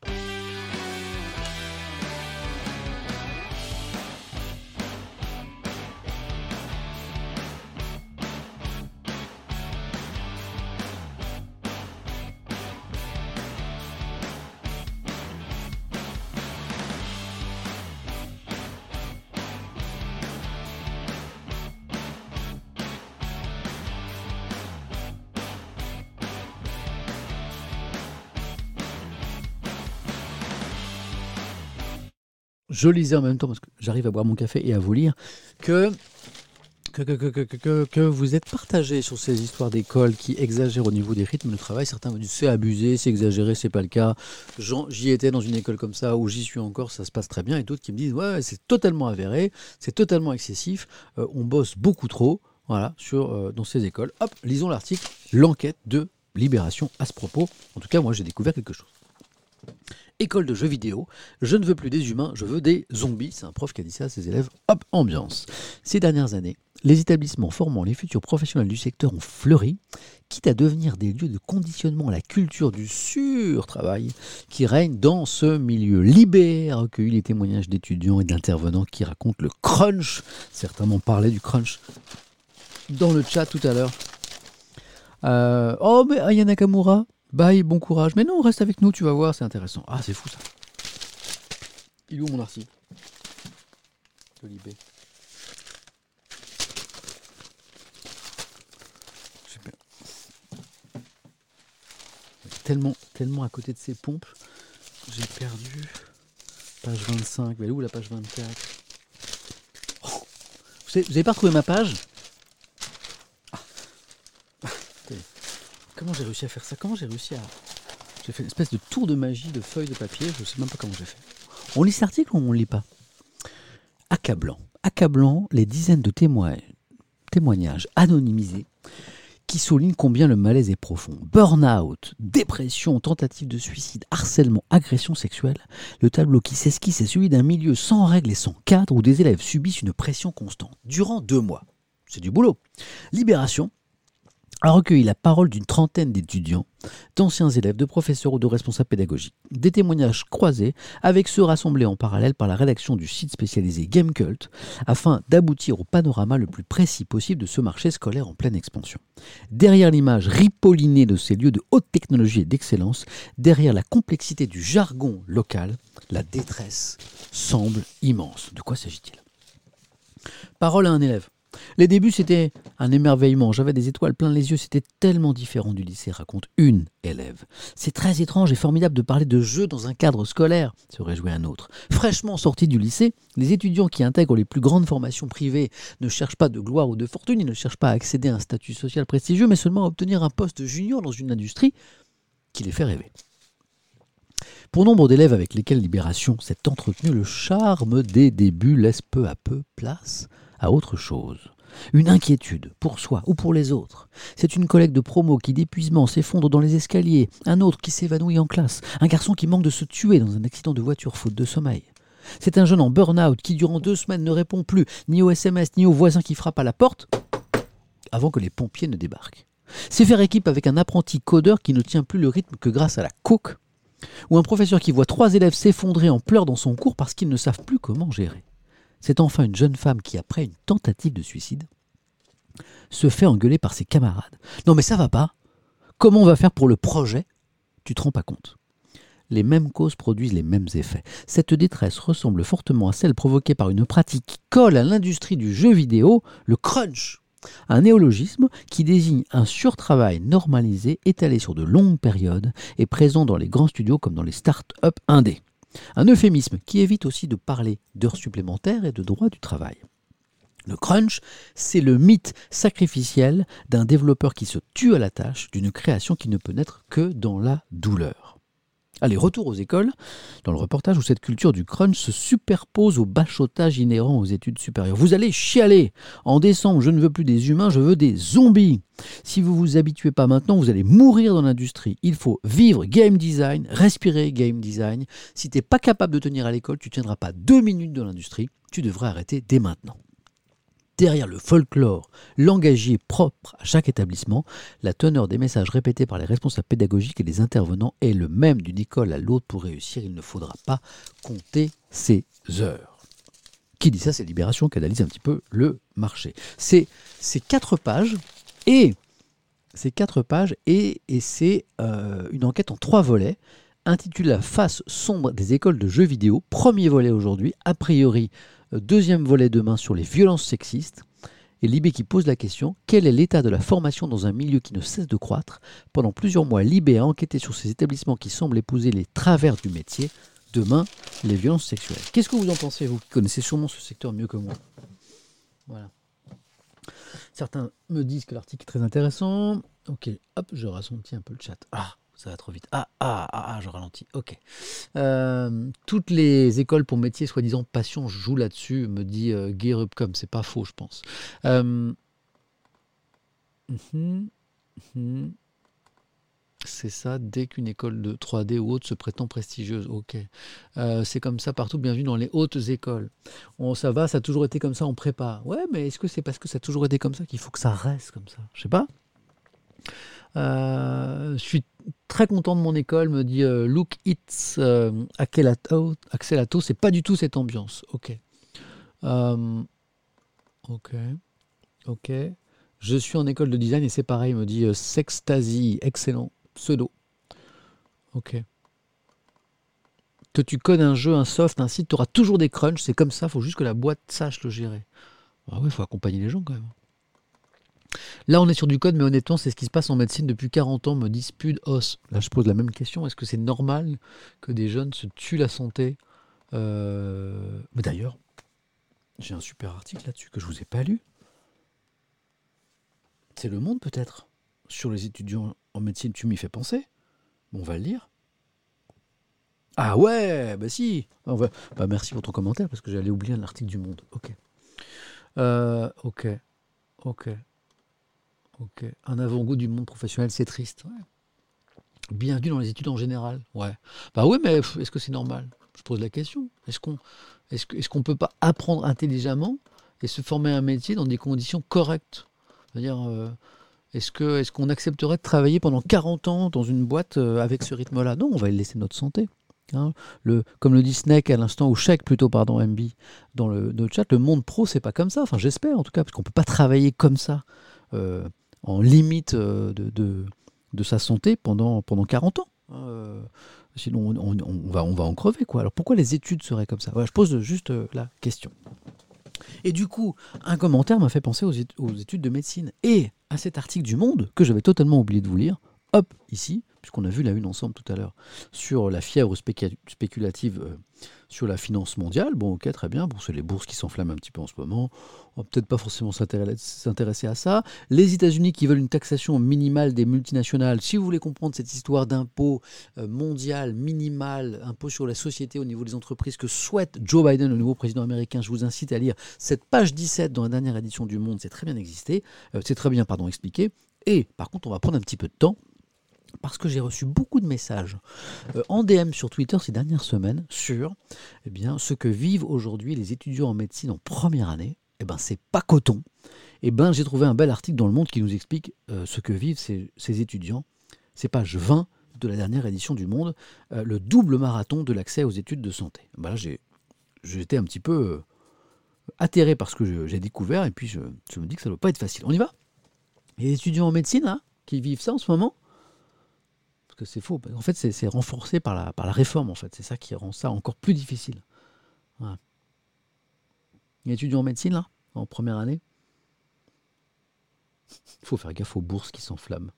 Je lisais en même temps, parce que j'arrive à boire mon café et à vous lire, que que, que, que, vous êtes partagé sur ces histoires d'école qui exagèrent au niveau des rythmes de travail. Certains me disent c'est abusé, c'est exagéré, c'est pas le cas. J'y étais dans une école comme ça, ou j'y suis encore, ça se passe très bien. Et d'autres qui me disent ouais, c'est totalement avéré, c'est totalement excessif, euh, on bosse beaucoup trop voilà, sur, euh, dans ces écoles. Hop, lisons l'article, l'enquête de Libération à ce propos. En tout cas, moi j'ai découvert quelque chose école de jeux vidéo. Je ne veux plus des humains, je veux des zombies. C'est un prof qui a dit ça à ses élèves. Hop, ambiance. Ces dernières années, les établissements formant les futurs professionnels du secteur ont fleuri, quitte à devenir des lieux de conditionnement à la culture du sur-travail qui règne dans ce milieu. Libère recueilli les témoignages d'étudiants et d'intervenants qui racontent le crunch. Certains m'ont parlé du crunch dans le chat tout à l'heure. Euh, oh, mais Aya Nakamura, Bye, bon courage. Mais non, reste avec nous, tu vas voir, c'est intéressant. Ah, c'est fou ça. Il est où mon Libé. Tellement, tellement à côté de ces pompes, j'ai perdu. Page 25. Mais où la page 24 Vous n'avez pas retrouvé ma page? Comment j'ai réussi à faire ça? Comment j'ai réussi à. J'ai fait une espèce de tour de magie de feuilles de papier, je ne sais même pas comment j'ai fait. On lit cet article ou on ne lit pas? Accablant. accablant les dizaines de témoignages anonymisés qui soulignent combien le malaise est profond. Burn-out, dépression, tentative de suicide, harcèlement, agression sexuelle. Le tableau qui s'esquisse est celui d'un milieu sans règles et sans cadre où des élèves subissent une pression constante durant deux mois. C'est du boulot. Libération, a recueilli la parole d'une trentaine d'étudiants, d'anciens élèves, de professeurs ou de responsables pédagogiques. Des témoignages croisés avec ceux rassemblés en parallèle par la rédaction du site spécialisé Gamecult afin d'aboutir au panorama le plus précis possible de ce marché scolaire en pleine expansion. Derrière l'image ripollinée de ces lieux de haute technologie et d'excellence, derrière la complexité du jargon local, la détresse semble immense. De quoi s'agit-il? Parole à un élève. Les débuts, c'était un émerveillement. J'avais des étoiles plein les yeux. C'était tellement différent du lycée, raconte une élève. C'est très étrange et formidable de parler de jeux dans un cadre scolaire, se réjouit un autre. Fraîchement sortis du lycée, les étudiants qui intègrent les plus grandes formations privées ne cherchent pas de gloire ou de fortune. Ils ne cherchent pas à accéder à un statut social prestigieux, mais seulement à obtenir un poste junior dans une industrie qui les fait rêver. Pour nombre d'élèves avec lesquels Libération s'est entretenu, le charme des débuts laisse peu à peu place à autre chose. Une inquiétude, pour soi ou pour les autres. C'est une collègue de promo qui d'épuisement s'effondre dans les escaliers, un autre qui s'évanouit en classe, un garçon qui manque de se tuer dans un accident de voiture faute de sommeil. C'est un jeune en burn-out qui durant deux semaines ne répond plus ni au SMS ni au voisin qui frappe à la porte avant que les pompiers ne débarquent. C'est faire équipe avec un apprenti codeur qui ne tient plus le rythme que grâce à la coke, ou un professeur qui voit trois élèves s'effondrer en pleurs dans son cours parce qu'ils ne savent plus comment gérer. C'est enfin une jeune femme qui, après une tentative de suicide, se fait engueuler par ses camarades. Non mais ça va pas. Comment on va faire pour le projet? Tu te rends pas compte. Les mêmes causes produisent les mêmes effets. Cette détresse ressemble fortement à celle provoquée par une pratique qui colle à l'industrie du jeu vidéo, le crunch. Un néologisme qui désigne un surtravail normalisé étalé sur de longues périodes et présent dans les grands studios comme dans les start-up indés. Un euphémisme qui évite aussi de parler d'heures supplémentaires et de droit du travail. Le crunch, c'est le mythe sacrificiel d'un développeur qui se tue à la tâche d'une création qui ne peut naître que dans la douleur. Allez, retour aux écoles, dans le reportage où cette culture du crunch se superpose au bachotage inhérent aux études supérieures. Vous allez chialer. En décembre, je ne veux plus des humains, je veux des zombies. Si vous vous habituez pas maintenant, vous allez mourir dans l'industrie. Il faut vivre game design, respirer game design. Si tu n'es pas capable de tenir à l'école, tu ne tiendras pas deux minutes dans l'industrie. Tu devrais arrêter dès maintenant derrière le folklore langagier propre à chaque établissement, la teneur des messages répétés par les responsables pédagogiques et les intervenants est le même d'une école à l'autre. Pour réussir, il ne faudra pas compter ses heures. Qui dit ça C'est Libération qui analyse un petit peu le marché. C'est ces quatre pages et ces quatre pages et, c'est euh, une enquête en trois volets intitulée La face sombre des écoles de jeux vidéo. Premier volet aujourd'hui, a priori Deuxième volet demain sur les violences sexistes. Et Libé qui pose la question quel est l'état de la formation dans un milieu qui ne cesse de croître? Pendant plusieurs mois, Libé a enquêté sur ces établissements qui semblent épouser les travers du métier. Demain, les violences sexuelles. Qu'est-ce que vous en pensez, vous qui connaissez sûrement ce secteur mieux que moi? Voilà. Certains me disent que l'article est très intéressant. Ok, hop, je rassentis un peu le chat. Ah, ça va trop vite. Ah, ah, ah, ah je ralentis. Ok. Euh, toutes les écoles pour métier, soi-disant passion, jouent là-dessus, me dit euh, Guy. C'est pas faux, je pense. Euh, mhm, mhm. C'est ça, dès qu'une école de 3D ou autre se prétend prestigieuse. Ok. c'est comme ça partout, bienvenue dans les hautes écoles. On, ça va, ça a toujours été comme ça, on prépare. Ouais, mais est-ce que c'est parce que ça a toujours été comme ça qu'il faut que ça reste comme ça? Je sais pas. Je suis très content de mon école, me dit euh, Look It's euh, Accelato, c'est pas du tout cette ambiance. Ok. Euh, ok. Ok. Je suis en école de design et c'est pareil, me dit Sextasy, excellent. Pseudo. Ok. Que tu codes un jeu, un soft, un site, tu auras toujours des crunchs, c'est comme ça, faut juste que la boîte sache le gérer. Ah oui, il faut accompagner les gens quand même. Là, on est sur du code, mais honnêtement, c'est ce qui se passe en médecine depuis 40 ans, me dispute os. Là, je pose la même question. Est-ce que c'est normal que des jeunes se tuent la santé euh, d'ailleurs, j'ai un super article là-dessus que je ne vous ai pas lu. C'est Le Monde, peut-être? Sur les étudiants en médecine, tu m'y fais penser On va le lire. Ah ouais, bah si. Bah merci pour ton commentaire parce que j'allais oublier un article du Monde. Ok. Euh, ok, ok, ok. Un avant-goût du monde professionnel, c'est triste. Bienvenue dans les études en général. Ouais. Bah oui, mais est-ce que c'est normal? Je pose la question. Est-ce qu'on est-ce est peut pas apprendre intelligemment et se former un métier dans des conditions correctes? C'est-à-dire, euh, est-ce qu'on accepterait de travailler pendant 40 ans dans une boîte euh, avec ce rythme-là? Non, on va y laisser notre santé. Hein. le, comme le dit Snake à l'instant, ou Chèque plutôt, pardon, MB, dans le, chat, le monde pro, c'est pas comme ça. Enfin, j'espère en tout cas, parce qu'on peut pas travailler comme ça, euh, en limite de, de, sa santé pendant, pendant 40 ans. Hein, sinon, on, va, on va en crever. Quoi. Alors pourquoi les études seraient comme ça? Je pose juste la question. Et du coup, un commentaire m'a fait penser aux, études de médecine et à cet article du Monde que j'avais totalement oublié de vous lire. Hop, ici, puisqu'on a vu la une ensemble tout à l'heure, sur la fièvre spéculative euh, sur la finance mondiale. Bon, ok, très bien. Bon, c'est les bourses qui s'enflamment un petit peu en ce moment. On va peut-être pas forcément s'intéresser à ça. Les États-Unis qui veulent une taxation minimale des multinationales. Si vous voulez comprendre cette histoire d'impôt euh, mondial minimal, impôt sur la société au niveau des entreprises que souhaite Joe Biden, le nouveau président américain, je vous incite à lire cette page 17 dans la dernière édition du Monde. C'est très bien existé. Euh, c'est très bien, pardon, expliqué. Et par contre, on va prendre un petit peu de temps parce que j'ai reçu beaucoup de messages euh, en DM sur Twitter ces dernières semaines sur eh bien, ce que vivent aujourd'hui les étudiants en médecine en première année. Eh ben, c'est pas coton. Eh ben, j'ai trouvé un bel article dans Le Monde qui nous explique euh, ce que vivent ces, étudiants. C'est page 20 de la dernière édition du Monde, euh, le double marathon de l'accès aux études de santé. Ben j'étais un petit peu atterré par ce que j'ai découvert, et puis je, me dis que ça ne doit pas être facile. On y va? Les étudiants en médecine, qui vivent ça en ce moment, c'est faux. En fait, c'est renforcé par la, par réforme, en fait. C'est ça qui rend ça encore plus difficile. Voilà. En médecine, là, en première année. Il faut faire gaffe aux bourses qui s'enflamment,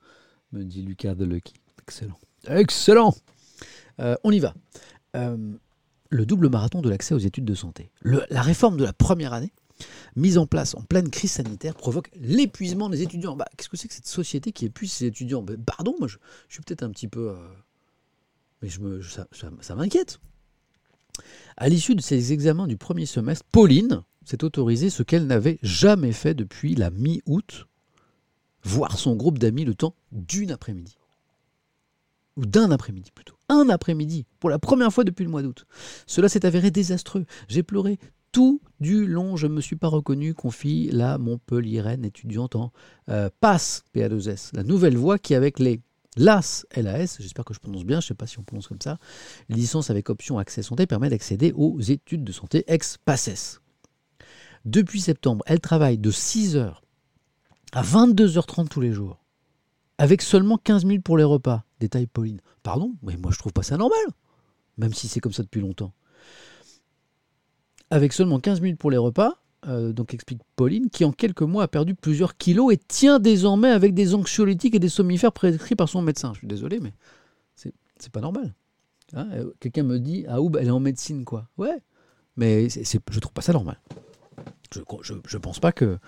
me dit Lucas de Lucky. Excellent. Excellent euh, On y va. Euh, le double marathon de l'accès aux études de santé. la réforme de la première année mise en place en pleine crise sanitaire provoque l'épuisement des étudiants. Bah, Qu'est-ce que c'est que cette société qui épuise ses étudiants? Bah, Pardon, moi je, suis peut-être un petit peu... Euh, mais je me, ça, ça, m'inquiète. À l'issue de ces examens du premier semestre, Pauline s'est autorisée ce qu'elle n'avait jamais fait depuis la mi-août, voir son groupe d'amis le temps d'une après-midi. Ou d'un après-midi plutôt. Un après-midi, pour la première fois depuis le mois d'août. Cela s'est avéré désastreux. J'ai pleuré tout du long, je ne me suis pas reconnu, confie la Montpellieraine étudiante en euh, PAS, PA2S, la nouvelle voie qui, avec les LAS, LAS, j'espère que je prononce bien, je ne sais pas si on prononce comme ça, licence avec option accès santé permet d'accéder aux études de santé ex-PACES. Depuis septembre, elle travaille de 6h à 22h30 tous les jours, avec seulement 15 minutes pour les repas. Détail Pauline. Pardon, mais moi je trouve pas ça normal, même si c'est comme ça depuis longtemps avec seulement 15 minutes pour les repas, euh, donc explique Pauline, qui en quelques mois a perdu plusieurs kilos et tient désormais avec des anxiolytiques et des somnifères prescrits par son médecin. Je suis désolé, mais c'est pas normal. Hein, euh, quelqu'un me dit, ah elle est en médecine, quoi. Ouais, mais je je trouve pas ça normal. Je ne pense pas que,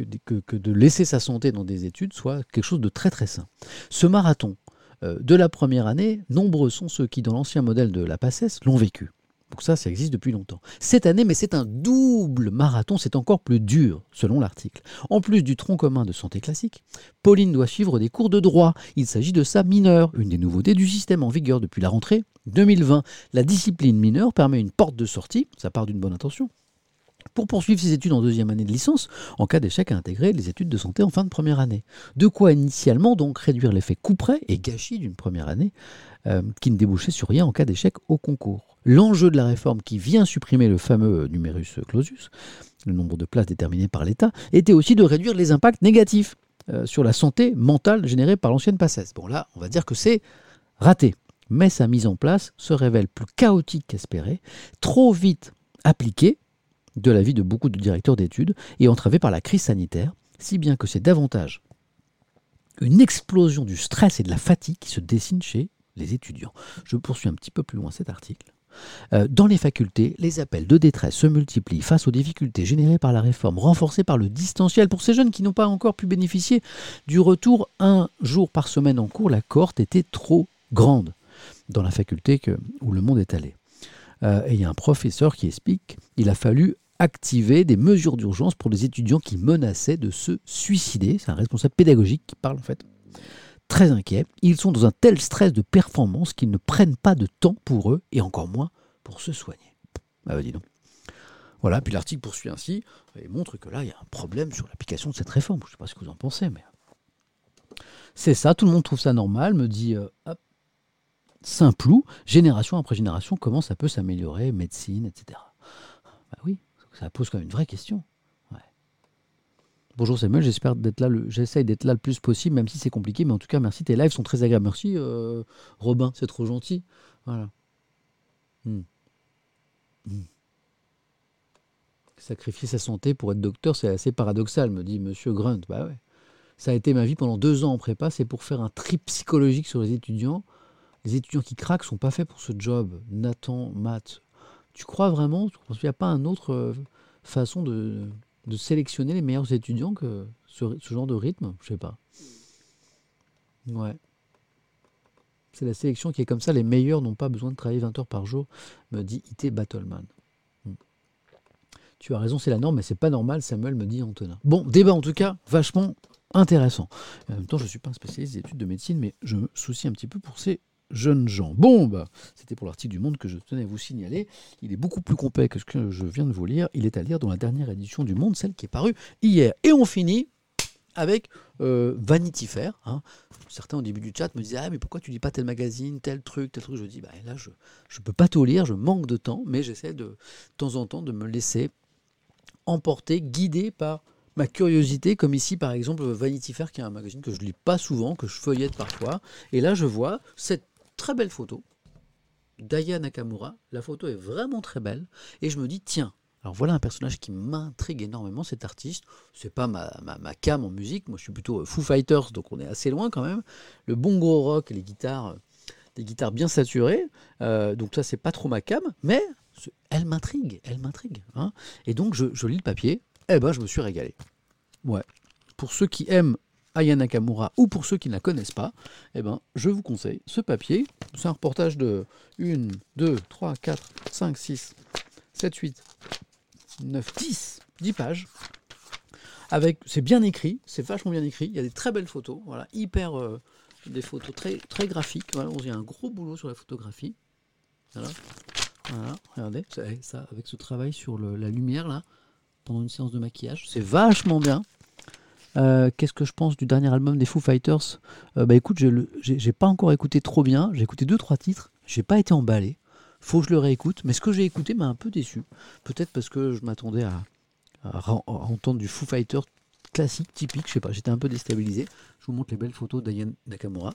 de laisser sa santé dans des études soit quelque chose de très très sain. Ce marathon euh, de la première année, nombreux sont ceux qui, dans l'ancien modèle de la PACES, l'ont vécu. Donc ça, ça existe depuis longtemps. Cette année, mais c'est un double marathon, c'est encore plus dur, selon l'article. En plus du tronc commun de santé classique, Pauline doit suivre des cours de droit. Il s'agit de sa mineure, une des nouveautés du système en vigueur depuis la rentrée 2020. La discipline mineure permet une porte de sortie, ça part d'une bonne intention, pour poursuivre ses études en deuxième année de licence, en cas d'échec à intégrer les études de santé en fin de première année. De quoi initialement donc réduire l'effet couperet et gâchis d'une première année euh, qui ne débouchait sur rien en cas d'échec au concours. L'enjeu de la réforme qui vient supprimer le fameux numerus clausus, le nombre de places déterminé par l'État, était aussi de réduire les impacts négatifs euh, sur la santé mentale générée par l'ancienne PACES. Bon là, on va dire que c'est raté. Mais sa mise en place se révèle plus chaotique qu'espéré, trop vite appliquée, de l'avis de beaucoup de directeurs d'études et entravé par la crise sanitaire, si bien que c'est davantage une explosion du stress et de la fatigue qui se dessine chez les étudiants. Je poursuis un petit peu plus loin cet article. Euh, dans les facultés, les appels de détresse se multiplient face aux difficultés générées par la réforme, renforcées par le distanciel. Pour ces jeunes qui n'ont pas encore pu bénéficier du retour un jour par semaine en cours, la cohorte était trop grande dans la faculté où le monde est allé. Euh, il y a un professeur qui explique qu'il a fallu activé des mesures d'urgence pour les étudiants qui menaçaient de se suicider. C'est un responsable pédagogique qui parle en fait. Très inquiet. Ils sont dans un tel stress de performance qu'ils ne prennent pas de temps pour eux et encore moins pour se soigner. Ah bah dis donc. Voilà, puis l'article poursuit ainsi et montre que là, il y a un problème sur l'application de cette réforme. Je ne sais pas ce que vous en pensez, mais c'est ça, tout le monde trouve ça normal, me dit euh, hop, simplou, génération après génération, comment ça peut s'améliorer, médecine, etc. Bah oui, ça pose quand même une vraie question. Bonjour Samuel, j'espère d'être là, j'essaye d'être là le plus possible, même si c'est compliqué, mais en tout cas, merci, tes lives sont très agréables. Merci euh, Robin, c'est trop gentil. Voilà. Hmm. Hmm. Sacrifier sa santé pour être docteur, c'est assez paradoxal, me dit Monsieur Grunt. Bah ouais. Ça a été ma vie pendant deux ans en prépa, c'est pour faire un trip psychologique sur les étudiants. Les étudiants qui craquent sont pas faits pour ce job. Nathan, Matt, tu crois vraiment? Qu'il n'y a pas une autre euh, façon de, sélectionner les meilleurs étudiants que ce, genre de rythme Je sais pas. Ouais. C'est la sélection qui est comme ça. Les meilleurs n'ont pas besoin de travailler 20 heures par jour, me dit IT Battleman. Hmm. Tu as raison, c'est la norme, mais c'est pas normal, Samuel me dit Antonin. Bon, débat en tout cas, vachement intéressant. En même temps, je ne suis pas un spécialiste des études de médecine, mais je me soucie un petit peu pour ces jeunes gens. Bon, bah, c'était pour l'article du Monde que je tenais à vous signaler. Il est beaucoup plus complet que ce que je viens de vous lire. Il est à lire dans la dernière édition du Monde, celle qui est parue hier. Et on finit avec euh, Vanity Fair. Hein. Certains au début du chat me disaient Ah, mais pourquoi tu lis pas tel magazine, tel truc, tel truc? Je dis bah, Là, je ne peux pas tout lire, je manque de temps, mais j'essaie de, de temps en temps de me laisser emporter, guider par ma curiosité, comme ici par exemple Vanity Fair, qui est un magazine que je lis pas souvent, que je feuillette parfois. Et là, je vois cette très belle photo d'Aya Nakamura. La photo est vraiment très belle. Et je me dis, tiens, alors voilà un personnage qui m'intrigue énormément, cet artiste. C'est pas ma, ma, cam en musique, moi je suis plutôt Foo Fighters, donc on est assez loin quand même. Le bon gros rock, les guitares, des guitares bien saturées, euh, donc ça c'est pas trop ma cam, mais elle m'intrigue, elle m'intrigue. Hein. Et donc je, je lis le papier, eh ben, je me suis régalé. Ouais. Pour ceux qui aiment Aya Nakamura ou pour ceux qui ne la connaissent pas, eh ben, je vous conseille ce papier. C'est un reportage de 1, 2, 3, 4, 5, 6, 7, 8, 9, 10, 10 pages. C'est bien écrit, c'est vachement bien écrit. Il y a des très belles photos, voilà, hyper, euh, des photos très, graphiques. Voilà, il y a un gros boulot sur la photographie. Voilà, regardez, ça, avec ce travail sur la lumière pendant une séance de maquillage. C'est vachement bien. Euh, qu'est-ce que je pense du dernier album des Foo Fighters? Euh, Bah écoute, j'ai pas encore écouté trop bien. J'ai écouté deux trois titres. J'ai pas été emballé. Faut que je le réécoute. Mais ce que j'ai écouté m'a un peu déçu. Peut-être parce que je m'attendais à, entendre du Foo Fighters classique, typique. Je sais pas. J'étais un peu déstabilisé. Je vous montre les belles photos d'Ayan Nakamura.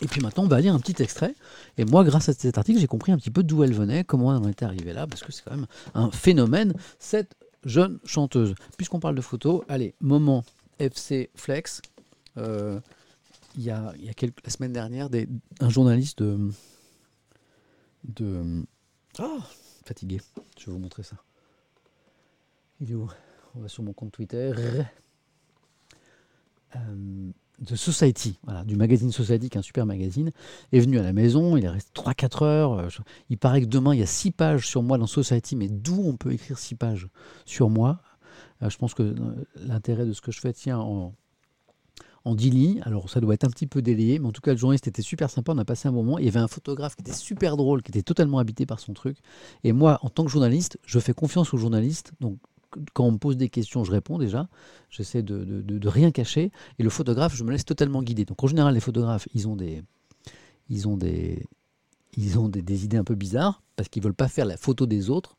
Et puis maintenant, on va lire un petit extrait. Et moi, grâce à cet article, j'ai compris un petit peu d'où elle venait, comment elle en était arrivée là, parce que c'est quand même un phénomène. Cette jeune chanteuse. Puisqu'on parle de photos, allez, moment FC Flex. Euh, il y a, y a quelques, la semaine dernière, un journaliste de. de oh, fatigué. Je vais vous montrer ça. Il est où? On va sur mon compte Twitter. Euh, de Society, voilà, du magazine Society, qui est un super magazine, est venu à la maison, il est resté 3-4 heures. Euh, il paraît que demain, il y a 6 pages sur moi dans Society, mais d'où on peut écrire 6 pages sur moi? Euh, Je pense que euh, l'intérêt de ce que je fais tient en, en 10 lignes. Alors, ça doit être un petit peu délayé, mais en tout cas, le journaliste était super sympa, on a passé un moment. Il y avait un photographe qui était super drôle, qui était totalement habité par son truc. Et moi, en tant que journaliste, je fais confiance aux journalistes, donc quand on me pose des questions, je réponds déjà. J'essaie de, de, rien cacher. Et le photographe, je me laisse totalement guider. Donc en général, les photographes, ils ont des, ils ont des, ils ont des, idées un peu bizarres parce qu'ils veulent pas faire la photo des autres.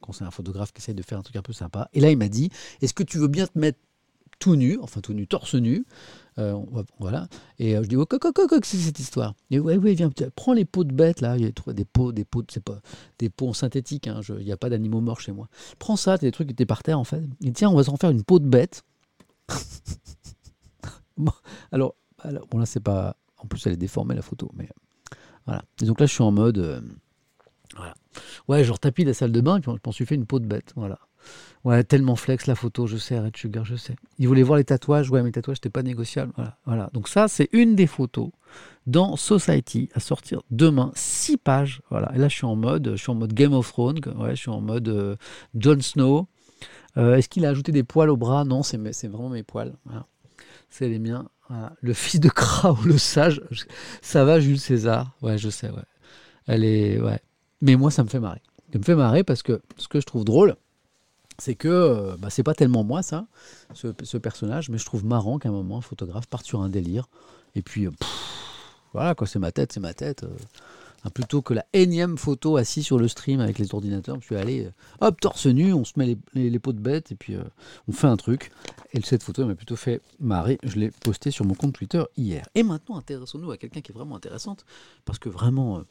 quand c'est un photographe qui essaie de faire un truc un peu sympa. Et là, il m'a dit Est-ce que tu veux bien te mettre tout nu, enfin tout nu, torse nu. Euh, voilà. Et euh, je dis, oh, c'est cette histoire Et ouais, ouais, viens, prends les pots de bêtes, là. Il y a des pots, des pots, c'est pas des pots en synthétique, hein, il n'y a pas d'animaux morts chez moi. Prends ça, c'est des trucs qui étaient par terre, en fait. Et tiens, on va s'en faire une peau de bête. alors, alors, bon, là, c'est pas. En plus, elle est déformée, la photo, mais voilà. Et donc là, je suis en mode. Euh, voilà. Ouais, genre tapis la salle de bain, puis je m'en suis fait une peau de bête. Voilà. Ouais, tellement flex la photo, je sais, Red Sugar, je sais. Il voulait voir les tatouages, ouais, mes tatouages, c'était pas négociable. Voilà, voilà. Donc ça, c'est une des photos dans Society à sortir demain, six pages. Voilà. Et là, je suis en mode, je suis en mode Game of Thrones, ouais, je suis en mode euh, Jon Snow. Euh, est-ce qu'il a ajouté des poils au bras? Non, c'est vraiment mes poils. C'est les miens. Le fils de Krao, le sage. Ça va, Jules César? Ouais, je sais, ouais. Elle est. Ouais. Mais moi, ça me fait marrer. Ça me fait marrer parce que ce que je trouve drôle, c'est que euh, bah, c'est pas tellement moi, ça, ce, personnage, mais je trouve marrant qu'à un moment, un photographe parte sur un délire. Et puis, euh, voilà, quoi, c'est ma tête, c'est ma tête. Hein, plutôt que la énième photo assis sur le stream avec les ordinateurs, je suis allé, euh, hop, torse nu, on se met les, peaux de bête et puis euh, on fait un truc. Et cette photo m'a plutôt fait marrer. Je l'ai postée sur mon compte Twitter hier. Et maintenant, intéressons-nous à quelqu'un qui est vraiment intéressante, parce que vraiment, euh,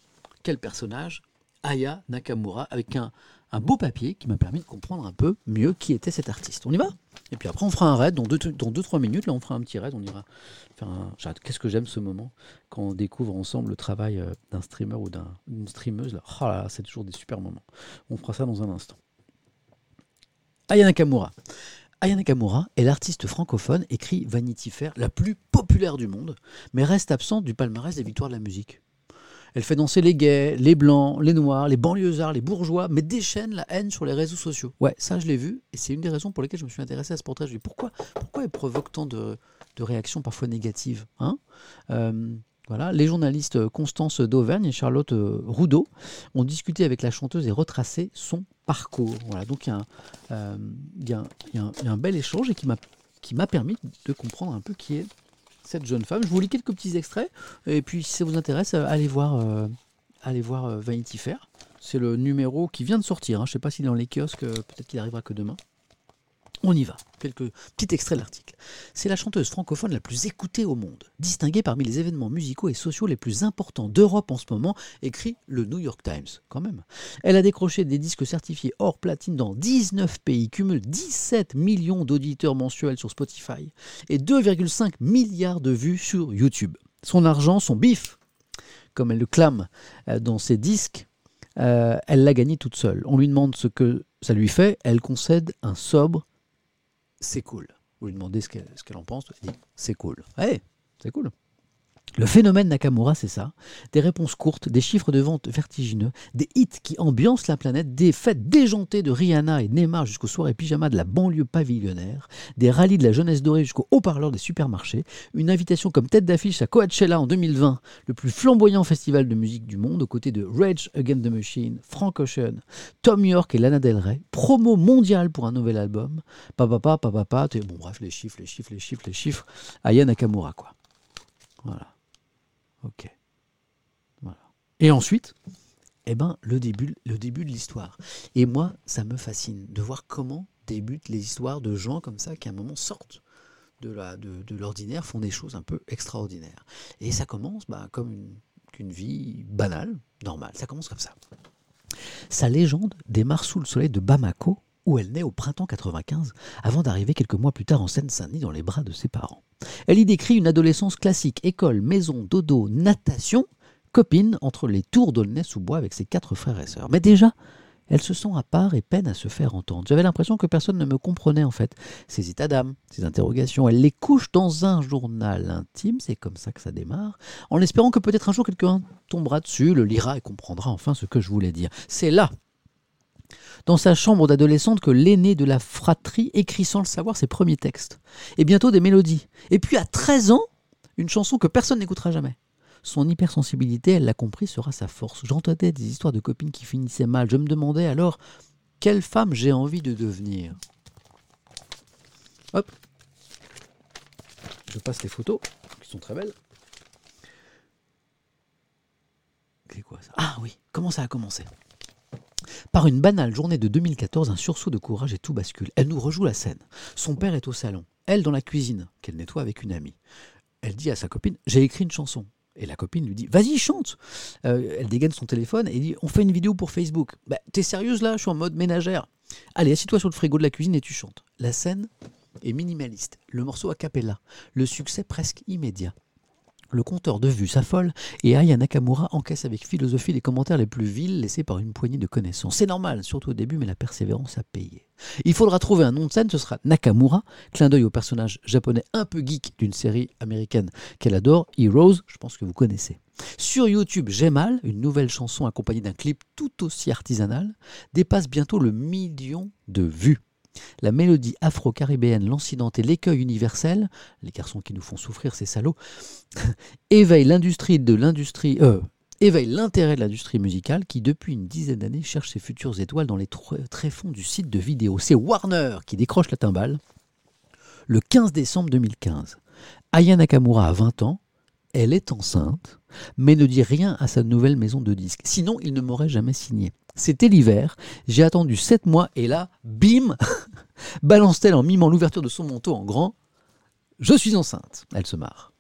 quel personnage Aya Nakamura, avec un, un beau papier qui m'a permis de comprendre un peu mieux qui était cet artiste. On y va? Et puis après, on fera un raid dans 2-3 dans deux, minutes. Là, on fera un petit raid. On ira faire un. Qu'est-ce que j'aime ce moment quand on découvre ensemble le travail euh, d'un streamer ou d'une streameuse. Là. Oh là, c'est toujours des super moments. On fera ça dans un instant. Aya Nakamura. Aya Nakamura est l'artiste francophone écrit Vanity Fair la plus populaire du monde, mais reste absente du palmarès des victoires de la musique. Elle fait danser les gays, les blancs, les noirs, les banlieusards, les bourgeois, mais déchaîne la haine sur les réseaux sociaux. Ouais, ça je l'ai vu, et c'est une des raisons pour lesquelles je me suis intéressé à ce portrait. Je me dis pourquoi, pourquoi elle provoque tant de, réactions parfois négatives hein? Euh, voilà, les journalistes Constance d'Auvergne et Charlotte euh, Roudot ont discuté avec la chanteuse et retracé son parcours. Voilà, donc il y, a un bel échange et qui m'a permis de comprendre un peu qui est cette jeune femme. Je vous lis quelques petits extraits, et puis si ça vous intéresse, euh, allez voir, euh, allez voir euh, Vanity Fair. C'est le numéro qui vient de sortir. Hein. Je ne sais pas s'il est dans les kiosques, peut-être qu'il arrivera que demain. On y va. Quelques petits extraits de l'article. C'est la chanteuse francophone la plus écoutée au monde, distinguée parmi les événements musicaux et sociaux les plus importants d'Europe en ce moment, écrit le New York Times, quand même. Elle a décroché des disques certifiés hors platine dans 19 pays, cumule 17 millions d'auditeurs mensuels sur Spotify et 2,5 milliards de vues sur YouTube. Son argent, son bif, comme elle le clame euh, dans ses disques, euh, elle l'a gagné toute seule. On lui demande ce que ça lui fait, elle concède un sobre c'est cool. Vous lui demandez ce qu'elle en pense, elle dit c'est cool. Ouais, c'est cool. Le phénomène Nakamura, c'est ça. Des réponses courtes, des chiffres de vente vertigineux, des hits qui ambiancent la planète, des fêtes déjantées de Rihanna et Neymar jusqu'au soir et pyjama de la banlieue pavillonnaire, des rallyes de la jeunesse dorée jusqu'au haut-parleur des supermarchés, une invitation comme tête d'affiche à Coachella en 2020, le plus flamboyant festival de musique du monde, aux côtés de Rage Against the Machine, Frank Ocean, Tom York et Lana Del Rey, promo mondiale pour un nouvel album, papa, bon bref, les chiffres, les chiffres, les chiffres, les chiffres, Aya Nakamura, quoi. Voilà. Ok. Voilà. Et ensuite, eh ben, le début, le début de l'histoire. Et moi, ça me fascine de voir comment débutent les histoires de gens comme ça qui à un moment sortent de, la, de, l'ordinaire, font des choses un peu extraordinaires. Et ça commence bah, comme une, vie banale, normale. Ça commence comme ça. Sa légende démarre sous le soleil de Bamako, où elle naît au printemps 95, avant d'arriver quelques mois plus tard en Seine-Saint-Denis dans les bras de ses parents. Elle y décrit une adolescence classique, école, maison, dodo, natation, copine entre les tours d'Aulnay-sous-Bois avec ses quatre frères et sœurs. Mais déjà, elle se sent à part et peine à se faire entendre. J'avais l'impression que personne ne me comprenait en fait. Ses états d'âme, ses interrogations, elle les couche dans un journal intime, c'est comme ça que ça démarre, en espérant que peut-être un jour quelqu'un tombera dessus, le lira et comprendra enfin ce que je voulais dire. C'est là dans sa chambre d'adolescente que l'aîné de la fratrie écrit sans le savoir ses premiers textes. Et bientôt des mélodies. Et puis à 13 ans, une chanson que personne n'écoutera jamais. Son hypersensibilité, elle l'a compris, sera sa force. J'entendais des histoires de copines qui finissaient mal. Je me demandais alors quelle femme j'ai envie de devenir? Hop. Je passe les photos, qui sont très belles. C'est quoi ça? Ah oui, comment ça a commencé? Par une banale journée de 2014, un sursaut de courage et tout bascule. Elle nous rejoue la scène. Son père est au salon, elle dans la cuisine, qu'elle nettoie avec une amie. Elle dit à sa copine J'ai écrit une chanson. Et la copine lui dit Vas-y, chante euh, Elle dégaine son téléphone et dit On fait une vidéo pour Facebook. Bah, t'es sérieuse là? Je suis en mode ménagère. Allez, assieds-toi sur le frigo de la cuisine et tu chantes. La scène est minimaliste. Le morceau a cappella. Le succès presque immédiat. Le compteur de vues s'affole et Aya Nakamura encaisse avec philosophie les commentaires les plus vils laissés par une poignée de connaissances. C'est normal, surtout au début, mais la persévérance a payé. Il faudra trouver un nom de scène, ce sera Nakamura, clin d'œil au personnage japonais un peu geek d'une série américaine qu'elle adore, Heroes, je pense que vous connaissez. Sur YouTube, J'ai mal, une nouvelle chanson accompagnée d'un clip tout aussi artisanal, dépasse bientôt le million de vues. La mélodie afro-caribéenne, l'incidente et l'écueil universel, les garçons qui nous font souffrir, ces salauds, éveille l'industrie de l'industrie, euh, éveille l'intérêt de l'industrie musicale qui, depuis une dizaine d'années, cherche ses futures étoiles dans les tréfonds du site de vidéo. C'est Warner qui décroche la timbale le 15 décembre 2015. Aya Nakamura a 20 ans, elle est enceinte, mais ne dit rien à sa nouvelle maison de disques. Sinon, il ne m'aurait jamais signé. C'était l'hiver, j'ai attendu 7 mois et là, bim, balance-t-elle en mimant l'ouverture de son manteau en grand. Je suis enceinte. Elle se marre.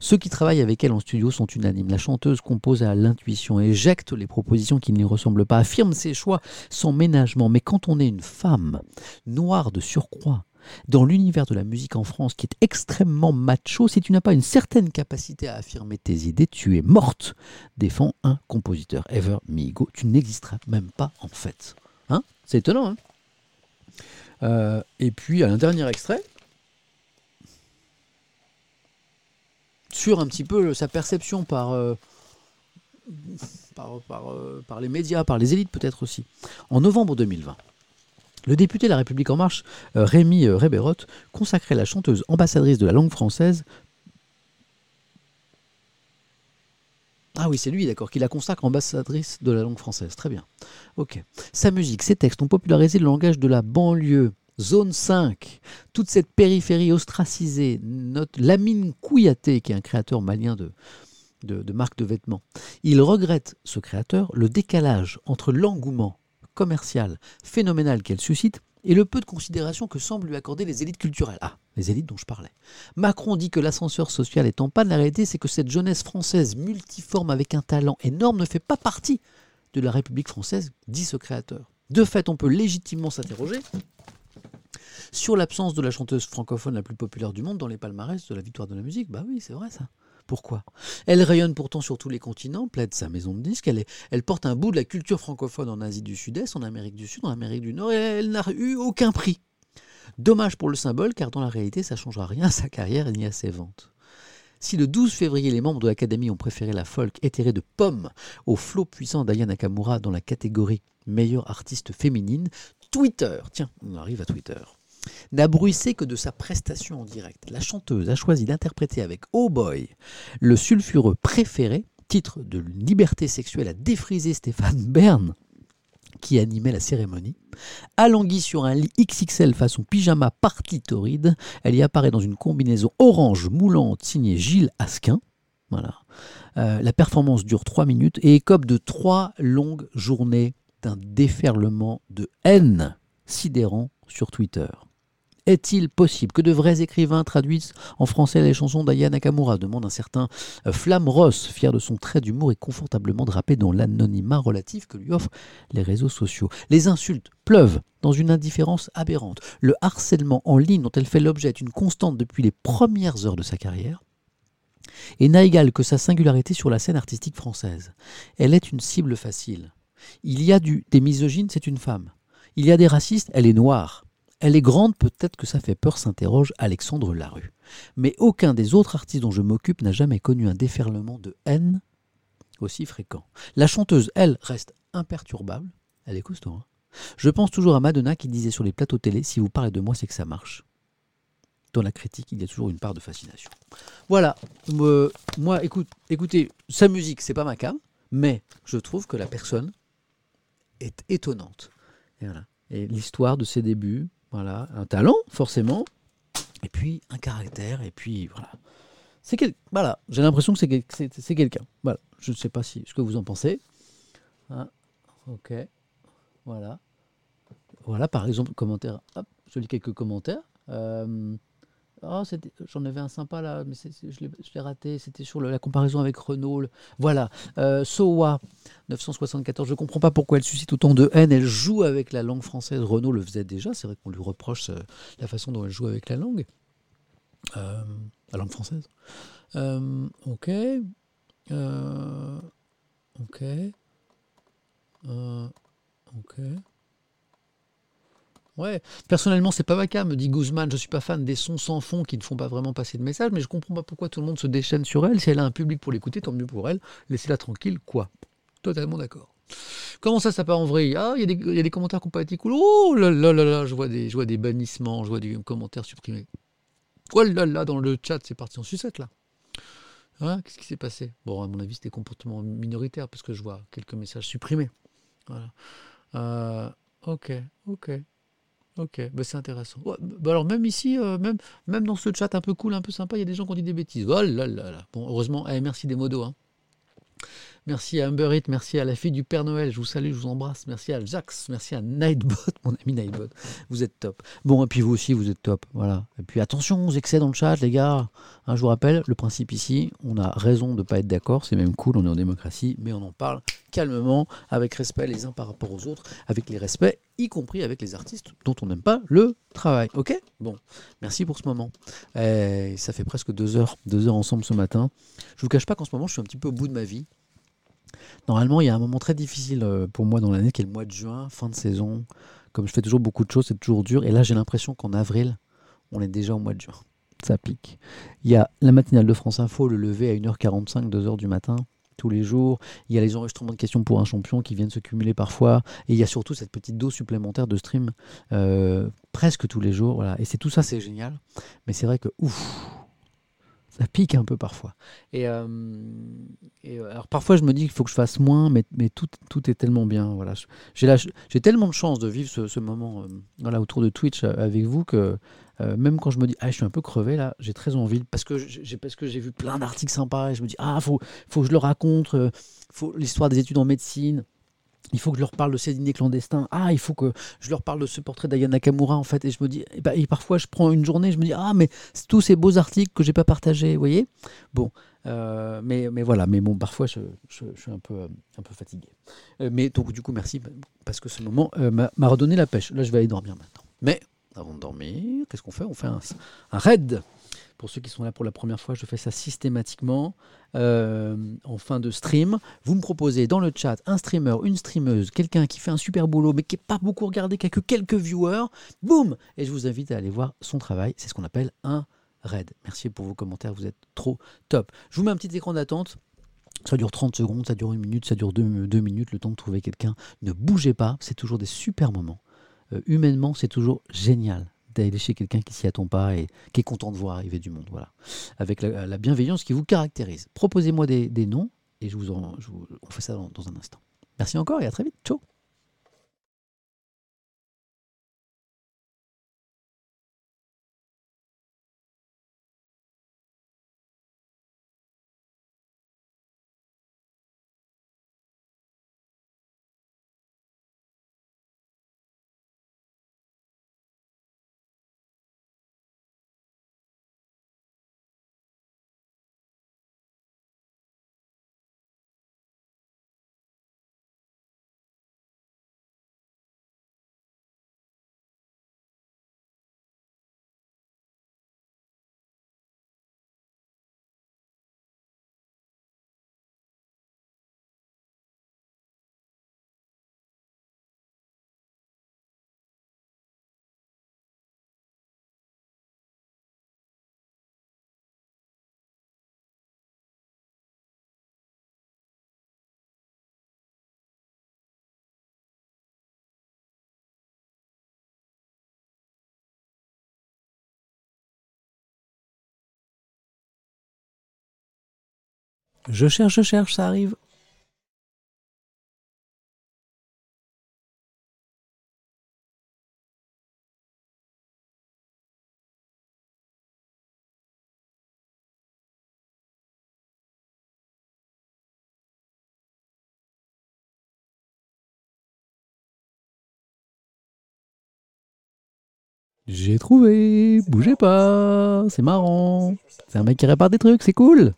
Ceux qui travaillent avec elle en studio sont unanimes. La chanteuse compose à l'intuition, éjecte les propositions qui ne lui ressemblent pas, affirme ses choix sans ménagement. Mais quand on est une femme, noire de surcroît, dans l'univers de la musique en France qui est extrêmement macho, si tu n'as pas une certaine capacité à affirmer tes idées, tu es morte, défend un compositeur. Ever Migo, tu n'existeras même pas en fait. Hein? C'est étonnant. Hein? Euh, et puis, un dernier extrait, sur un petit peu sa perception par, euh, euh, par, les médias, par les élites peut-être aussi. En novembre 2020, le député de la République en marche, Rémi Réberot, consacrait la chanteuse ambassadrice de la langue française. Ah oui, c'est lui, d'accord, qui la consacre ambassadrice de la langue française. Très bien. Ok. Sa musique, ses textes ont popularisé le langage de la banlieue. Zone 5, toute cette périphérie ostracisée, notre Lamine Kouyaté, qui est un créateur malien de, de, de marques de vêtements, il regrette, ce créateur, le décalage entre l'engouement commercial phénoménal qu'elle suscite et le peu de considération que semblent lui accorder les élites culturelles. Ah, les élites dont je parlais. Macron dit que l'ascenseur social est en panne. La réalité, c'est que cette jeunesse française multiforme avec un talent énorme ne fait pas partie de la République française, dit ce créateur. De fait, on peut légitimement s'interroger sur l'absence de la chanteuse francophone la plus populaire du monde dans les palmarès de la victoire de la musique. Bah oui, c'est vrai ça. Pourquoi? Elle rayonne pourtant sur tous les continents, plaide sa maison de disques, elle, porte un bout de la culture francophone en Asie du Sud-Est, en Amérique du Sud, en Amérique du Nord, et elle n'a eu aucun prix. Dommage pour le symbole, car dans la réalité, ça ne changera rien à sa carrière ni à ses ventes. Si le 12 février, les membres de l'Académie ont préféré la folk éthérée de Pomme au flot puissant d'Aya Nakamura dans la catégorie meilleure artiste féminine, Twitter, tiens, on arrive à Twitter, n'a bruissé que de sa prestation en direct. La chanteuse a choisi d'interpréter avec Oh Boy le sulfureux préféré, titre de liberté sexuelle à défriser Stéphane Bern qui animait la cérémonie. Alangui sur un lit XXL façon pyjama partie torride, elle y apparaît dans une combinaison orange moulante signée Gilles Asquin. Voilà. Euh, la performance dure 3 minutes et écope de trois longues journées d'un déferlement de haine sidérant sur Twitter. Est-il possible que de vrais écrivains traduisent en français les chansons d'Aya Nakamura demande un certain euh, Flamme Ross, fier de son trait d'humour et confortablement drapé dans l'anonymat relatif que lui offrent les réseaux sociaux. Les insultes pleuvent dans une indifférence aberrante. Le harcèlement en ligne dont elle fait l'objet est une constante depuis les premières heures de sa carrière et n'a égal que sa singularité sur la scène artistique française. Elle est une cible facile. Il y a des misogynes, c'est une femme. Il y a des racistes, elle est noire. Elle est grande, peut-être que ça fait peur, s'interroge Alexandre Larue. Mais aucun des autres artistes dont je m'occupe n'a jamais connu un déferlement de haine aussi fréquent. La chanteuse, elle, reste imperturbable. Elle est costaud. Hein. je pense toujours à Madonna qui disait sur les plateaux télé si vous parlez de moi, c'est que ça marche. Dans la critique, il y a toujours une part de fascination. Voilà. Euh, moi, écoute, écoutez, sa musique, c'est pas ma cam, mais je trouve que la personne est étonnante. Et voilà. Et l'histoire de ses débuts, voilà, un talent, forcément. Et puis un caractère. Et puis voilà. C'est quel... Voilà, j'ai l'impression que c'est quelqu'un. Voilà, je ne sais pas si ce que vous en pensez. Hein, ok, voilà. Voilà, par exemple, commentaire. Hop, je lis quelques commentaires. Euh, Oh, j'en avais un sympa là, mais je l'ai raté. C'était sur la comparaison avec Renault. Voilà. Euh, Sowa, 974. Je ne comprends pas pourquoi elle suscite autant de haine. Elle joue avec la langue française. Renault le faisait déjà. C'est vrai qu'on lui reproche euh, la façon dont elle joue avec la langue. Euh, la langue française. Euh, ok. Ok. Ok. Ouais, personnellement, c'est pas ma cas, me dit Guzman. Je suis pas fan des sons sans fond qui ne font pas vraiment passer de message, mais je comprends pas pourquoi tout le monde se déchaîne sur elle. Si elle a un public pour l'écouter, tant mieux pour elle. Laissez-la tranquille, quoi. Totalement d'accord. Comment ça, ça part en vrille? Ah, il y, a des- commentaires qui n'ont pas été cool. Oh là là là là, je vois des, je vois des bannissements, je vois des commentaires supprimés. Oh là là, dans le chat, c'est parti en sucette là. Hein, Qu'est-ce qui s'est passé? Bon, à mon avis, c'était comportement minoritaire parce que je vois quelques messages supprimés. Voilà. Euh, ok, ok, ok. Bah, c'est intéressant. Ouais, bah alors même ici, euh, même, même dans ce chat un peu cool, un peu sympa, il y a des gens qui ont dit des bêtises. Oh là là là. Bon, heureusement, eh, merci des modos. Hein. Merci à Humber merci à la fille du Père Noël, je vous salue, je vous embrasse. Merci à Jax, merci à Nightbot, mon ami Nightbot. Vous êtes top. Bon, et puis vous aussi, vous êtes top. Voilà. Et puis attention aux excès dans le chat, les gars. Hein, je vous rappelle, le principe ici, on a raison de ne pas être d'accord, c'est même cool, on est en démocratie, mais on en parle calmement, avec respect les uns par rapport aux autres, avec les respects, y compris avec les artistes dont on n'aime pas le travail. Ok? Bon, merci pour ce moment. Eh, ça fait presque deux heures, deux heures ensemble ce matin. Je vous cache pas qu'en ce moment, je suis un petit peu au bout de ma vie. Normalement, il y a un moment très difficile euh, pour moi dans l'année qui est le mois de juin, fin de saison. Comme je fais toujours beaucoup de choses, c'est toujours dur. Et là, j'ai l'impression qu'en avril, on est déjà au mois de juin. Ça pique. Il y a la matinale de France Info, le lever à 1h45, 2h du matin, tous les jours. Il y a les enregistrements de questions pour un champion qui viennent se cumuler parfois. Et il y a surtout cette petite dose supplémentaire de stream euh, presque tous les jours. Voilà. Et c'est tout ça, c'est génial. Mais c'est vrai que, ouf, ça pique un peu parfois. Et, euh, euh, alors parfois je me dis qu'il faut que je fasse moins, mais, tout, est tellement bien. Voilà. J'ai tellement de chance de vivre ce, moment euh, voilà, autour de Twitch avec vous que même quand je me dis ah je suis un peu crevé là, j'ai très envie parce que j'ai parce que j'ai vu plein d'articles sympas et je me dis ah faut faut que je le raconte, faut l'histoire des études en médecine. Il faut que je leur parle de ces dîners clandestins. Ah, il faut que je leur parle de ce portrait d'Aya Nakamura, en fait. Et je me dis, et, bah, et parfois, je prends une journée, je me dis, ah, mais tous ces beaux articles que j'ai pas partagés, vous voyez? Bon, euh, mais, mais voilà, mais bon, parfois, je, je- suis un peu, euh, un peu fatigué. Euh, mais donc, du coup, merci, parce que ce moment m'a m'a redonné la pêche. Là, je vais aller dormir maintenant. Mais avant de dormir, qu'est-ce qu'on fait? On fait un, un raid. Pour ceux qui sont là pour la première fois, je fais ça systématiquement euh, en fin de stream. Vous me proposez dans le chat un streamer, une streameuse, quelqu'un qui fait un super boulot mais qui n'est pas beaucoup regardé, qui a que quelques viewers. Boum Et je vous invite à aller voir son travail. C'est ce qu'on appelle un raid. Merci pour vos commentaires, vous êtes trop top. Je vous mets un petit écran d'attente. Ça dure 30 secondes, ça dure une minute, ça dure deux, minutes, le temps de trouver quelqu'un. Ne bougez pas, c'est toujours des super moments. Euh, humainement, c'est toujours génial d'aller chez quelqu'un qui s'y attend pas et qui est content de voir arriver du monde. Voilà. Avec la, la bienveillance qui vous caractérise. Proposez-moi des, des noms et je vous en, on fait ça dans, dans un instant. Merci encore et à très vite. Ciao. Je cherche, je cherche, ça arrive. J'ai trouvé, bougez pas, c'est marrant. C'est un mec qui répare des trucs, c'est cool.